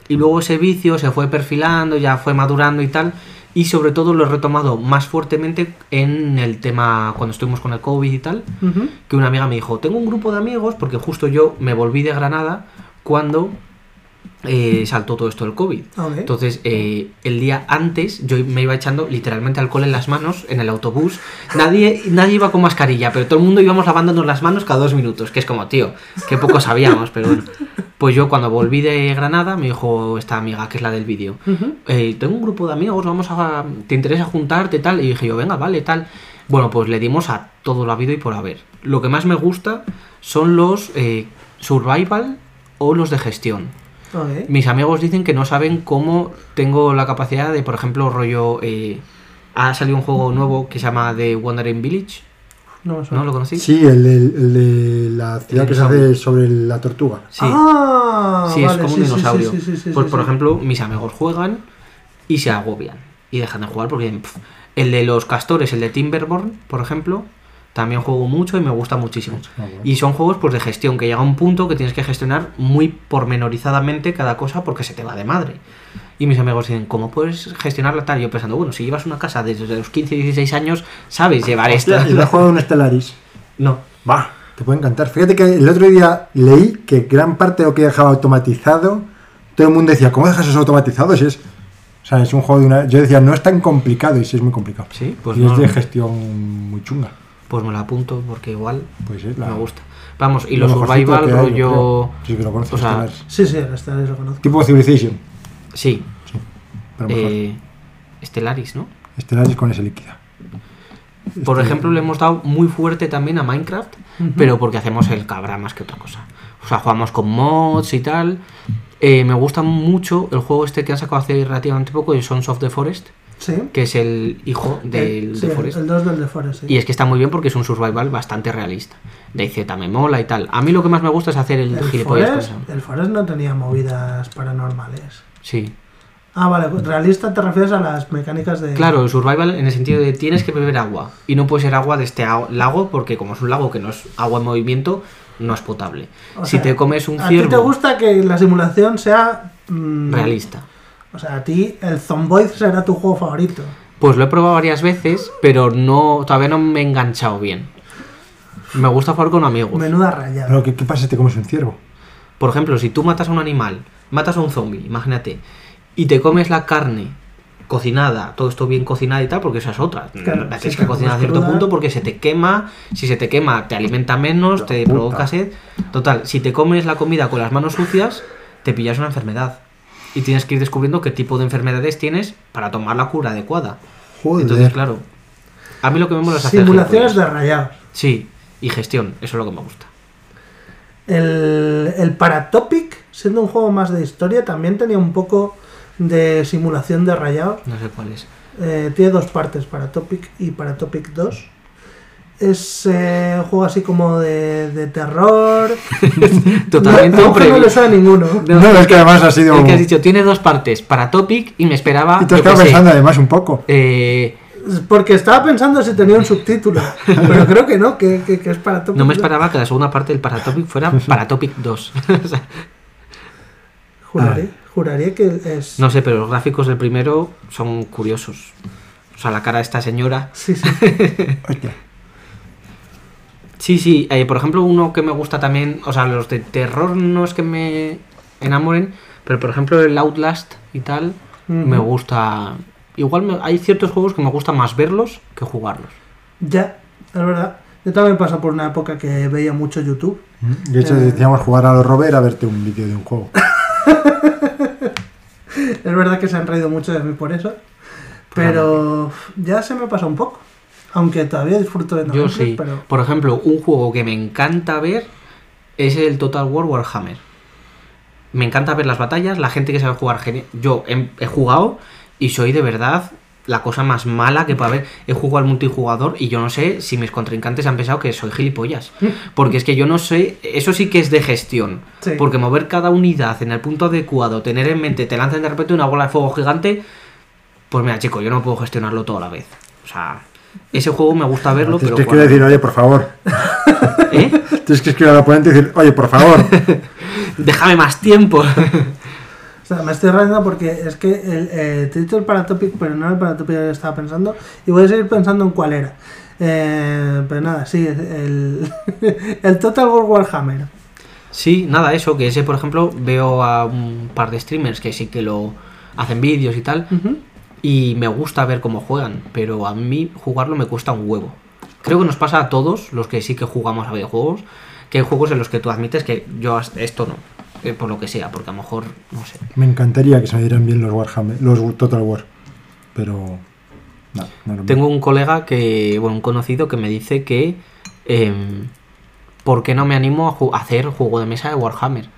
Y luego ese vicio se fue perfilando, ya fue madurando y tal. Y sobre todo lo he retomado más fuertemente en el tema cuando estuvimos con el COVID y tal. Que una amiga me dijo, tengo un grupo de amigos, porque justo yo me volví de Granada cuando eh, saltó todo esto del COVID. Ok. Entonces, eh, el día antes yo me iba echando literalmente alcohol en las manos en el autobús. Nadie, nadie iba con mascarilla, pero todo el mundo íbamos lavándonos las manos cada dos minutos, que es como, tío, que poco sabíamos, pero bueno. Pues yo cuando volví de Granada me dijo esta amiga, que es la del vídeo, eh, tengo un grupo de amigos, vamos a... ¿Te interesa juntarte tal? Y dije yo, venga, vale, tal. Bueno, pues le dimos a todo lo habido y por haber. Lo que más me gusta son los survival o los de gestión. Ok. Mis amigos dicen que no saben cómo tengo la capacidad de, por ejemplo, rollo... eh, ha salido un juego nuevo que se llama The Wandering Village. No. ¿No lo conocí? Sí, el, de- el de la ciudad El que se hace sobre la tortuga. Sí. Ah, Sí, vale, es como sí, un dinosaurio. sí, sí, sí, pues, sí, por sí. ejemplo, mis amigos juegan y se agobian. Y dejan de jugar porque... el de los castores, el de Timberborn, por ejemplo, también juego mucho y me gusta muchísimo. Ah, bueno. Y son juegos pues de gestión, que llega un punto que tienes que gestionar muy pormenorizadamente cada cosa porque se te va de madre. Y mis amigos dicen, ¿cómo puedes gestionarla tal? Y yo pensando, bueno, si llevas una casa desde los 15 16 años, sabes llevar esto. ¿y has jugado un Stellaris? No. Va, te puede encantar. Fíjate que el otro día leí que gran parte de lo que dejaba automatizado, todo el mundo decía, ¿cómo dejas eso automatizado? Si es, o sea, es un juego de una... Yo decía, no es tan complicado y sí es muy complicado. Sí, pues y no. es de gestión muy chunga. Pues me la apunto porque igual Pues es la... me gusta. Vamos, y lo los survival, hay, rollo... Sí, que lo conoces, o sea. Sí, sí, Stellaris lo conozco. Tipo Civilization, Sí, pero mejor. eh, Stellaris, ¿no? Stellaris con ese líquida. Por Este- ejemplo, le hemos dado muy fuerte también a Minecraft, pero porque hacemos el cabra más que otra cosa. O sea, jugamos con mods y tal. Eh, me gusta mucho el juego este que han sacado hace relativamente poco, el Sons of the Forest, Sí. que es el hijo del sí, Forest. el 2 del The Forest, sí. Y es que está muy bien porque es un survival bastante realista. DayZ me mola y tal. A mí lo que más me gusta es hacer el, el, gilipollas Forest, el Forest no tenía movidas paranormales. Sí. Ah, vale, realista te refieres a las mecánicas de... Claro, el survival en el sentido de tienes que beber agua. Y no puede ser agua de este lago porque como es un lago que no es agua en movimiento, no es potable. O si sea, te comes un A ti te ciervo gusta que la simulación sea... mm, realista. O sea, a ti el Zomboid será tu juego favorito. Pues lo he probado varias veces, pero no todavía no me he enganchado bien. Me gusta jugar con amigos. Menuda rayada. Pero, ¿qué, ¿qué pasa si te comes un ciervo? Por ejemplo, si tú matas a un animal, matas a un zombie, imagínate, y te comes la carne cocinada, todo esto bien cocinado y tal, porque esa es otra. Claro, la si tienes te que cocinar a cierto cruda- punto porque se te quema, si se te quema te alimenta menos, te puta. provoca sed. Total, si te comes la comida con las manos sucias, te pillas una enfermedad. Y tienes que ir descubriendo qué tipo de enfermedades tienes para tomar la cura adecuada. Joder. Entonces, claro, a mí lo que me mola es hacer Simulaciones de rayados. Sí, y gestión, eso es lo que me gusta. El, el Paratopic, siendo un juego más de historia, también tenía un poco de simulación de rayados. No sé cuál es. Eh, tiene dos partes, Paratopic y Paratopic 2. Es eh, un juego así como de, de terror. [LAUGHS] Totalmente no, no le suena ninguno. No, No, es que además ha sido... El que has dicho tiene dos partes, para Topic y me esperaba. Y te sé, pensando además un poco. eh, Porque estaba pensando si tenía un subtítulo. [LAUGHS] pero creo que no, que, que- que es Paratopic. no me 2. esperaba que la segunda parte del Paratopic fuera [LAUGHS] Paratopic 2. O sea, Juraría, juraría que es. no sé, pero los gráficos del primero son curiosos. O sea, la cara de esta señora. Sí, sí. Sí, sí, eh, por ejemplo, uno que me gusta también. O sea, los de terror no es que me enamoren, pero por ejemplo, el Outlast y tal, me gusta. Igual me- hay ciertos juegos que me gusta más verlos que jugarlos. Ya, es verdad. Yo también paso por una época que veía mucho YouTube. De hecho, Eh. decíamos jugar a los Robert a verte un vídeo de un juego. [LAUGHS] Es verdad que se han reído mucho de mí por eso. Pero ya se me pasa un poco. Aunque todavía disfruto de Yo sí. pero Por ejemplo, un juego que me encanta ver, es el Total War Warhammer. Me encanta ver las batallas, la gente que sabe jugar genial. Yo he, he jugado y soy de verdad la cosa más mala que puede haber. He jugado al multijugador y yo no sé si mis contrincantes han pensado que soy gilipollas. Porque es que yo no sé, eso sí que es de gestión. Sí. Porque mover cada unidad en el punto adecuado, tener en mente, te lanzan de repente una bola de fuego gigante, pues mira, chico, yo no puedo gestionarlo todo a la vez. O sea, ese juego me gusta verlo, Tienes pero... que cuando- decir, oye, por favor. [LAUGHS] ¿Eh? Tienes que escribir al oponente y decir, oye, por favor. [LAUGHS] Déjame más tiempo. [LAUGHS] O sea, me estoy riendo porque es que el, eh, te he dicho el Paratopic, pero no el Paratopic que estaba pensando. Y voy a seguir pensando en cuál era. Eh, pero nada, sí, el, el Total War Warhammer. Sí, nada, eso, que ese, por ejemplo, veo a un par de streamers que sí que lo hacen vídeos y tal, Ujú. Y me gusta ver cómo juegan, pero a mí jugarlo me cuesta un huevo. Creo que nos pasa a todos los que sí que jugamos a videojuegos, que hay juegos en los que tú admites que yo esto no, eh, por lo que sea, porque a lo mejor, no sé. Me encantaría que se me dieran bien los Warhammer, los Total War. Pero. No, no Tengo un colega que, bueno, un conocido que me dice que, em, ¿por qué no me animo a hacer juego de mesa de Warhammer?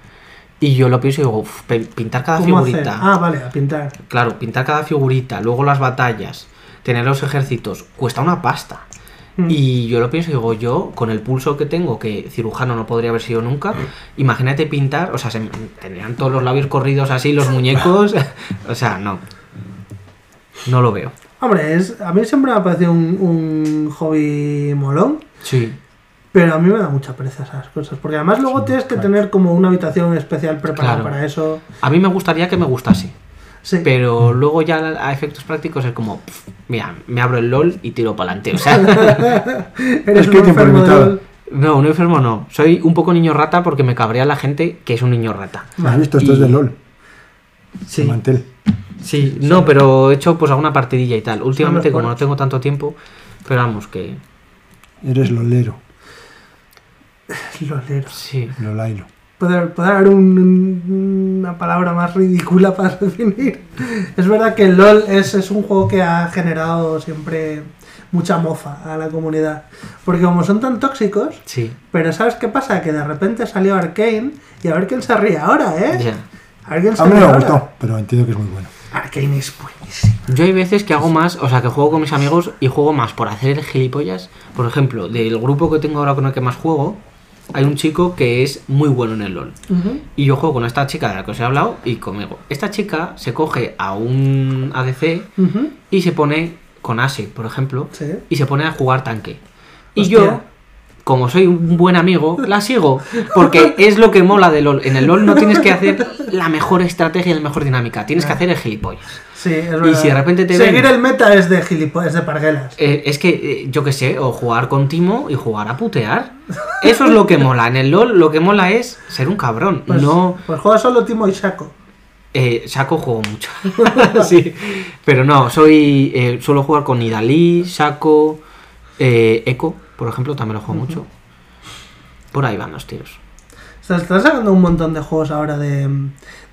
Y yo lo pienso y digo, "Uf, pe- pintar cada figurita. Ah, vale, a pintar. Claro, pintar cada figurita, luego las batallas, tener los ejércitos, cuesta una pasta. Mm. Y yo lo pienso y digo, yo, con el pulso que tengo, que cirujano no podría haber sido nunca, imagínate pintar, o sea, se, tendrían todos los labios corridos así, los muñecos, [LAUGHS] o sea, no. No lo veo. Hombre, es, a mí siempre me ha parecido un, un hobby molón. Sí. Pero a mí me da mucha pereza esas cosas. Porque además luego Sí, tienes que claro. tener como una habitación especial preparada Claro. para eso. A mí me gustaría que me gustase, Sí. pero luego ya a efectos prácticos es como, mira, me abro el LOL y tiro para adelante, o sea... [LAUGHS] Eres que limitado. No, un enfermo no. Soy un poco niño rata porque me cabrea la gente que es un niño rata. ¿Has visto? Esto es de LOL. Sí, de Mantel. sí, no, pero he hecho pues alguna partidilla y tal. Últimamente, como no tengo tanto tiempo, pero vamos que Eres lolero. Lolero. sí. Lolailo. Puede, puede haber un- una palabra más ridícula para [LAUGHS] definir. Es verdad que el LOL es, es un juego que ha generado siempre mucha mofa a la comunidad. Porque como son tan tóxicos, Sí, pero ¿sabes qué pasa? Que de repente salió Arkane y a ver quién se ríe ahora, ¿eh? ya. A ver quién se A mí me ahora. gustó, pero entiendo que es muy bueno. Arkane es buenísimo. Yo hay veces que hago más, o sea, que juego con mis amigos y juego más por hacer gilipollas. Por ejemplo, del grupo que tengo ahora con el que más juego, hay un chico que es muy bueno en el LOL. Y yo juego con esta chica de la que os he hablado y conmigo. Esta chica se coge a un ADC y se pone con Ase, por ejemplo, Sí. y se pone a jugar tanque. Y yo, como soy un buen amigo, la sigo. Porque es lo que mola de LOL. En el LOL no tienes que hacer la mejor estrategia y la mejor dinámica. Tienes que hacer el gilipollas. Sí, es verdad. si de repente te Seguir ven- el meta es de gilipollas, es de parguelas. Eh, es que, eh, yo qué sé, o jugar con Timo y jugar a putear. Eso es lo que mola. En el LOL lo que mola es ser un cabrón. Pues, no... pues juega solo Timo y Shaco. Eh, Shaco juego mucho. [LAUGHS] sí. Pero no, soy. eh, suelo jugar con Idalí, Shaco, eh, Echo, por ejemplo, también lo juego mucho. Por ahí van los tiros. Se están sacando un montón de juegos ahora de,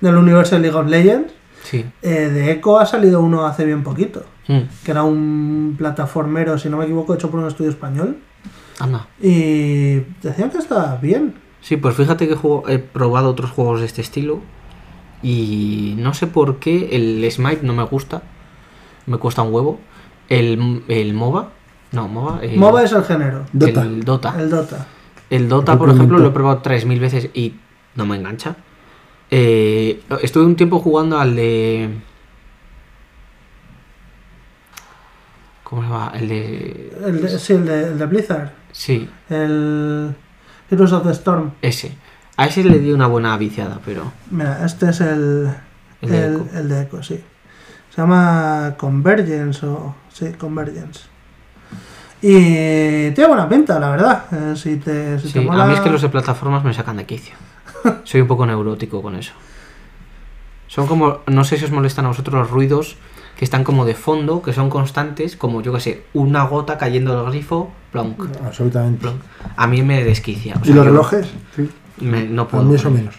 del universo de League of Legends. Sí. Eh, de Echo ha salido uno hace bien poquito. Mm, Que era un plataformero, si no me equivoco, hecho por un estudio español. Anda. Y decían que estaba bien. Sí, pues fíjate que juego- he probado otros juegos de este estilo. Y no sé por qué el Smite no me gusta. Me cuesta un huevo. El, el MOBA. No, MOBA. el- MOBA es el género. Dota. El Dota. El Dota. El Dota, por ejemplo, lo he probado 3.000 veces y no me engancha. Eh, estuve un tiempo jugando al de... ¿Cómo se llama? El de... El de- sí, el de, el de Blizzard. Sí, El Heroes of the Storm. ese. A ese le di una buena viciada, pero... Mira, este es el, El de el, Echo. el de Echo, sí. Se llama Convergence o... Sí, Convergence. Y tiene buena pinta, la verdad. Eh, si te, si te Sí, mola- a mí es que los de plataformas me sacan de quicio. [LAUGHS] Soy un poco neurótico con eso. Son como... No sé si os molestan a vosotros los ruidos que están como de fondo, que son constantes, como yo que sé, una gota cayendo del grifo, plonk, Absolutamente. plonk. A mí me desquicia. o ¿Y los relojes? Sí. me- no A puedo. mí eso con ello. menos.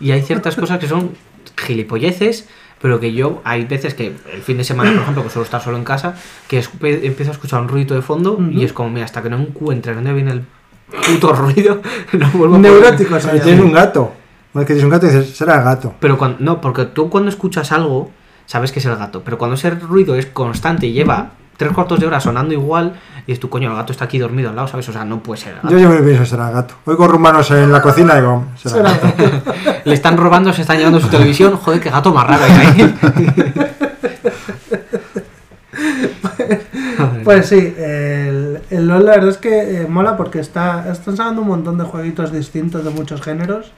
Y hay ciertas cosas que son gilipolleces, pero que yo, hay veces que el fin de semana, por ejemplo, que suelo estar solo en casa, que espe- empiezo a escuchar un ruido de fondo y es como, mira, hasta que no encuentre dónde viene el puto [LAUGHS] ruido, no vuelvo a Neurótico O sea, se tienes un gato. Una vez que tienes un gato dices, será el gato. Pero cuando, no, porque tú cuando escuchas algo, sabes que es el gato. Pero cuando ese ruido es constante y lleva tres cuartos de hora sonando igual, y es tu coño, el gato está aquí dormido al lado, ¿sabes? O sea, no puede ser el gato. Yo siempre pienso, será el gato. Oigo rumanos en la cocina y digo, será el Será- gato. [LAUGHS] Le están robando, se están llevando su televisión. Joder, qué gato más raro hay ahí. [LAUGHS] Pues sí, el, el LOL la verdad es que eh, mola porque está, están sacando un montón de jueguitos distintos de muchos géneros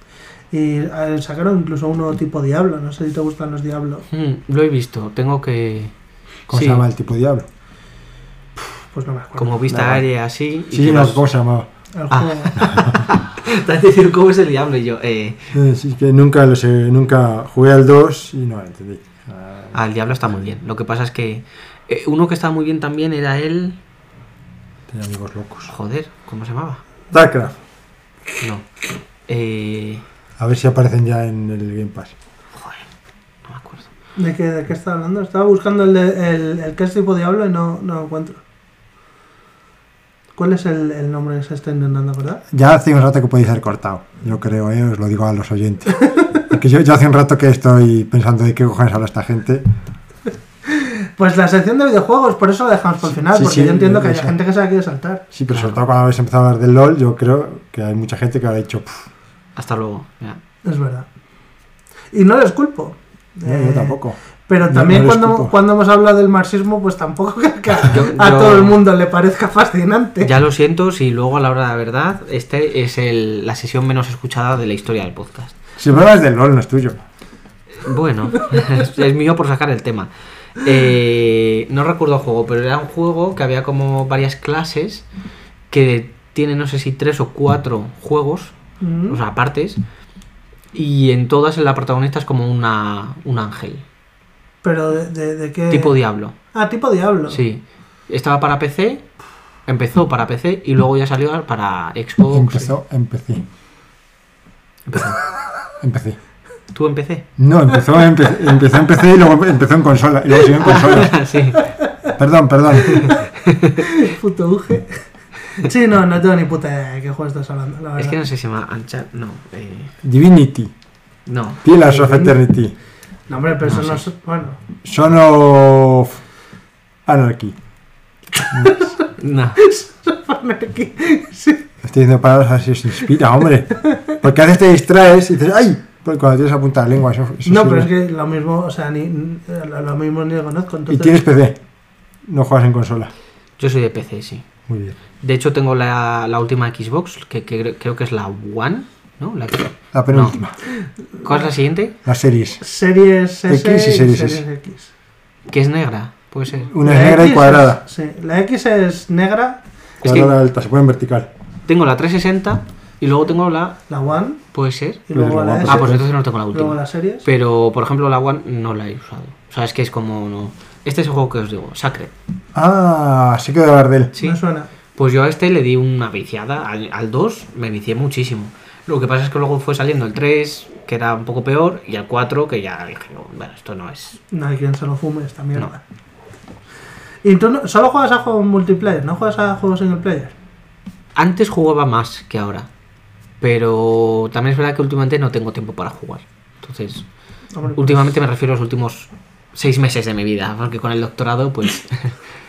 y eh, sacaron incluso uno tipo Diablo, no sé si te gustan los Diablo. Mm, lo he visto, tengo que. ¿Cómo Sí, se llama el tipo diablo? Pues no me acuerdo. Como vista Nada. aérea así. y Sí, no, vas- ¿cómo se llamaba? El Ah. [LAUGHS] Te decir cómo es el diablo y yo. Eh, sí, que nunca lo sé, nunca jugué al 2 y no lo entendí. Ah, ah, el diablo está muy bien. Lo que pasa es que. eh, uno que estaba muy bien también era el. tenía amigos locos. Joder, ¿cómo se llamaba? Starcraft. No. Eh, A ver si aparecen ya en el Game Pass. joder, no me acuerdo. ¿De qué, ¿De qué está hablando? Estaba buscando el, de- el, el que es tipo Diablo y no, no lo encuentro. ¿Cuál es el, el nombre que se está intentando acordar? Ya hace un rato que podéis haber cortado. Yo creo, ¿eh? os lo digo a los oyentes. [LAUGHS] Porque yo, yo hace un rato que estoy pensando de qué cojones habla esta gente. Pues la sección de videojuegos, por eso la dejamos por el final, Sí, porque sí, yo entiendo que hay gente que se la quiere saltar. Sí, pero sobre todo cuando habéis empezado a hablar del LOL, yo creo que hay mucha gente que habrá dicho, "Puf, Hasta luego. ya. Es verdad. Y no les culpo. no, yo Eh, tampoco. Pero también no cuando, cuando hemos hablado del marxismo, pues tampoco [LAUGHS] que, que a, Yo- a yo- todo el mundo le parezca fascinante. Ya lo siento si luego a la hora de la verdad, este es el- la sesión menos escuchada de la historia del podcast. Si problema es del LOL, no es tuyo. Bueno, [LAUGHS] es, es mío por sacar el tema. Eh, no recuerdo el juego, pero era un juego que había como varias clases que tiene no sé si tres o cuatro juegos, Mm. o sea, partes, y en todas la protagonista es como una, un ángel, Pero de, de, de qué... tipo diablo. Ah, tipo Diablo. Sí, estaba para PC, empezó para PC y luego ya salió para Xbox. Empezó, empecé. Empezó. Empecé. ¿Tú en PC? No, empezó, empe- empezó en PC y luego empezó en consola. Y luego siguió en consola. [LAUGHS] sí. Perdón, perdón. [LAUGHS] Puto Uge. Sí, no, no tengo ni puta idea de qué juego estás hablando, la Es que no sé si se llama Uncharted. No, eh, Divinity. no. Pillars of Eternity. No, hombre, pero No eso no sé. es... Bueno, Son of Anarchy. No. aquí. [LAUGHS] Sí. Estoy diciendo palabras así, se inspira, hombre. Porque a veces te distraes y dices, ¡ay! Pues cuando tienes apuntada la lengua, eso, eso No, pero es que lo mismo, o sea, ni, lo mismo ni lo conozco. Y Entonces, tienes PC. No juegas en consola. Yo soy de PC, sí. Muy bien. De hecho, tengo la, la última Xbox, que, que cre- creo que es la One, ¿no? La, La penúltima. ¿Cuál es la siguiente? Las series. Series S X y Series S. X. Que es negra, puede ser. Una La es negra y X cuadrada. es- sí, la X es negra, Es que- Cuadrada alta, se pone en vertical. Tengo la 360 y luego tengo la. la One, Puede ser. y luego la la S, Ah, pues entonces no tengo la luego última. las series. Pero, por ejemplo, la One no la he usado. O sea, es que es como. No... Este es el juego que os digo, Sacred. Ah, sí que de hablar de él. Sí. Me suena. Pues yo a este le di una viciada. Al, al 2 me vicié muchísimo. Lo que pasa es que luego fue saliendo el 3, que era un poco peor, y el 4, que ya dije, no, bueno, esto no es. No hay quien se lo fume esta mierda. ¿Y tú no- solo juegas a juegos multiplayer? ¿No juegas a juegos single player? Antes jugaba más que ahora. Pero también es verdad que últimamente no tengo tiempo para jugar. Entonces, Hombre, pues, últimamente me refiero a los últimos seis meses de mi vida. Porque con el doctorado, pues. [LAUGHS]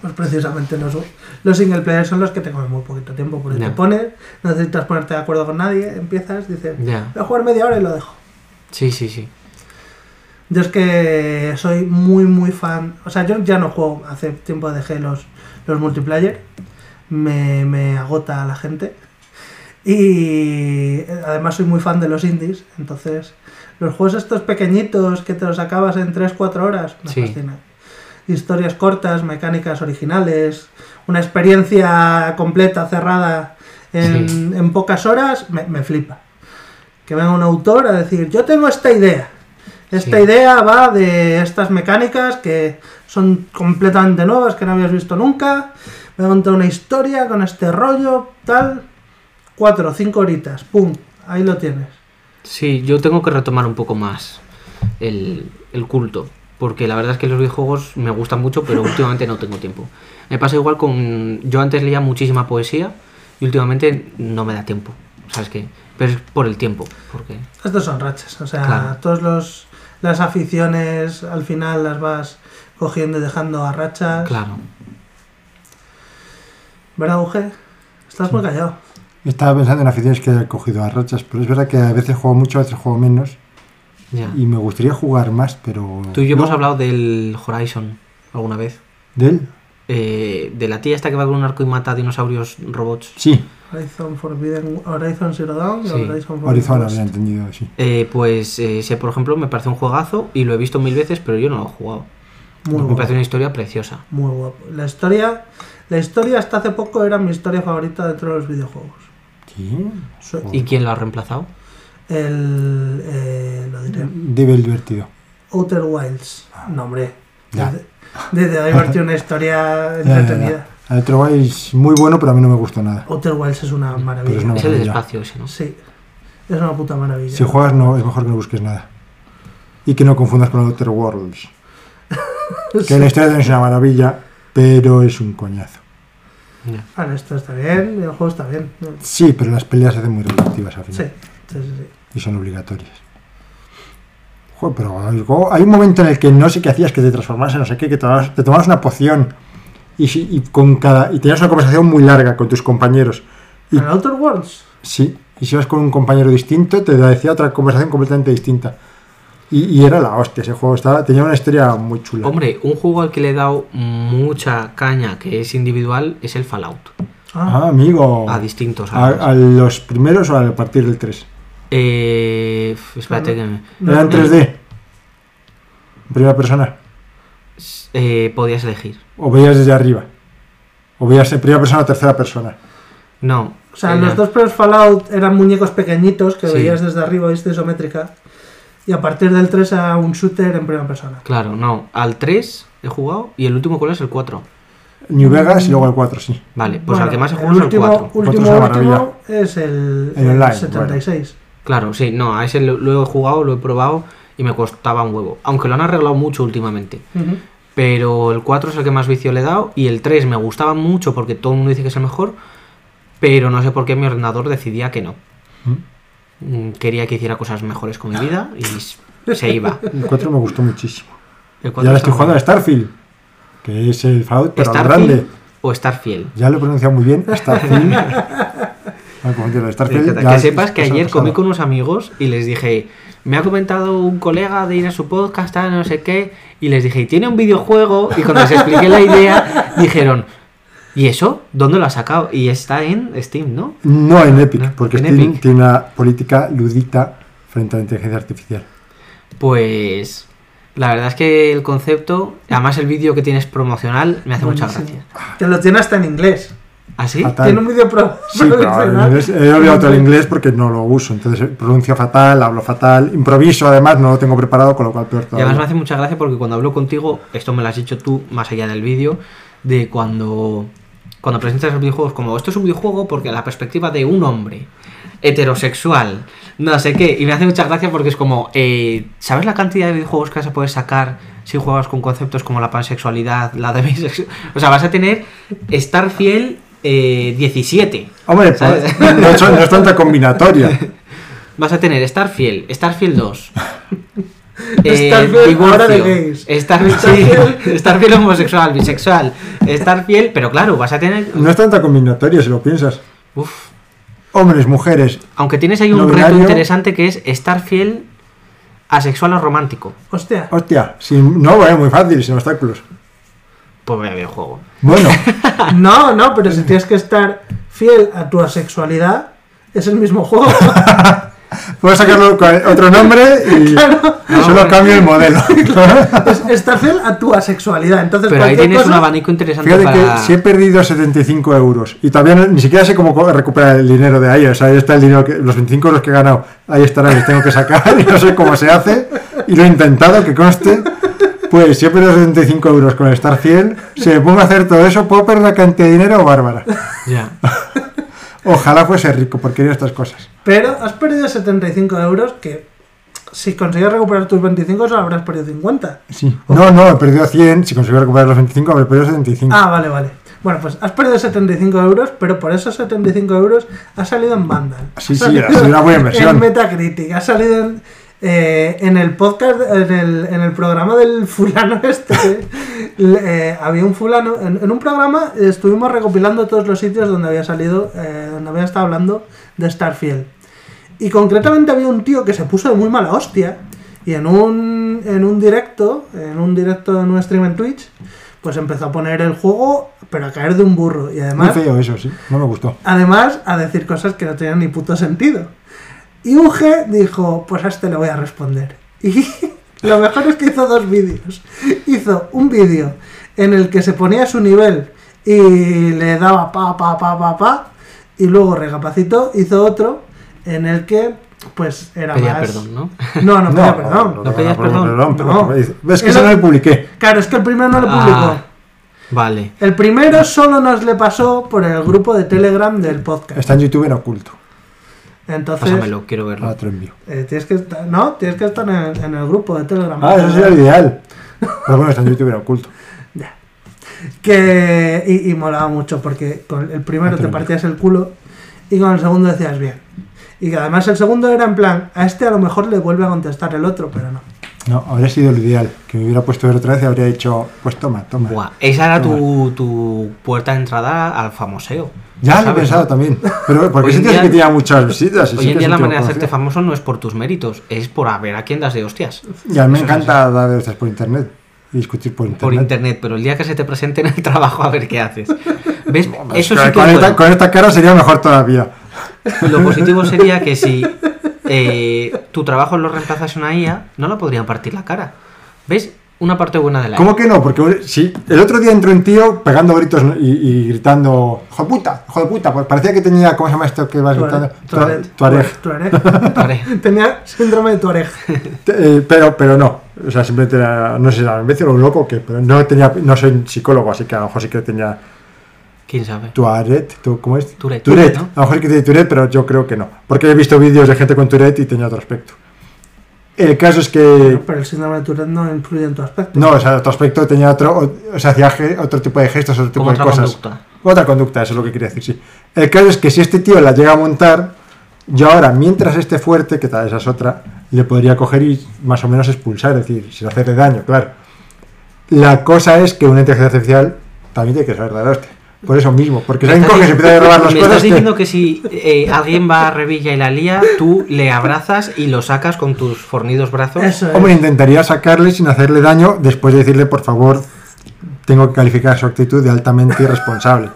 pues precisamente los, los single player son los que te comen muy poquito tiempo. Porque te pones, no necesitas ponerte de acuerdo con nadie, empiezas, dices, voy a jugar media hora y lo dejo. Sí, sí, sí. Yo es que soy muy, muy fan. O sea, yo ya no juego. Hace tiempo dejé los, los multiplayer. Me, me agota la gente. Y además soy muy fan de los indies. Entonces, los juegos estos pequeñitos que te los acabas en 3-4 horas me Sí. fascinan. Historias cortas, mecánicas originales, una experiencia completa, cerrada en, Sí. en pocas horas, me, me flipa. Que venga un autor a decir, yo tengo esta idea. Esta Sí. idea va de estas mecánicas que son completamente nuevas, que no habías visto nunca. Me a contar una historia con este rollo, tal. Cuatro o cinco horitas, pum, ahí lo tienes. Sí, yo tengo que retomar un poco más el, el culto. Porque la verdad es que los videojuegos me gustan mucho, pero últimamente no tengo tiempo. Me pasa igual con. Yo antes leía muchísima poesía Y últimamente no me da tiempo, ¿sabes qué? Pero es por el tiempo, porque... Estos son rachas, o sea, Claro. todos los las aficiones al final las vas cogiendo y dejando a rachas. Claro. ¿Verdad, Uge? Estás muy callado. Estaba pensando en aficiones que he cogido a rachas, pero es verdad que a veces juego mucho, a veces juego menos. Y me gustaría jugar más, pero. Tú y yo no. hemos hablado del Horizon alguna vez. ¿De él? Eh, de la tía esta que va con un arco y mata dinosaurios robots. Sí, Horizon Forbidden, Horizon Zero Dawn Sí. Horizon Forbidden había entendido, sí. Eh, pues eh, ese, por ejemplo, me parece un juegazo y lo he visto mil veces, pero yo no lo he jugado. Muy me guapo. parece una historia preciosa. Muy guapo. La historia, la historia hasta hace poco era mi historia favorita dentro de los videojuegos. Sí. ¿Y quién lo ha reemplazado? El, eh, lo diré, Debe divertido. Outer Wilds. No, hombre. Ya. Desde, desde divertido una historia [LAUGHS] entretenida. El guay es muy bueno, pero a mí no me gustó nada. Outer Wilds es una maravilla. es una es el maravilla. espacio ese, ¿no? Sí, es una puta maravilla. Si juegas, no, es mejor que no busques nada. Y que no confundas con Outer Worlds. [LAUGHS] Que la historia también es una maravilla, pero es un coñazo. Vale, esto está bien, el juego está bien. Sí, pero las peleas se hacen muy repetitivas al Sí, final. sí, sí. sí. Y son obligatorias. Joder, pero algo- hay un momento en el que no sé qué hacías, que te transformas en no sé qué, que te tomabas, te tomabas una poción y, si- y con cada y tenías una conversación muy larga con tus compañeros. Y ¿En Outer Worlds? sí, y si ibas con un compañero distinto, te decía otra conversación completamente distinta. Y, y era la hostia, ese juego estaba, tenía una historia muy chula. Hombre, un juego al que le he dado mucha caña, que es individual, es el Fallout. Ah, Ah, amigo. A distintos. ¿A, a los primeros o a partir del 3? Eh, espérate que me- no, ¿Era en no. 3D? ¿En primera persona? eh, podías elegir. ¿O veías desde arriba? ¿O veías en primera persona o tercera persona? No. O sea, era- los dos primeros Fallout eran muñecos pequeñitos que Sí. veías desde arriba, viste isométrica. Y a partir del 3 era un shooter en primera persona. Claro, no. Al 3 he jugado y el último cuál es el 4. New Vegas y luego el 4, sí. Vale, pues Bueno, al que más he el jugado es el último, 4. último, Cuatro es último es el, El el online, 76. Claro, sí, no, a ese lo, lo he jugado, lo he probado y me costaba un huevo. Aunque lo han arreglado mucho últimamente. Pero el 4 es el que más vicio le he dado y el 3 me gustaba mucho porque todo el mundo dice que es el mejor. Pero no sé por qué mi ordenador decidía que no. Mm, Quería que hiciera cosas mejores con mi vida y se iba. [LAUGHS] El 4 me gustó muchísimo. El Y 4 ahora está estoy jugando a Starfield, que es el Fallout, pero al grande. ¿Starfield o Starfield? Ya lo he pronunciado muy bien, Starfield. [LAUGHS] Ah, Starfield Que, ya que es- sepas que ayer comí con unos amigos y les dije, me ha comentado un colega de ir a su podcast, tal, no sé qué, y les dije, "¿Y tiene un videojuego, y cuando les expliqué la idea, [LAUGHS] dijeron, ¿y eso? ¿Dónde lo ha sacado? Y está en Steam, ¿no? No en Epic, No, porque en Steam Epic. tiene una política ludita frente a la inteligencia artificial. Pues la verdad es que el concepto, además el vídeo que tienes promocional, me hace mucha Buenísimo. gracia. Que lo tiene hasta en inglés. ¿Ah, sí? Fatal. Tiene un vídeo pro Sí, pero he olvidado todo el inglés porque no lo uso, entonces pronuncio fatal, hablo fatal, improviso además, no lo tengo preparado, con lo cual peor Y además me todavía. hace mucha gracia porque cuando hablo contigo, esto me lo has dicho tú más allá del vídeo, de cuando, cuando presentas los videojuegos como esto es un videojuego porque la perspectiva de un hombre heterosexual, no sé qué, y me hace mucha gracia porque es como, eh, ¿sabes la cantidad de videojuegos que vas a poder sacar si juegas con conceptos como la pansexualidad, la de bisexualidad? O sea, vas a tener estar fiel eh, 17. Hombre, pues, no, es, no es tanta combinatoria. [LAUGHS] Vas a tener Starfield, Starfield 2. [LAUGHS] Starfield ahora de gays. Starfield, sí, Starfield homosexual, bisexual. Starfield, pero claro, vas a tener. No es tanta combinatoria si lo piensas. Uf. Hombres, mujeres. Aunque tienes ahí un reto interesante que es Starfield asexual o romántico. Hostia. Hostia, sin, no, bueno, muy fácil, sin obstáculos. Pues vaya videojuego. Bueno, [LAUGHS] No, no, pero si tienes que estar fiel a tu asexualidad, es el mismo juego. [LAUGHS] puedo sacarlo con otro nombre y [LAUGHS] solo cambio el modelo. es estar fiel a tu asexualidad. Entonces, Pero ahí tienes un cosa- abanico interesante Fíjate para. que si he perdido 75 euros y todavía no- ni siquiera sé cómo recuperar el dinero de ahí. O sea, ahí está el dinero, que, los 25 euros que he ganado, ahí estarán, los tengo que sacar y no sé cómo se hace. Y lo he intentado, que conste. Pues si he perdido 75 euros con estar fiel, si me pongo a hacer todo eso, puedo perder una cantidad de dinero bárbara. Ya. [LAUGHS] Ojalá fuese rico por querer estas cosas. Pero has perdido 75 euros que si consigues recuperar tus 25 solo habrás perdido 50. Sí. No, no, he perdido 100. Si consigo recuperar los 25, habré perdido 75. Ah, vale, vale. Bueno, pues has perdido 75 euros, pero por esos 75 euros ha salido en Vandal. Sí, Ha sí, ha sido una buena inversión. En Metacritic, ha salido en, eh, en el podcast, en el, en el programa del [LAUGHS] fulano este. eh, había un fulano, en, en un programa estuvimos recopilando todos los sitios donde había salido, eh, donde había estado hablando de Starfield. Y concretamente había un tío que se puso de muy mala hostia y en un, en un directo, en un directo en un stream en Twitch, pues empezó a poner el juego, pero a caer de un burro. Y Muy además, feo eso, sí. No me gustó. además a decir cosas que no tenían ni puto sentido. Y Uge dijo, pues a este le voy a responder. Y [LAUGHS] lo mejor es que hizo dos vídeos. Hizo un vídeo en el que se ponía a su nivel y le daba pa, pa, pa, pa, pa. Y luego recapacitó, hizo otro en el que pues era Pedía más... perdón, ¿no? No, no [LAUGHS] pedía perdón. No pedías perdón. pero No. ves que Eso- no lo publiqué. Claro, es que el primero no lo Ah, publicó. Vale. El primero solo nos le pasó por el grupo de Telegram del podcast. Está en YouTube en oculto. Entonces, Pásamelo, quiero verlo. Envío. eh, tienes que estar, no, tienes que estar en el, en el grupo de Telegram. Ah, eso sería lo ideal. Pero bueno, está en YouTube en oculto. Ya. Que, y, y molaba mucho porque con el primero te partías el culo y con el segundo decías bien. Y que además el segundo era en plan, a este a lo mejor le vuelve a contestar el otro, pero no. No, habría sido lo ideal. Que me hubiera puesto ver otra vez y habría dicho, pues toma, toma. Buah, esa era tu, tu puerta de entrada al famoseo. Ya lo he ¿sabes, pensado no? también. Pero porque día- que tenía muchas visitas. [LAUGHS] Hoy en día la manera de hacerte famoso no es por tus méritos, es por a ver a quién das de hostias. Y a mí me encanta dar hostias por internet. Y discutir por internet. Por internet, pero el día que se te presente en el trabajo a ver qué haces. ¿Ves? Eso sí que con esta, con esta cara sería mejor todavía. Lo positivo sería que si eh, tu trabajo lo reemplazas una IA, no la podrían partir la cara. ¿Ves? Una parte buena de la ¿Cómo IA. que no? Porque sí, el otro día entró un tío pegando gritos y, y gritando, ¡hijo de puta! ¡hijo de puta! Pues parecía que tenía, ¿cómo se llama esto que vas gritando? Tuareg. Tua- Tuareg. [LAUGHS] Tenía síndrome de Tuareg. Eh, pero, pero no. O sea, simplemente era, no sé si era un imbécil o un loco pero no tenía, no soy psicólogo, así que a lo mejor sí que tenía ¿Quién sabe? Tourette, ¿tú, ¿cómo es? Tourette, Tourette. ¿no? A lo mejor que tiene Tourette, pero yo creo que no. Porque he visto vídeos de gente con Tourette y tenía otro aspecto. El caso es que... Pero el síndrome de Tourette no influye en tu aspecto. No, o sea, otro aspecto tenía otro, o, o sea, hacía otro tipo de gestos, otro tipo Como de otra cosas. conducta. Otra conducta, eso es lo que quería decir, sí. El caso es que si este tío la llega a montar, yo ahora, mientras esté fuerte, que tal, esa es otra, le podría coger y más o menos expulsar, es decir, sin hacerle daño, claro. La cosa es que una inteligencia artificial también tiene que saber dar hostia. Por eso mismo, porque coge y se empieza a robar las me cosas. estás que- diciendo que si eh, alguien va a Revilla y la lía, tú le abrazas y lo sacas con tus fornidos brazos. Eso es. Hombre, intentaría sacarle sin hacerle daño, después de decirle, por favor, tengo que calificar su actitud de altamente irresponsable.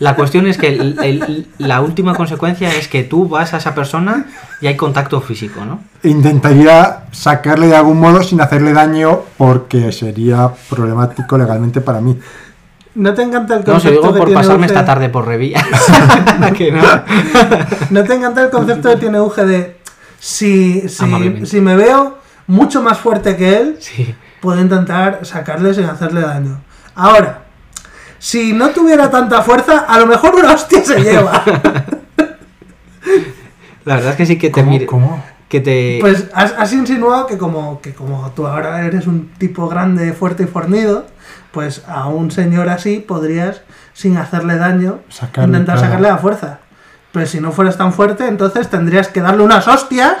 La cuestión es que el- el- la última consecuencia es que tú vas a esa persona y hay contacto físico, ¿no? Intentaría sacarle de algún modo sin hacerle daño porque sería problemático legalmente para mí. ¿No te encanta el No, concepto se digo que por tiene pasarme esta tarde por Revilla. [LAUGHS] que no. [LAUGHS] ¿No te encanta el concepto que tiene Uge de si, si, si me veo mucho más fuerte que él, Sí. puedo intentar sacarle sin hacerle daño? Ahora, si no tuviera tanta fuerza, a lo mejor una hostia se lleva. [LAUGHS] La verdad es que sí que te ¿Cómo? mire- cómo? Que te. Pues has, has insinuado que como, que como tú ahora eres un tipo grande, fuerte y fornido, pues a un señor así podrías, sin hacerle daño, Sacarle, intentar claro. sacarle la fuerza. Pero si no fueras tan fuerte, entonces tendrías que darle unas hostias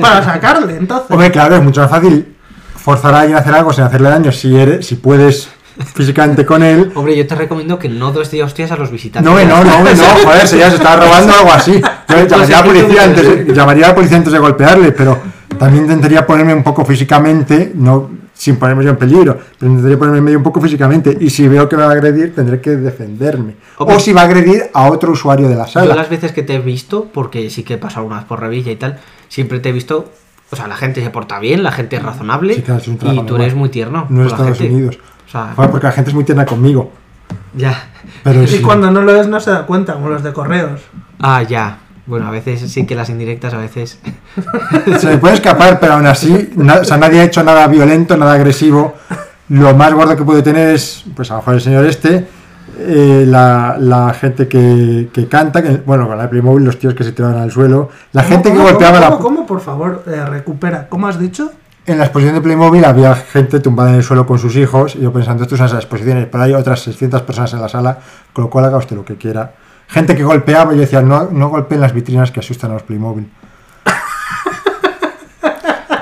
para [LAUGHS] sacarle. Entonces, Hombre, claro, es mucho más fácil forzar a alguien a hacer algo sin hacerle daño si eres, si puedes físicamente con él. Hombre, yo te recomiendo que no des de hostias a los visitantes. No, no, no, hombre, no, [LAUGHS] joder, si ya se estaba robando algo así. Yo llamaría a la policía antes, de- llamaría a la policía antes de golpearle, pero también intentaría ponerme un poco físicamente, no sin ponerme yo en peligro, pero intentaría ponerme en medio un poco físicamente y si veo que me va a agredir tendré que defenderme. O si va a agredir a otro usuario de la Yo sala. las veces que te he visto, porque sí que he pasado algunas por Revilla y tal, siempre te he visto. O sea, la gente se porta bien, la gente es razonable Sí, claro, es un y tú eres muy tierno. No es Estados gente. Unidos. O sea, Joder, porque la gente es muy tierna conmigo. ya. Pero [LAUGHS] y sí. cuando no lo es, no se da cuenta, como los de correos. Ah, ya. Bueno, a veces sí que las indirectas, a veces. [LAUGHS] Se me puede escapar, pero aún así, na- o sea, nadie ha hecho nada violento, nada agresivo. Lo más gordo que puede tener es, pues a lo mejor el señor este, eh, la, la gente que, que canta, que, bueno, con la Playmobil, los tíos que se tiraban al suelo, la ¿Cómo, gente que cómo, golpeaba cómo, la... cómo, cómo? por favor, eh, recupera. ¿Cómo has dicho? en la exposición de Playmobil había gente tumbada en el suelo con sus hijos y yo pensando, esto es esas exposiciones, pero hay otras 600 personas en la sala, con lo cual haga usted lo que quiera. Gente que golpeaba y yo decía, no, no golpeen las vitrinas que asustan a los Playmobil. [LAUGHS]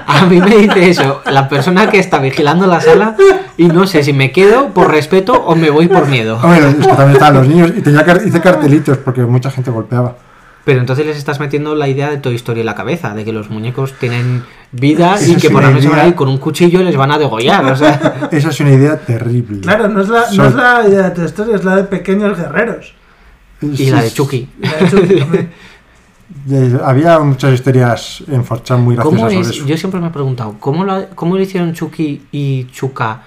A mí me dice eso, la persona que está vigilando la sala y no sé si me quedo por respeto o me voy por miedo. Hombre, es que también estaban los niños y tenía car- hice cartelitos porque mucha gente golpeaba. Pero entonces les estás metiendo la idea de Toy Story en la cabeza, de que los muñecos tienen vida y que por la noche van a idea. ir con un cuchillo les van a degollar. O sea, Esa es una idea terrible. Claro, no es la, no es la idea de tu historia, es la de pequeños guerreros. Y la de Chucky. [LAUGHS] La de Chucky también. Había muchas historias en Forchan muy ¿Cómo graciosas sobre es? eso. Yo siempre me he preguntado, ¿cómo lo, ¿cómo lo hicieron Chucky y Chuka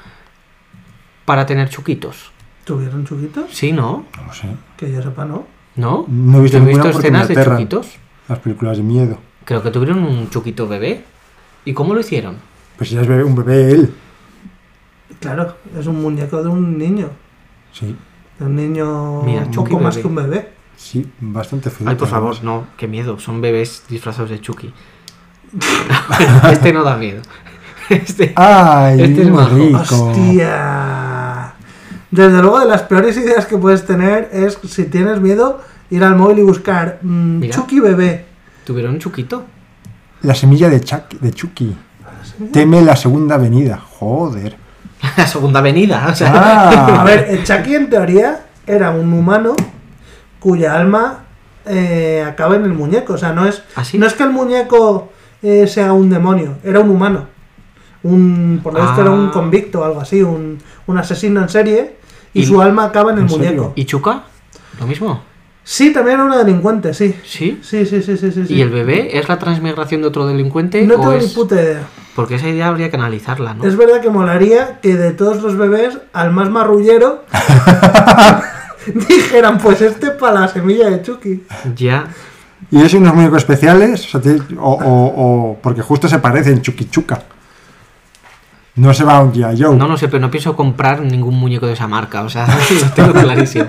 para tener chuquitos? ¿Tuvieron chuquitos? Sí, ¿no? No lo sé. Que yo sepa, ¿no. ¿No? No he visto he escenas de chuquitos. Las películas de miedo. Creo que tuvieron un chuquito bebé. ¿Y cómo lo hicieron? Pues ya es bebé- un bebé él. Claro, es un muñeco de un niño. Sí, un niño Mira, un Chucky poco más bebé. que un bebé. sí, bastante feo. Ay, por favor, no, qué miedo. Son bebés disfrazados de Chucky. [LAUGHS] este no da miedo. [LAUGHS] Este. Ay, Este es majo. rico. ¡Hostia! Desde luego, de las peores ideas que puedes tener es, si tienes miedo, ir al móvil y buscar mm, Mira. Chucky bebé. ¿Tuvieron un chuquito? La semilla de, Chuck- de Chucky. Teme la segunda avenida. Joder. La [LAUGHS] segunda avenida. O sea, Ah, A ver, el Chucky en teoría era un humano cuya alma eh, acaba en el muñeco. O sea, no es, ¿Ah, sí? no es que el muñeco eh, sea un demonio, era un humano. Un, por lo visto Ah. era un convicto o algo así, un, un asesino en serie. Y, ¿Y- su alma acaba en el muñeco. ¿Y Chuka? ¿Lo mismo? Sí, también era una delincuente, sí. ¿Sí? Sí, sí, sí, sí, sí. sí. ¿Y el bebé es la transmigración de otro delincuente? No o tengo es... ni puta idea. Porque esa idea habría que analizarla, ¿no? Es verdad que molaría que de todos los bebés, al más marrullero, [LAUGHS] dijeran, pues este para la semilla de Chucky. Ya. y es unos muñecos especiales. o, sea, tiene- o, o- o- porque justo se parecen Chucky Chuca. No se va a un G.I. Joe. No lo sé, pero no pienso comprar ningún muñeco de esa marca. O sea, [LAUGHS] lo tengo clarísimo.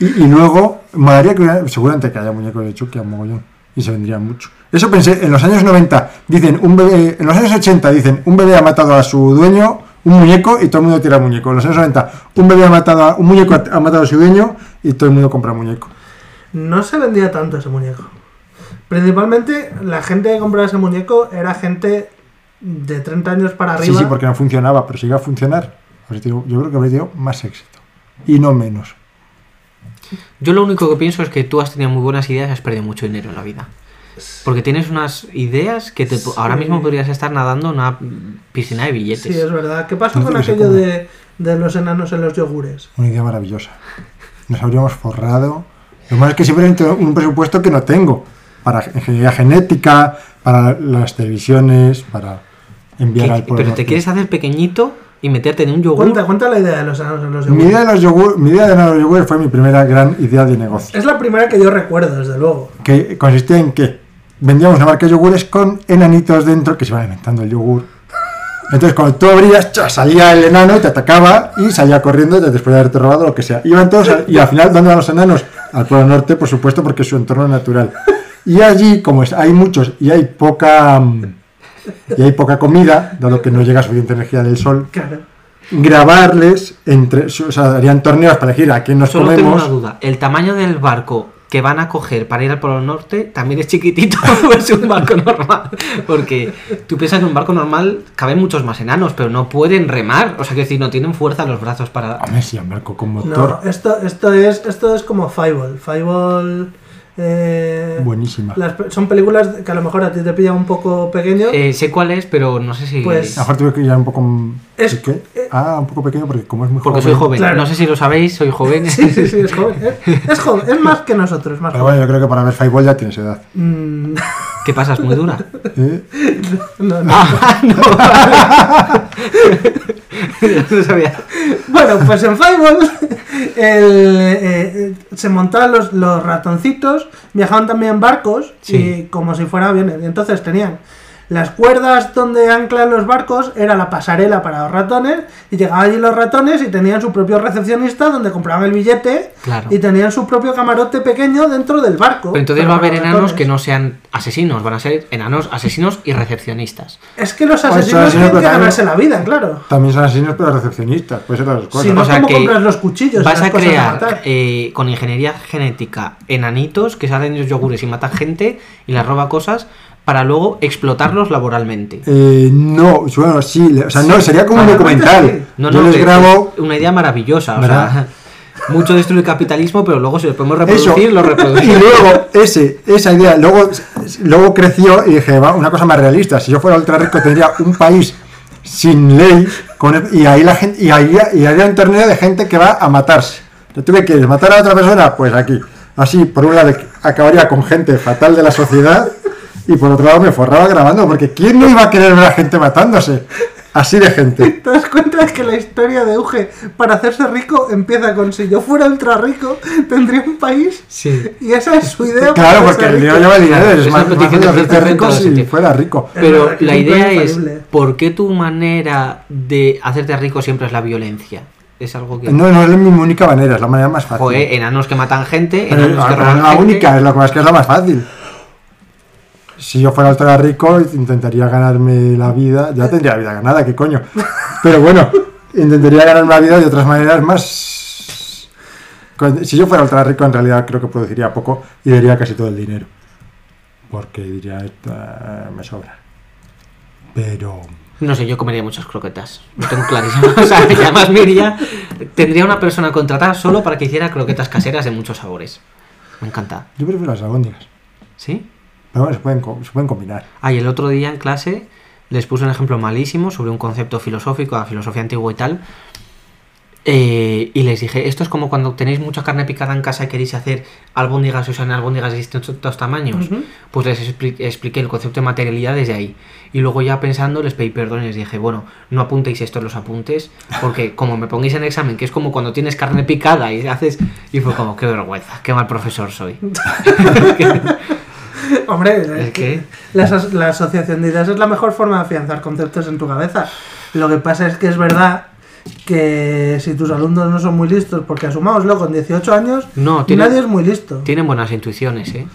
Y, y luego, molaría que hubiera- seguramente que haya muñecos de Chucky a mogollón. Y se vendrían mucho. Eso pensé, en los años 90, dicen, un bebé, en los años 80 dicen, un bebé ha matado a su dueño, un muñeco, y todo el mundo tira muñeco. En los años 90, un bebé ha matado a, un muñeco ha, ha matado a su dueño, y todo el mundo compra muñeco. No se vendía tanto ese muñeco. Principalmente la gente que compraba ese muñeco era gente de 30 años para Sí, arriba. sí, porque no funcionaba, pero si llega a funcionar, pues yo creo que habría tenido más éxito. Y no menos. Yo lo único que pienso es que tú has tenido muy buenas ideas y has perdido mucho dinero en la vida. Porque tienes unas ideas que te, Sí. ahora mismo podrías estar nadando en una piscina de billetes. Sí, es verdad. ¿Qué pasó No con aquello de, de los enanos en los yogures? Una idea maravillosa. Nos habríamos forrado. Lo malo es que simplemente un presupuesto que no tengo. Para ingeniería genética, para las televisiones, para enviar ¿Qué- al pueblo. pero te quieres hacer pequeñito y meterte en un yogur. Cuenta, cuenta la idea de los enanos en los Mi yogures. idea de los yogur, mi idea de los yogur fue mi primera gran idea de negocio. Es la primera que yo recuerdo, desde luego. Que consistía en que vendíamos una marca de yogures con enanitos dentro que se iban alimentando el yogur. Entonces, cuando tú abrías, ¡cha! salía el enano y te atacaba y salía corriendo después de haberte robado lo que sea. Iban todos a- y al final, ¿dónde van los enanos? Al Polo Norte, por supuesto, porque es su entorno natural. Y allí, como es- hay muchos y hay poca mm, y hay poca comida, dado que no llega suficiente energía del sol, Claro. grabarles entre, o sea, harían torneos para elegir a quién nos Solo tengo comemos. una duda. ¿El tamaño del barco que van a coger para ir al Polo Norte también es chiquitito [LAUGHS] es un barco normal? Porque tú piensas que en un barco normal caben muchos más enanos, pero no pueden remar. O sea, que decir, no tienen fuerza los brazos para... Hombre, sí, un barco con No, motor. esto, esto, es, esto es como Fireball. Fireball. Eh, Buenísima. las son películas que a lo mejor a ti te pilla un poco pequeño. Eh, sé cuál es, pero no sé si... Pues- A lo mejor tuve que ir un poco. mm, Es- ¿qué? eh, Ah, un poco pequeño porque como es muy Porque joven. soy joven. Claro. No sé si lo sabéis, soy joven. [LAUGHS] Sí, sí, sí, es joven. Es, [LAUGHS] es joven, es más que nosotros, es más Pero joven. bueno, yo creo que para ver Fireball ya tienes edad. Mm, [LAUGHS] ¿Qué pasa? ¿Es muy dura? ¿Eh? no, no. Ah, [LAUGHS] no. [LAUGHS] no sabía. Bueno, pues en Fireball el, eh, se montaban los, los ratoncitos, viajaban también en barcos Sí. y como si fuera aviones. Entonces tenían Las cuerdas donde anclan los barcos era la pasarela para los ratones y llegaban allí los ratones y tenían su propio recepcionista donde compraban el billete Claro. y tenían su propio camarote pequeño dentro del barco. Pero entonces va a haber enanos ratones. que no sean asesinos, van a ser enanos, asesinos y recepcionistas. Es que los Pues asesinos tienen que ganarse la vida, claro. También son asesinos, pero recepcionistas. Puede ser las dos cosas. Si no, O sea ¿cómo que compras los cuchillos? Vas a crear eh, con ingeniería genética enanitos que salen de los yogures y matan gente y les roba cosas para luego explotarlos laboralmente. Eh, no, bueno, sí, o sea, no, sería como un documental. sí. No, Yo no, les que- grabo. una idea maravillosa. O sea, [LAUGHS] mucho destruye el capitalismo, pero luego si lo podemos Eso. reproducir, lo Y reproducimos. luego, ese, esa idea, luego, luego creció y dije, va, una cosa más realista. Si yo fuera ultra rico, tendría un país sin ley con- y ahí la gente y ahí, y haría un torneo de gente que va a matarse. ¿Tú qué quieres? ¿Matar a otra persona? Pues aquí. Así, por un lado, acabaría con gente fatal de la sociedad y por otro lado me forraba grabando, porque ¿quién no iba a querer ver a gente matándose? Así de gente. [LAUGHS] ¿Te das cuenta de que la historia de Uge para hacerse rico empieza con si yo fuera ultra rico tendría un país? Sí. Y esa es su idea. Claro, para porque el dinero lleva dinero, Es más, más hacerte rico si fuera rico. Pero que la idea es. ¿por qué tu manera de hacerte rico siempre es la violencia? Es algo que... No, no es mi única manera, es la manera más fácil. Joder, enanos que matan gente, Pero enanos que la, roban la gente. única, es lo que más que es la más fácil. Si yo fuera ultra rico, intentaría ganarme la vida. Ya tendría la vida ganada, ¿qué coño? Pero bueno, intentaría ganarme la vida de otras maneras más. Si yo fuera ultra rico, en realidad creo que produciría poco y daría casi todo el dinero. Porque diría, "Esto, eh, me sobra. Pero. No sé, yo comería muchas croquetas. Lo tengo clarísimo. [LAUGHS] O sea, además me iría- Tendría una persona contratada solo para que hiciera croquetas caseras de muchos sabores. Me encanta. Yo prefiero las albóndigas. ¿Sí? Pero bueno, se pueden, se pueden combinar. Ah, y el otro día en clase les puse un ejemplo malísimo sobre un concepto filosófico, la filosofía antigua y tal. Eh, y les dije, esto es como cuando tenéis mucha carne picada en casa y queréis hacer albóndigas y usan albóndigas de distintos tamaños. Ujú. Pues les expli- expliqué el concepto de materialidad desde ahí. Y luego ya pensando les pedí perdón y les dije, bueno, no apuntéis esto en los apuntes, porque como me pongáis en examen, que es como cuando tienes carne picada y haces... Y fue como, qué vergüenza, qué mal profesor soy. [LAUGHS] [LAUGHS] [LAUGHS] [LAUGHS] Hombre, ¿Es que? la, aso- la asociación de ideas es la mejor forma de afianzar conceptos en tu cabeza. Lo que pasa es que es verdad que si tus alumnos no son muy listos, porque asumámoslo, con 18 años No, tiene- nadie es muy listo. Tienen buenas intuiciones, ¿eh?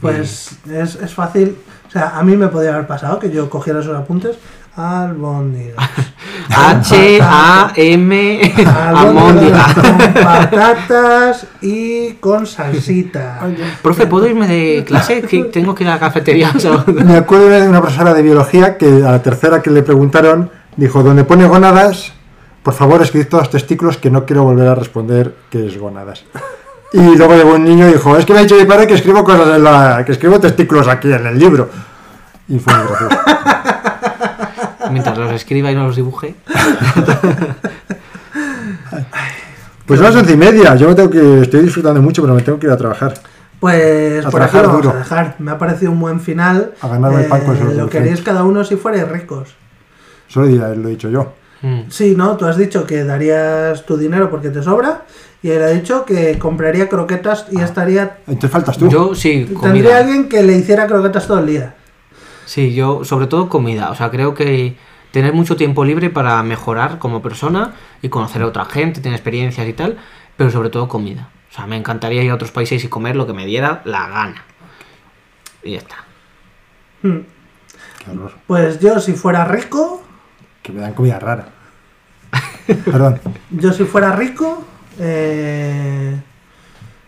Pues es, es fácil. O sea, a mí me podría haber pasado que yo cogiera esos apuntes. Albóndigas. [LAUGHS] H-A-M. Albóndigas con patatas y con salsita. Profe, ¿puedo irme de clase? Que [LAUGHS] tengo que ir a la cafetería. Me acuerdo de una profesora de biología que a la tercera que le preguntaron dijo, donde pone gónadas, por favor escribid todos testículos que no quiero volver a responder qué es gónadas. Y luego llegó un niño y dijo, es que me ha dicho mi padre que escribo cosas en la, que escribo testículos aquí en el libro. Y fue muy gracioso. [LAUGHS] Escriba y no los dibuje. [LAUGHS] Pues son las once y media, yo me tengo que, estoy disfrutando mucho, pero me tengo que ir a trabajar. Pues A por aquí trabajar lo vamos duro. a dejar. Me ha parecido un buen final. A ganarme el pan con esos Lo queréis cada uno si fuerais ricos. Solo dirá, lo he dicho yo. Mm. Sí, ¿no? Tú has dicho que darías tu dinero porque te sobra. Y él ha dicho que compraría croquetas y estaría. Entonces faltas tú. Yo sí, Tendría comida. alguien que le hiciera croquetas todo el día. Sí, yo, sobre todo comida. O sea, creo que tener mucho tiempo libre para mejorar como persona y conocer a otra gente, tener experiencias y tal, pero sobre todo comida. O sea, me encantaría ir a otros países y comer lo que me diera la gana. Y ya está. Hmm. Qué horror. Pues yo, si fuera rico, Que me dan comida rara. [LAUGHS] Perdón. yo si fuera rico, eh,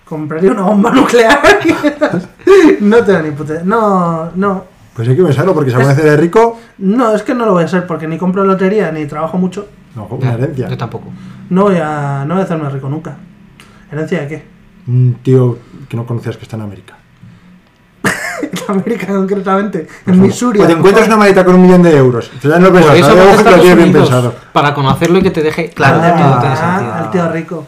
compraría una bomba nuclear. [LAUGHS] no tengo ni puta. No, no. Pues hay que pensarlo porque si alguna vez eres rico, No, es que no lo voy a hacer porque ni compro lotería ni trabajo mucho. no, una herencia. Yo tampoco. No voy a, no voy a hacerme rico nunca. ¿Herencia de qué? Un tío que no conocías que está en América. En [LAUGHS] América concretamente, en Missouri. O a te encuentras una maleta con un millón de euros. Ya no lo eso que lo tienes bien pensado. Para conocerlo y que te deje. Claro, Ah, todo tiene sentido. al tío rico.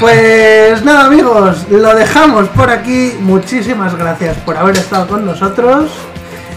Pues nada amigos, lo dejamos por aquí. Muchísimas gracias por haber estado con nosotros.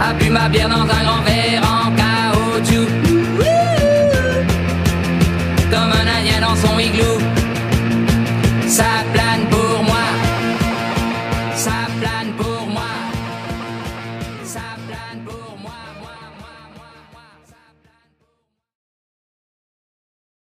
a bu ma bière dans un grand verre en caoutchouc. Comme un indien dans son igloo. Ça